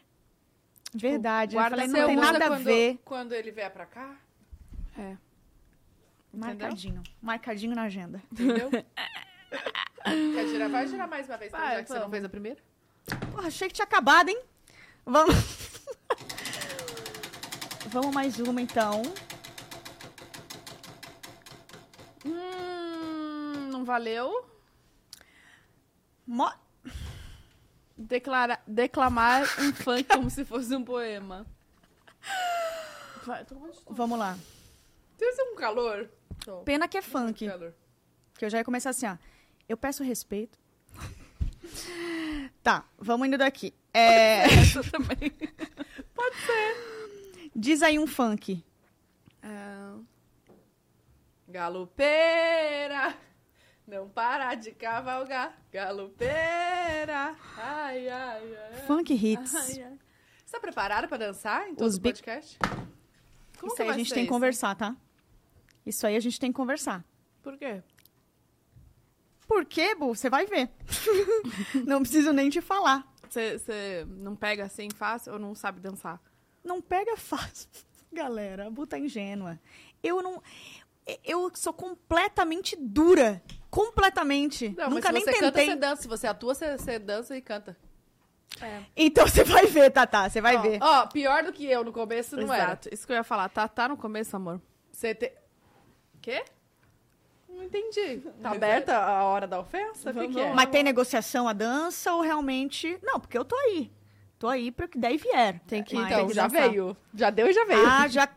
Verdade. Eu guarda falei, seu não tem nada a quando, ver. Quando ele vier pra cá, É. Marcadinho. Marcadinho na agenda. entendeu? Quer girar? Vai girar mais uma vez, então, Vai, já que você não vamos. fez a primeira? Porra, achei que tinha acabado, hein? Vamos. Vamos mais uma, então. Hum, não valeu. Mo- Declara, declamar um funk como se fosse um poema. Vai. Vamos lá. Tem um calor? Tô. Pena que é funk. calor. Que eu já ia começar assim, ó. Eu peço respeito. tá, vamos indo daqui. É, Essa também. diz aí um funk. É, Galopeira, não para de cavalgar. Galopeira, ai, ai, ai. Funk hits. ai, ai. Você tá preparado pra dançar em todo Os o podcast? Como isso aí a gente tem que conversar, tá? Isso aí a gente tem que conversar. Por quê? Por quê, Bu? Você vai ver. não preciso nem te falar. Você você não pega assim fácil ou não sabe dançar? Não pega fácil. Galera, a Bu tá ingênua. Eu não... Eu sou completamente dura. Completamente. Não, Nunca mas nem se você canta, tentei. você dança. Se você atua, você, você dança e canta. É. Então você vai ver, Tatá. Você vai ó, ver. Ó, pior do que eu no começo não era. Exato. Isso que eu ia falar. Tá, tá no começo, amor. Você te... Quê? Não entendi. Tá aberta a hora da ofensa? O que, Vamos que é? Mas tem negociação a dança ou realmente... Não, porque eu tô aí. Tô aí pro que e vier. Tem que- Mas Então, tem que já dançar. veio. Já deu e já veio. Ah, já...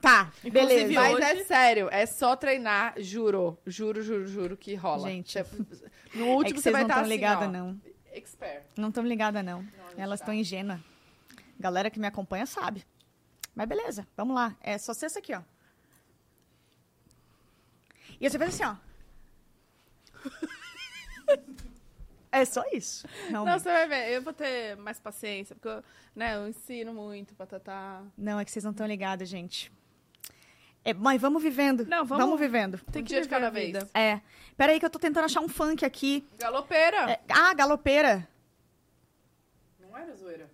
Tá, Inclusive, beleza. Mas hoje- é sério, é só treinar, juro. Juro, juro, juro que rola. Gente. No é último que você vocês vai não estar estão assim, ligadas, ó, não. expert. Não estão ligadas, não. Não, Elas tá. estão ingênuas. Galera que me acompanha sabe. Mas beleza, vamos lá. É só ser essa aqui, ó. E você faz assim, ó. é só isso. Não, Realmente. você vai ver. Eu vou ter mais paciência, porque eu, né, eu ensino muito pra Tatá. Não, é que vocês não estão ligadas, gente. É, mas vamos vivendo. Não, vamos- vivendo. Tem Um que dia de cada vez. É. Peraí que eu tô tentando achar um funk aqui. Galopeira. É, ah, galopeira. Não era zoeira.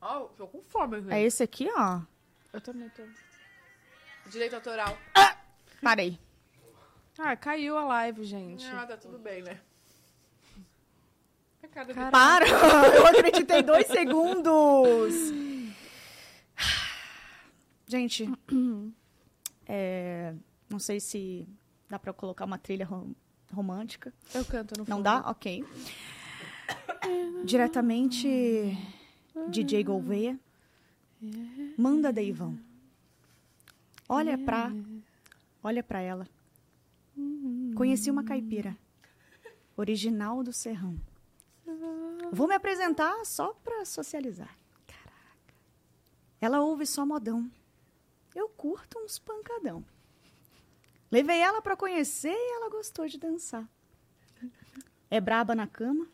Ó, tô com fome. É velho. esse aqui, ó. Eu também tô. Direito autoral. Parei. Ah, caiu a live, gente. Ah, tá tudo bem, né? Cara- Para! Eu acreditei dois segundos! Gente, é, não sei se dá pra colocar uma trilha rom- romântica. Eu canto no fundo. Não dá? Ok. Diretamente DJ Gouveia. Manda Deivão. Olha pra. Olha pra ela. Conheci uma caipira. Original do Serrão. Vou me apresentar só pra socializar. Caraca. Ela ouve só modão. Eu curto uns pancadão. Levei ela pra conhecer e ela gostou de dançar. É braba na cama.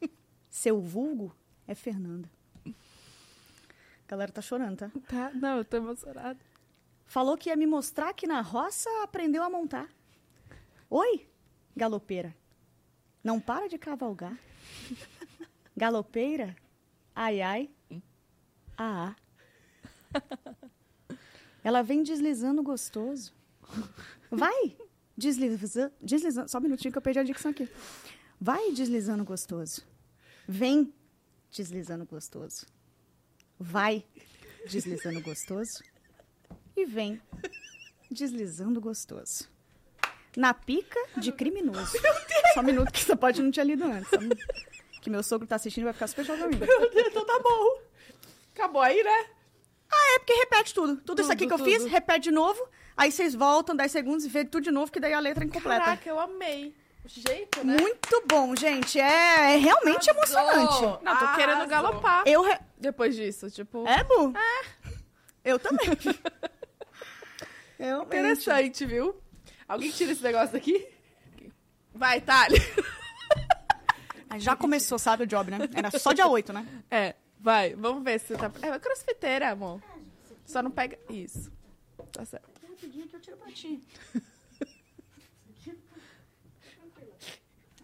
Seu vulgo é Fernanda. A galera tá chorando, tá? Tá? Não, eu tô emocionada. Falou que ia me mostrar que na roça aprendeu a montar. Oi, galopeira. Não para de cavalgar. Galopeira? Ai, ai. Ah, ah. Ela vem deslizando gostoso. Vai, deslizando. deslizando. Só um minutinho que eu perdi a dicção aqui. Vai deslizando gostoso. Vem deslizando gostoso. Vai deslizando gostoso. E vem deslizando gostoso. Na pica de criminoso. Só um minuto que você pode não tinha lido antes. Que meu sogro tá assistindo e vai ficar super chateado comigo. então tá bom. Acabou aí, né? É porque repete tudo. Tudo, isso aqui que eu Tudo, fiz, tudo. repete de novo. Aí vocês voltam 10 segundos e vê tudo de novo, que daí a letra é incompleta. Caraca, eu amei. O jeito, né? Muito bom, gente. É, é realmente emocionante. Não, tô querendo galopar Eu. re- depois disso. Tipo, É, Bu? É. Eu também. Eu Interessante, viu? Alguém tira esse negócio daqui? vai, Thali. Já começou, sabe, o job, né? Era só dia 8, né? É, vai. Vamos ver se tá... É crossfiteira, amor. Só não pega... Isso. Tá certo. Rapidinho que eu tiro pra ti.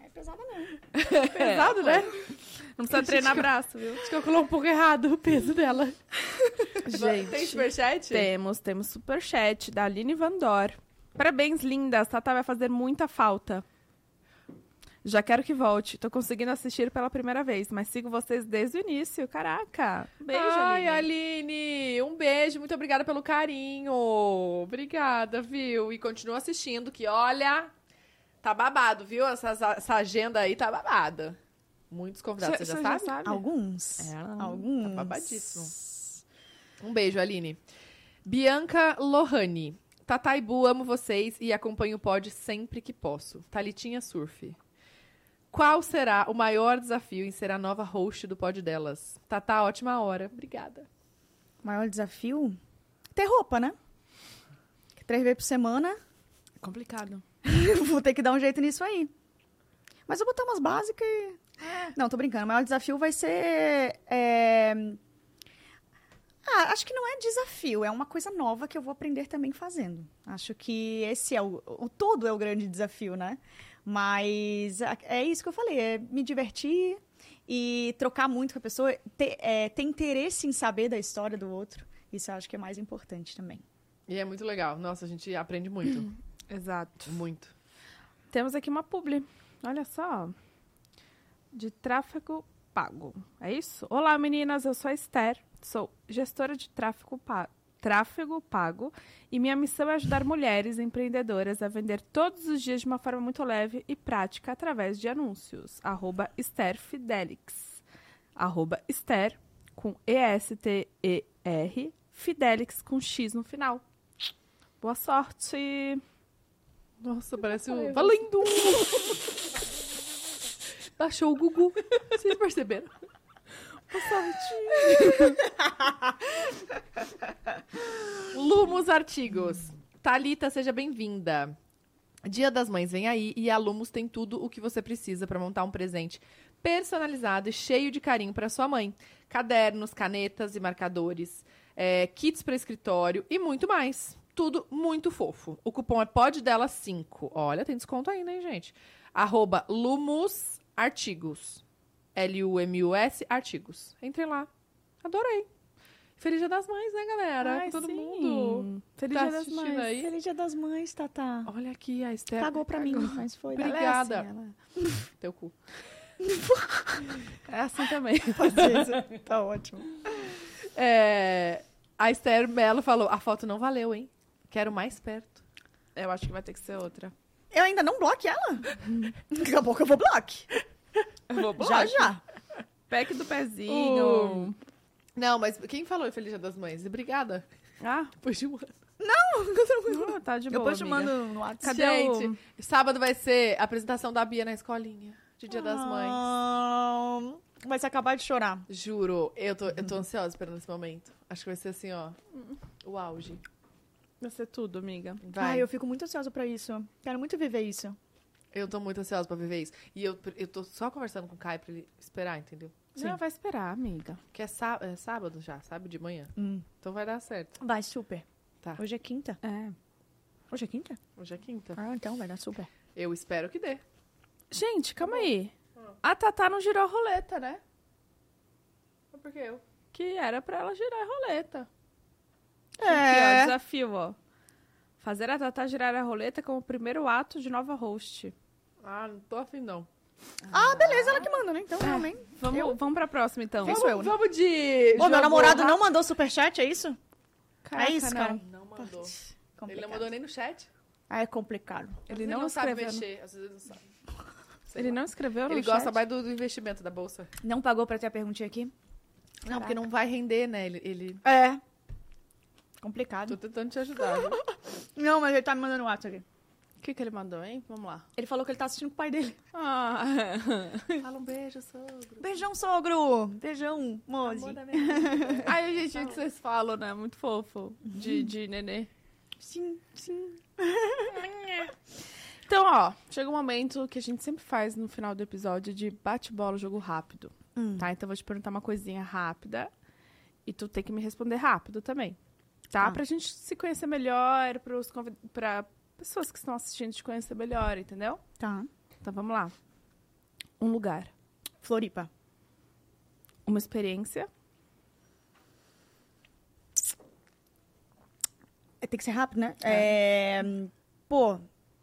É pesada não. Pesado, né? Não precisa treinar braço, viu? Acho que eu coloquei um pouco errado o peso dela. Gente, Tem superchat? Temos, temos superchat da Aline Vandor. Parabéns, lindas. Tata vai fazer muita falta. Já quero que volte. Tô conseguindo assistir pela primeira vez, mas sigo vocês desde o início. Caraca. Beijo, Ai, Aline. Aline, um beijo, muito obrigada pelo carinho. Obrigada, viu? E continua assistindo, que olha, tá babado, viu? Essa, essa agenda aí tá babada. Muitos convidados, você, já sabe? Alguns. É, Alguns. tá babadíssimo. Um beijo, Aline. Bianca Lohane. Tataibu, amo vocês e acompanho o pod sempre que posso. Talitinha Surf. Qual será o maior desafio em ser a nova host do pod delas? Tatá, ótima hora. Obrigada. Maior desafio? Ter roupa, né? Três vezes por semana. Complicado. Vou ter que dar um jeito nisso aí. Mas eu vou botar umas básicas e. Não, tô brincando. O maior desafio vai ser. é, Ah, acho que não é desafio, é uma coisa nova que eu vou aprender também fazendo. Acho que esse é o. O todo é o grande desafio, né? Mas é isso que eu falei, é me divertir e trocar muito com a pessoa, ter, é, ter interesse em saber da história do outro. Isso eu acho que é mais importante também. E é muito legal. Nossa, a gente aprende muito. Exato. muito. Temos aqui uma publi. Olha só. De tráfego pago. É isso? Olá, meninas. Eu sou a Esther. Sou gestora de tráfego, pa tráfego pago. E minha missão é ajudar mulheres empreendedoras a vender todos os dias de uma forma muito leve e prática através de anúncios. Arroba Esther Fidelix. Arroba Esther com E-S-T-E-R. Fidelix com X no final. Boa sorte! Nossa, parece eu Valendo! Baixou o Gugu. Vocês perceberam? Lumos Artigos. Talita, seja bem-vinda. Dia das Mães vem aí e a Lumos tem tudo o que você precisa para montar um presente personalizado e cheio de carinho para sua mãe. Cadernos, canetas e marcadores, é, kits para escritório e muito mais. Tudo muito fofo. O cupom é PODDELA5. Olha, tem desconto ainda, hein, gente? Arroba Lumus Artigos. L-U-M-U-S Artigos. Entrem lá. Adorei. Feliz Dia das Mães, né, galera? Ai, Todo sim. mundo. Feliz tá Dia das Mães. aí. Feliz Dia das Mães, Tata. Olha aqui a Esther. Pagou pra mim, mas foi. Obrigada. Ela é assim, ela- Teu cu. É assim também. Tá ótimo. É, a Esther Mello falou: a foto não valeu, hein? Quero mais perto. Eu acho que vai ter que ser outra. Eu ainda não bloque ela. Daqui a pouco eu vou bloque. Vou Já, já. Pack do pezinho. Não, mas quem falou Feliz Dia das Mães? Obrigada. Ah, Depois de um ano. não, tá de boa, Depois te mando no WhatsApp. Gente, o- sábado vai ser a apresentação da Bia na escolinha. De Dia das Mães. Ah, Vai se acabar de chorar. Juro, eu tô, eu tô ansiosa esperando esse momento. Acho que vai ser assim, ó. O auge. Vai ser tudo, amiga. Vai. Ai, eu fico muito ansiosa pra isso. Quero muito viver isso. Eu tô muito ansiosa pra viver isso. E eu, eu tô só conversando com o Caio pra ele esperar, entendeu? Não, vai esperar, amiga. Que é, sá- é sábado já, sabe? De manhã. Hum. Então vai dar certo. Vai, super. Tá. Hoje é quinta. É. Hoje é quinta? Hoje é quinta. Ah, então vai dar super. Eu espero que dê. Gente, calma aí. A Tatá não girou a roleta, né? Mas por que eu? Que era pra ela girar a roleta. É. Aqui, ó, desafio, ó. Fazer a Tatá girar a roleta como o primeiro ato de nova host. Ah, não tô afim, não. Ah, beleza, ela que manda, né? Então, realmente. Vamos, Eu? vamos pra próxima, então. Vamos, eu, né? vamos de. Ô, meu namorado não mandou superchat, é isso? Caraca, é isso, não. cara. Não mandou. Ele Complicado. não mandou nem no chat. Ah, é complicado. Ele Ele não, não sabe mexer, às vezes não sabe. Sei Ele lá. não escreveu no Ele gosta chat? mais do, do investimento da bolsa. Não pagou pra ter a perguntinha aqui? Não, porque não vai render, né? Ele, ele... É. Complicado. Tô tentando te ajudar. Não, mas ele tá me mandando um WhatsApp aqui. O que, que ele mandou, hein? Vamos lá. Ele falou que ele tá assistindo com o pai dele. Ah, Fala um beijo, sogro. Beijão, sogro! Beijão, Mozi. Ai, gente, o que vocês falam, né? Muito fofo. De, de nenê. Sim, sim. Então, ó, chega um momento que a gente sempre faz no final do episódio de bate-bola, jogo rápido. Hum. Tá? Então eu vou te perguntar uma coisinha rápida. E tu tem que me responder rápido também. Tá? Tá. Pra gente se conhecer melhor, pros convid... pra pessoas que estão assistindo te conhecer melhor, entendeu? Tá. Então vamos lá. Um lugar. Floripa. Uma experiência. É, Tem que ser rápido, né? É, Pô,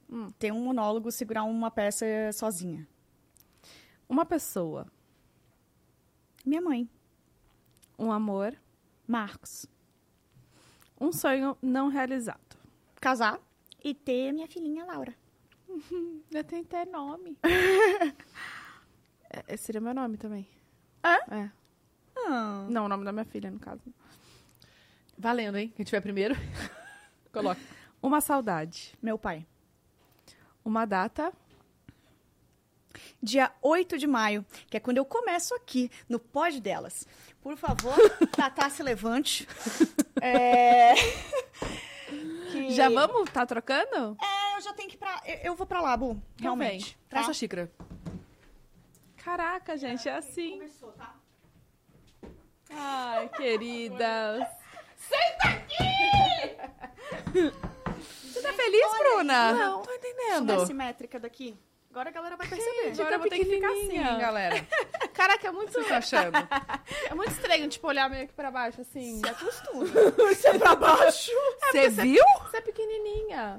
Hum. tem um monólogo segurar uma peça sozinha. Uma pessoa. Minha mãe, Um amor. Marcos. Um sonho não realizado. Casar e ter minha filhinha Laura. Já tem até nome. É, seria meu nome também. É? É. Ah. Não, o nome da minha filha, no caso. Valendo, hein? Quem tiver primeiro, coloca. Uma saudade. Meu pai. Uma data. Dia 8 de maio, que é quando eu começo aqui, no pod delas. Por favor, Tatá, se levante. É... que- Já vamos? Tá trocando? É, eu já tenho que ir pra... Eu, eu vou pra lá, Bu. Realmente. vem. Traz Tá? a xícara. Caraca, gente, é assim. Começou, tá? Ai, queridas. Você tá feliz, Bruna? Não. tô entendendo. mais simétrica daqui. Agora a galera vai perceber. Gente, Agora eu vou ter que ficar assim, galera. Caraca, é muito, O que você tá achando? é muito estranho, tipo, olhar meio aqui pra baixo, assim. Se acostuma. Você é pra baixo. Você viu? Você é pequenininha.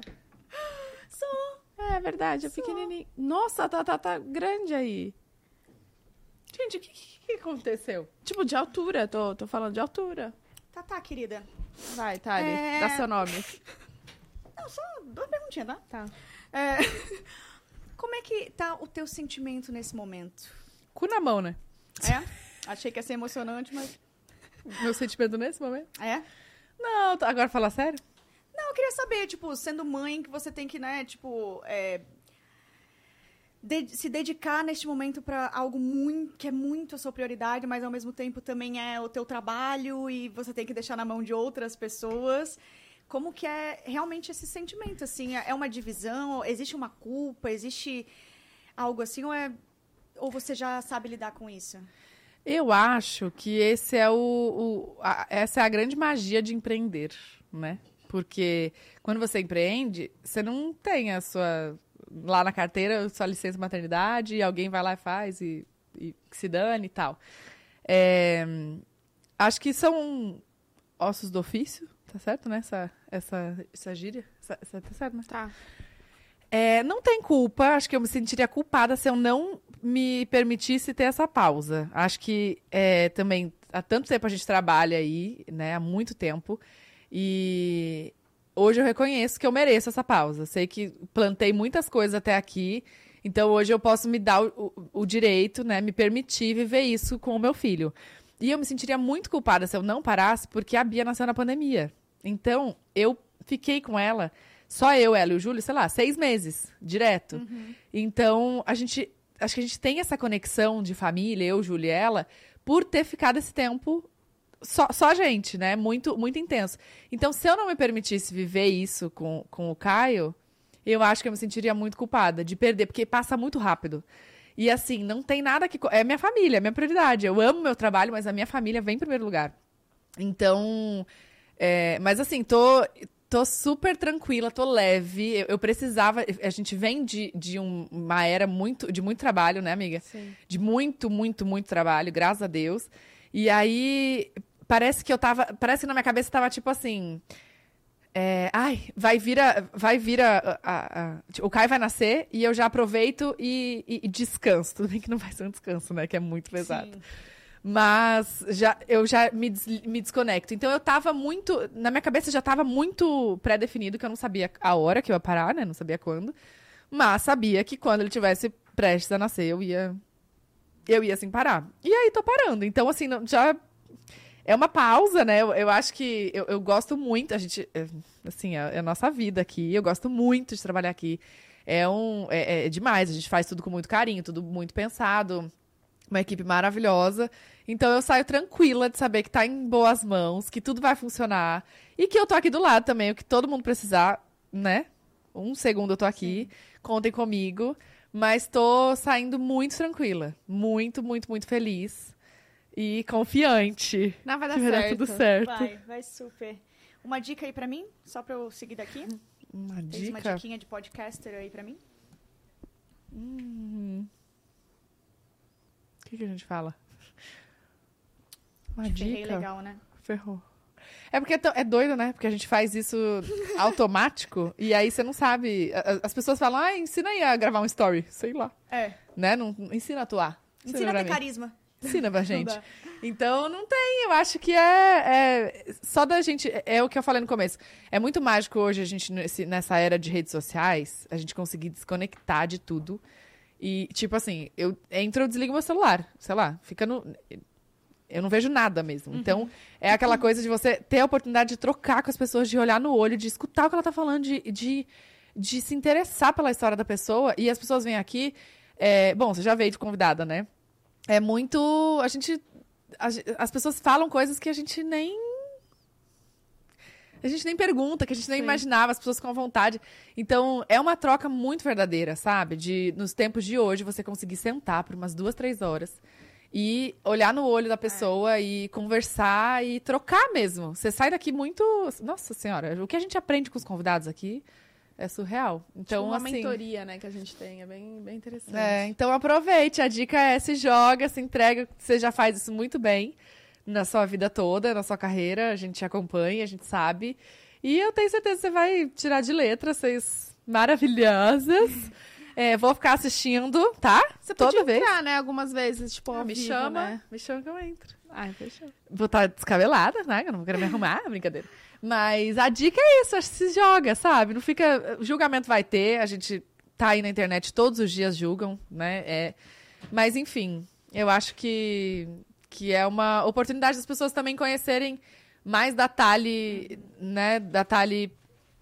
Sou. É verdade, é pequenininha. Nossa, tá, tá, tá grande aí. Gente, o que, que, que aconteceu? Tipo, de altura, tô, tô falando de altura. Tatá, querida. Vai, Thali, É. dá seu nome. Não, só duas perguntinhas, tá? Tá. É, Como é que tá o teu sentimento nesse momento? Cu na mão, né? É? Achei que ia ser emocionante, mas... Meu sentimento nesse momento. É? Não, agora fala sério? Não, eu queria saber, tipo, sendo mãe, que você tem que, né, tipo, é, de- se dedicar neste momento pra algo muito, que é muito a sua prioridade, mas ao mesmo tempo também é o teu trabalho e você tem que deixar na mão de outras pessoas. Como que é realmente esse sentimento, assim? É é uma divisão? Existe uma culpa? Existe algo assim? Ou, é, ou você já sabe lidar com isso? Eu acho que esse é o, o- a- essa é a grande magia de empreender, né? Porque quando você empreende, você não tem a sua lá na carteira sua licença maternidade e alguém vai lá e faz e, e se dane e tal. É, acho que são ossos do ofício, tá certo, né? Essa, essa, essa gíria, essa, essa- tá certo, né? Tá. É, não tem culpa, acho que eu me sentiria culpada se eu não me permitisse ter essa pausa. Acho que é, também há tanto tempo a gente trabalha aí, né? Há muito tempo. E hoje eu reconheço que eu mereço essa pausa. Sei que plantei muitas coisas até aqui, então hoje eu posso me dar o, o- o direito, né? Me permitir viver isso com o meu filho. E eu me sentiria muito culpada se eu não parasse, porque a Bia nasceu na pandemia. Então, eu fiquei com ela, só eu, ela e o Júlio, sei lá, seis meses, direto. Então, a gente. Acho que a gente tem essa conexão de família, eu, Júlio e ela, por ter ficado esse tempo só, só a gente, né? Muito, muito intenso. Então, se eu não me permitisse viver isso com, com o Caio, eu acho que eu me sentiria muito culpada de perder, porque passa muito rápido. E assim, não tem nada que. É minha família, é minha prioridade. Eu amo meu trabalho, mas a minha família vem em primeiro lugar. Então. É, mas assim, tô, tô super tranquila, tô leve. Eu, eu precisava. A gente vem de, de um- uma era muito, de muito trabalho, né, amiga? Sim. de muito, muito, muito trabalho, graças a Deus. E aí, parece que eu tava. Parece que na minha cabeça tava tipo assim. é, ai, vai vir a. Vai vir a, a- a- tipo, o Caio vai nascer e eu já aproveito e, e- e descanso. Tudo bem que não vai ser um descanso, né? Que é muito pesado. Sim. Mas já, eu já me, des- me desconecto. Então eu tava muito. Na minha cabeça já tava muito pré-definido que eu não sabia a hora que eu ia parar, né? Não sabia quando. Mas sabia que quando ele tivesse prestes a nascer, eu ia. Eu ia sem parar. E aí tô parando. Então, assim, já. É uma pausa, né? Eu, eu acho que eu, eu gosto muito. A gente. é, Assim, é, é a nossa vida aqui. Eu gosto muito de trabalhar aqui. É, um, é, é demais. A gente faz tudo com muito carinho, tudo muito pensado. Uma equipe maravilhosa. Então eu saio tranquila de saber que tá em boas mãos, que tudo vai funcionar. E que eu tô aqui do lado também, o que todo mundo precisar, né? Um segundo eu tô aqui. Contem comigo. Mas tô saindo muito tranquila. Muito, muito, muito feliz. E confiante. Não, vai dar que vai dar certo. tudo certo. Vai, vai super. Uma dica aí pra mim, só pra eu seguir daqui. Uma Tem uma dica. diquinha de podcaster aí pra mim? Hum. O que, que a gente fala? Uma Ferrei dica. legal, né? Ferrou. É porque é é doido, né? Porque a gente faz isso automático e aí você não sabe. a- a- As pessoas falam, ah, ensina aí a gravar um story. Sei lá. É. Né? Não, não- ensina a atuar. Ensina a pra ter mim. carisma. Ensina pra Não gente. dá. Então não tem, eu acho que é, é só da gente, é, é o que eu falei no começo. É muito mágico hoje a gente nessa era de redes sociais, a gente conseguir desconectar de tudo. E tipo assim, eu entro, eu desligo meu celular, sei lá, fica no eu não vejo nada mesmo. Então, é aquela coisa de você ter a oportunidade de trocar com as pessoas, de olhar no olho, de escutar o que ela tá falando, de, de, de se interessar pela história da pessoa. E as pessoas vêm aqui. é, bom, você já veio de convidada, né? É muito. A gente. a as pessoas falam coisas que a gente nem. A gente nem pergunta, que a gente nem Sim. imaginava, as pessoas ficam à vontade. Então, é uma troca muito verdadeira, sabe? De, nos tempos de hoje, você conseguir sentar por umas duas, três horas e olhar no olho da pessoa e conversar e trocar mesmo. Você sai daqui muito. Nossa Senhora, o que a gente aprende com os convidados aqui é surreal. Então, Tipo uma assim. mentoria, né, que a gente tem. É bem, bem interessante. É, então aproveite. A dica é se joga, se entrega. Você já faz isso muito bem na sua vida toda, na sua carreira. A gente te acompanha, a gente sabe. E eu tenho certeza que você vai tirar de letra, vocês maravilhosas. É, vou ficar assistindo, tá? Você Toda podia vez. entrar, né, algumas vezes, tipo, ao me vivo, chama, né? me chama que eu entro. Ai, fechou. Vou estar descabelada, né? Eu não vou querer me arrumar, brincadeira. Mas a dica é isso, acho que se joga, sabe? Não fica. Julgamento vai ter, a gente tá aí na internet todos os dias julgam, né? É... Mas enfim, eu acho que, que é uma oportunidade das pessoas também conhecerem mais da Tali, né? Da Tali.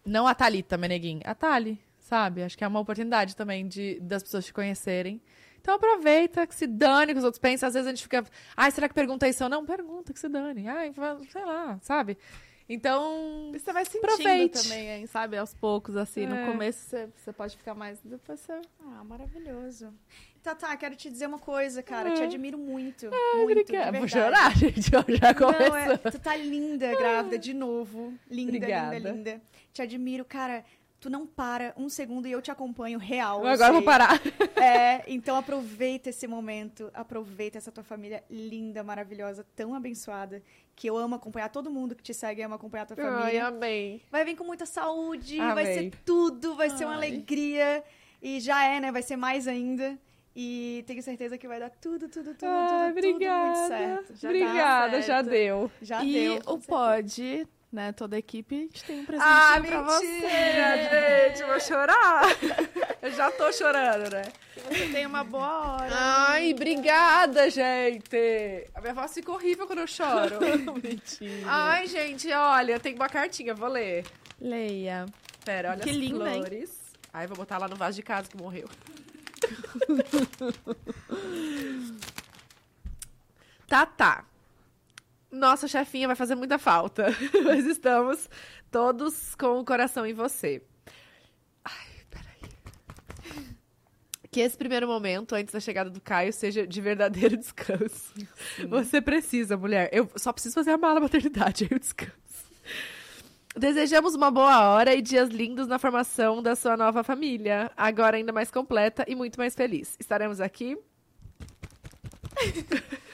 Não a Thalita Meneguin, a Tali, sabe? Acho que é uma oportunidade também de, das pessoas te conhecerem. Então aproveita, que se dane que os outros pensam. Às vezes a gente fica, ai, será que pergunta isso não? Pergunta, que se dane. Ai, sei lá, sabe? Então, você vai sentindo Aproveite. também, hein, sabe? Aos poucos, assim. É. No começo você, você pode ficar mais... Depois você... Ah, maravilhoso. Tatá, quero te dizer uma coisa, cara. Te admiro muito. muito, obrigada. Vou chorar, gente. Eu já Não, começou. é, tu tá linda, grávida, de novo. Linda, Obrigada. linda, linda. Te admiro, cara. Tu não para um segundo e eu te acompanho real. eu Agora eu vou sei. parar. É, então aproveita esse momento, aproveita essa tua família linda, maravilhosa, tão abençoada, que eu amo acompanhar todo mundo que te segue, ama acompanhar a tua Ai, família. amei. Vai vir com muita saúde, vai Amei. ser tudo, vai ser uma Ai. alegria. E já é, né? Vai ser mais ainda. E tenho certeza que vai dar tudo, tudo, tudo, Ai, tudo, tudo obrigada. muito certo. Já obrigada, tá já certo. deu. Já e deu. o com certeza. Pod, né, toda a equipe, a gente tem um presentinho Ah, pra mentira, gente. Vou chorar. Eu já tô chorando, né? você. Você tem uma boa hora. Ai, obrigada, gente. A minha voz fica horrível quando eu choro. Mentira. Ai, gente, olha, tem uma cartinha, vou ler. Leia. Pera, olha Que as linda, hein? flores. Ai, vou botar lá no vaso de casa que morreu. tá, tá. Nossa chefinha vai fazer muita falta. Mas estamos todos com o coração em você. Ai, peraí. Que esse primeiro momento, antes da chegada do Caio, seja de verdadeiro descanso. Você precisa, mulher. Eu só preciso fazer a mala maternidade, aí eu descanso. Desejamos uma boa hora e dias lindos na formação da sua nova família. Agora ainda mais completa e muito mais feliz. Estaremos aqui.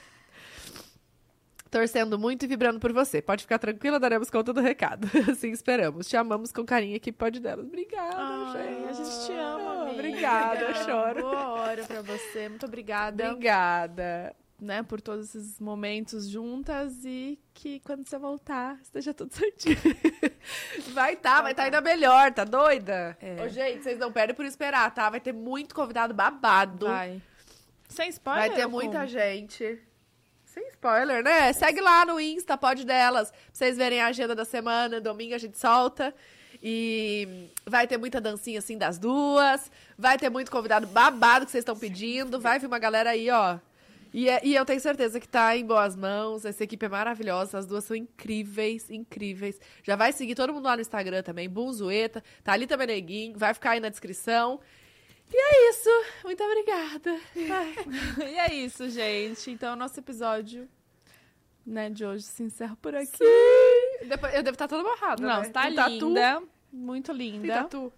Torcendo muito e vibrando por você. Pode ficar tranquila, daremos conta do recado. Assim esperamos. Te amamos com carinho aqui, pode delas. Obrigada, Ai, gente. a gente te ama, amiga. Obrigada, eu choro. Boa hora pra você. Muito obrigada. Obrigada. Né, por todos esses momentos juntas e que quando você voltar esteja tudo certinho. Vai tá, vai tá ainda melhor, tá doida? É. Ô, gente, vocês não perdem por esperar, tá? Vai ter muito convidado babado. Vai. Sem spoiler? Vai ter muita como? gente. Sem spoiler, né? Segue lá no Insta, pode delas, pra vocês verem a agenda da semana. Domingo a gente solta. E vai ter muita dancinha assim das duas. Vai ter muito convidado babado que vocês estão pedindo. Vai vir uma galera aí, ó. E, é- e eu tenho certeza que tá em boas mãos. Essa equipe é maravilhosa. As duas são incríveis, incríveis. Já vai seguir todo mundo lá no Instagram também. Bunzueta, Thalita Meneguin. Vai ficar aí na descrição. E é isso. Muito obrigada. E é isso, gente. Então, nosso episódio né, de hoje se encerra por aqui. Depois- eu devo estar toda borrada. Não, né? tá Tem tatu? linda. Muito Tem linda. tatu?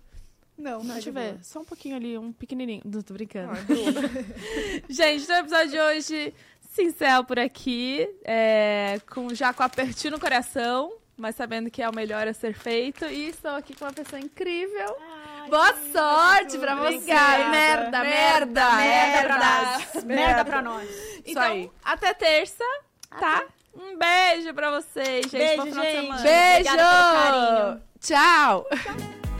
Não, Não, tá deixa eu ver. Só um pouquinho ali, um pequenininho. Não, tô brincando. Ai, Bruna. Gente, então o episódio de hoje encerra por aqui. é, com, já com apertinho no coração, mas sabendo que é o melhor a ser feito. E estou aqui com uma pessoa incrível. Boa sorte pra você. Merda, merda, Merda, merda pra nós. Merda pra nós. então, aí. até terça, tá? Um beijo pra vocês, gente. Beijo, Bom final de gente. semana. Beijo! Carinho. Tchau!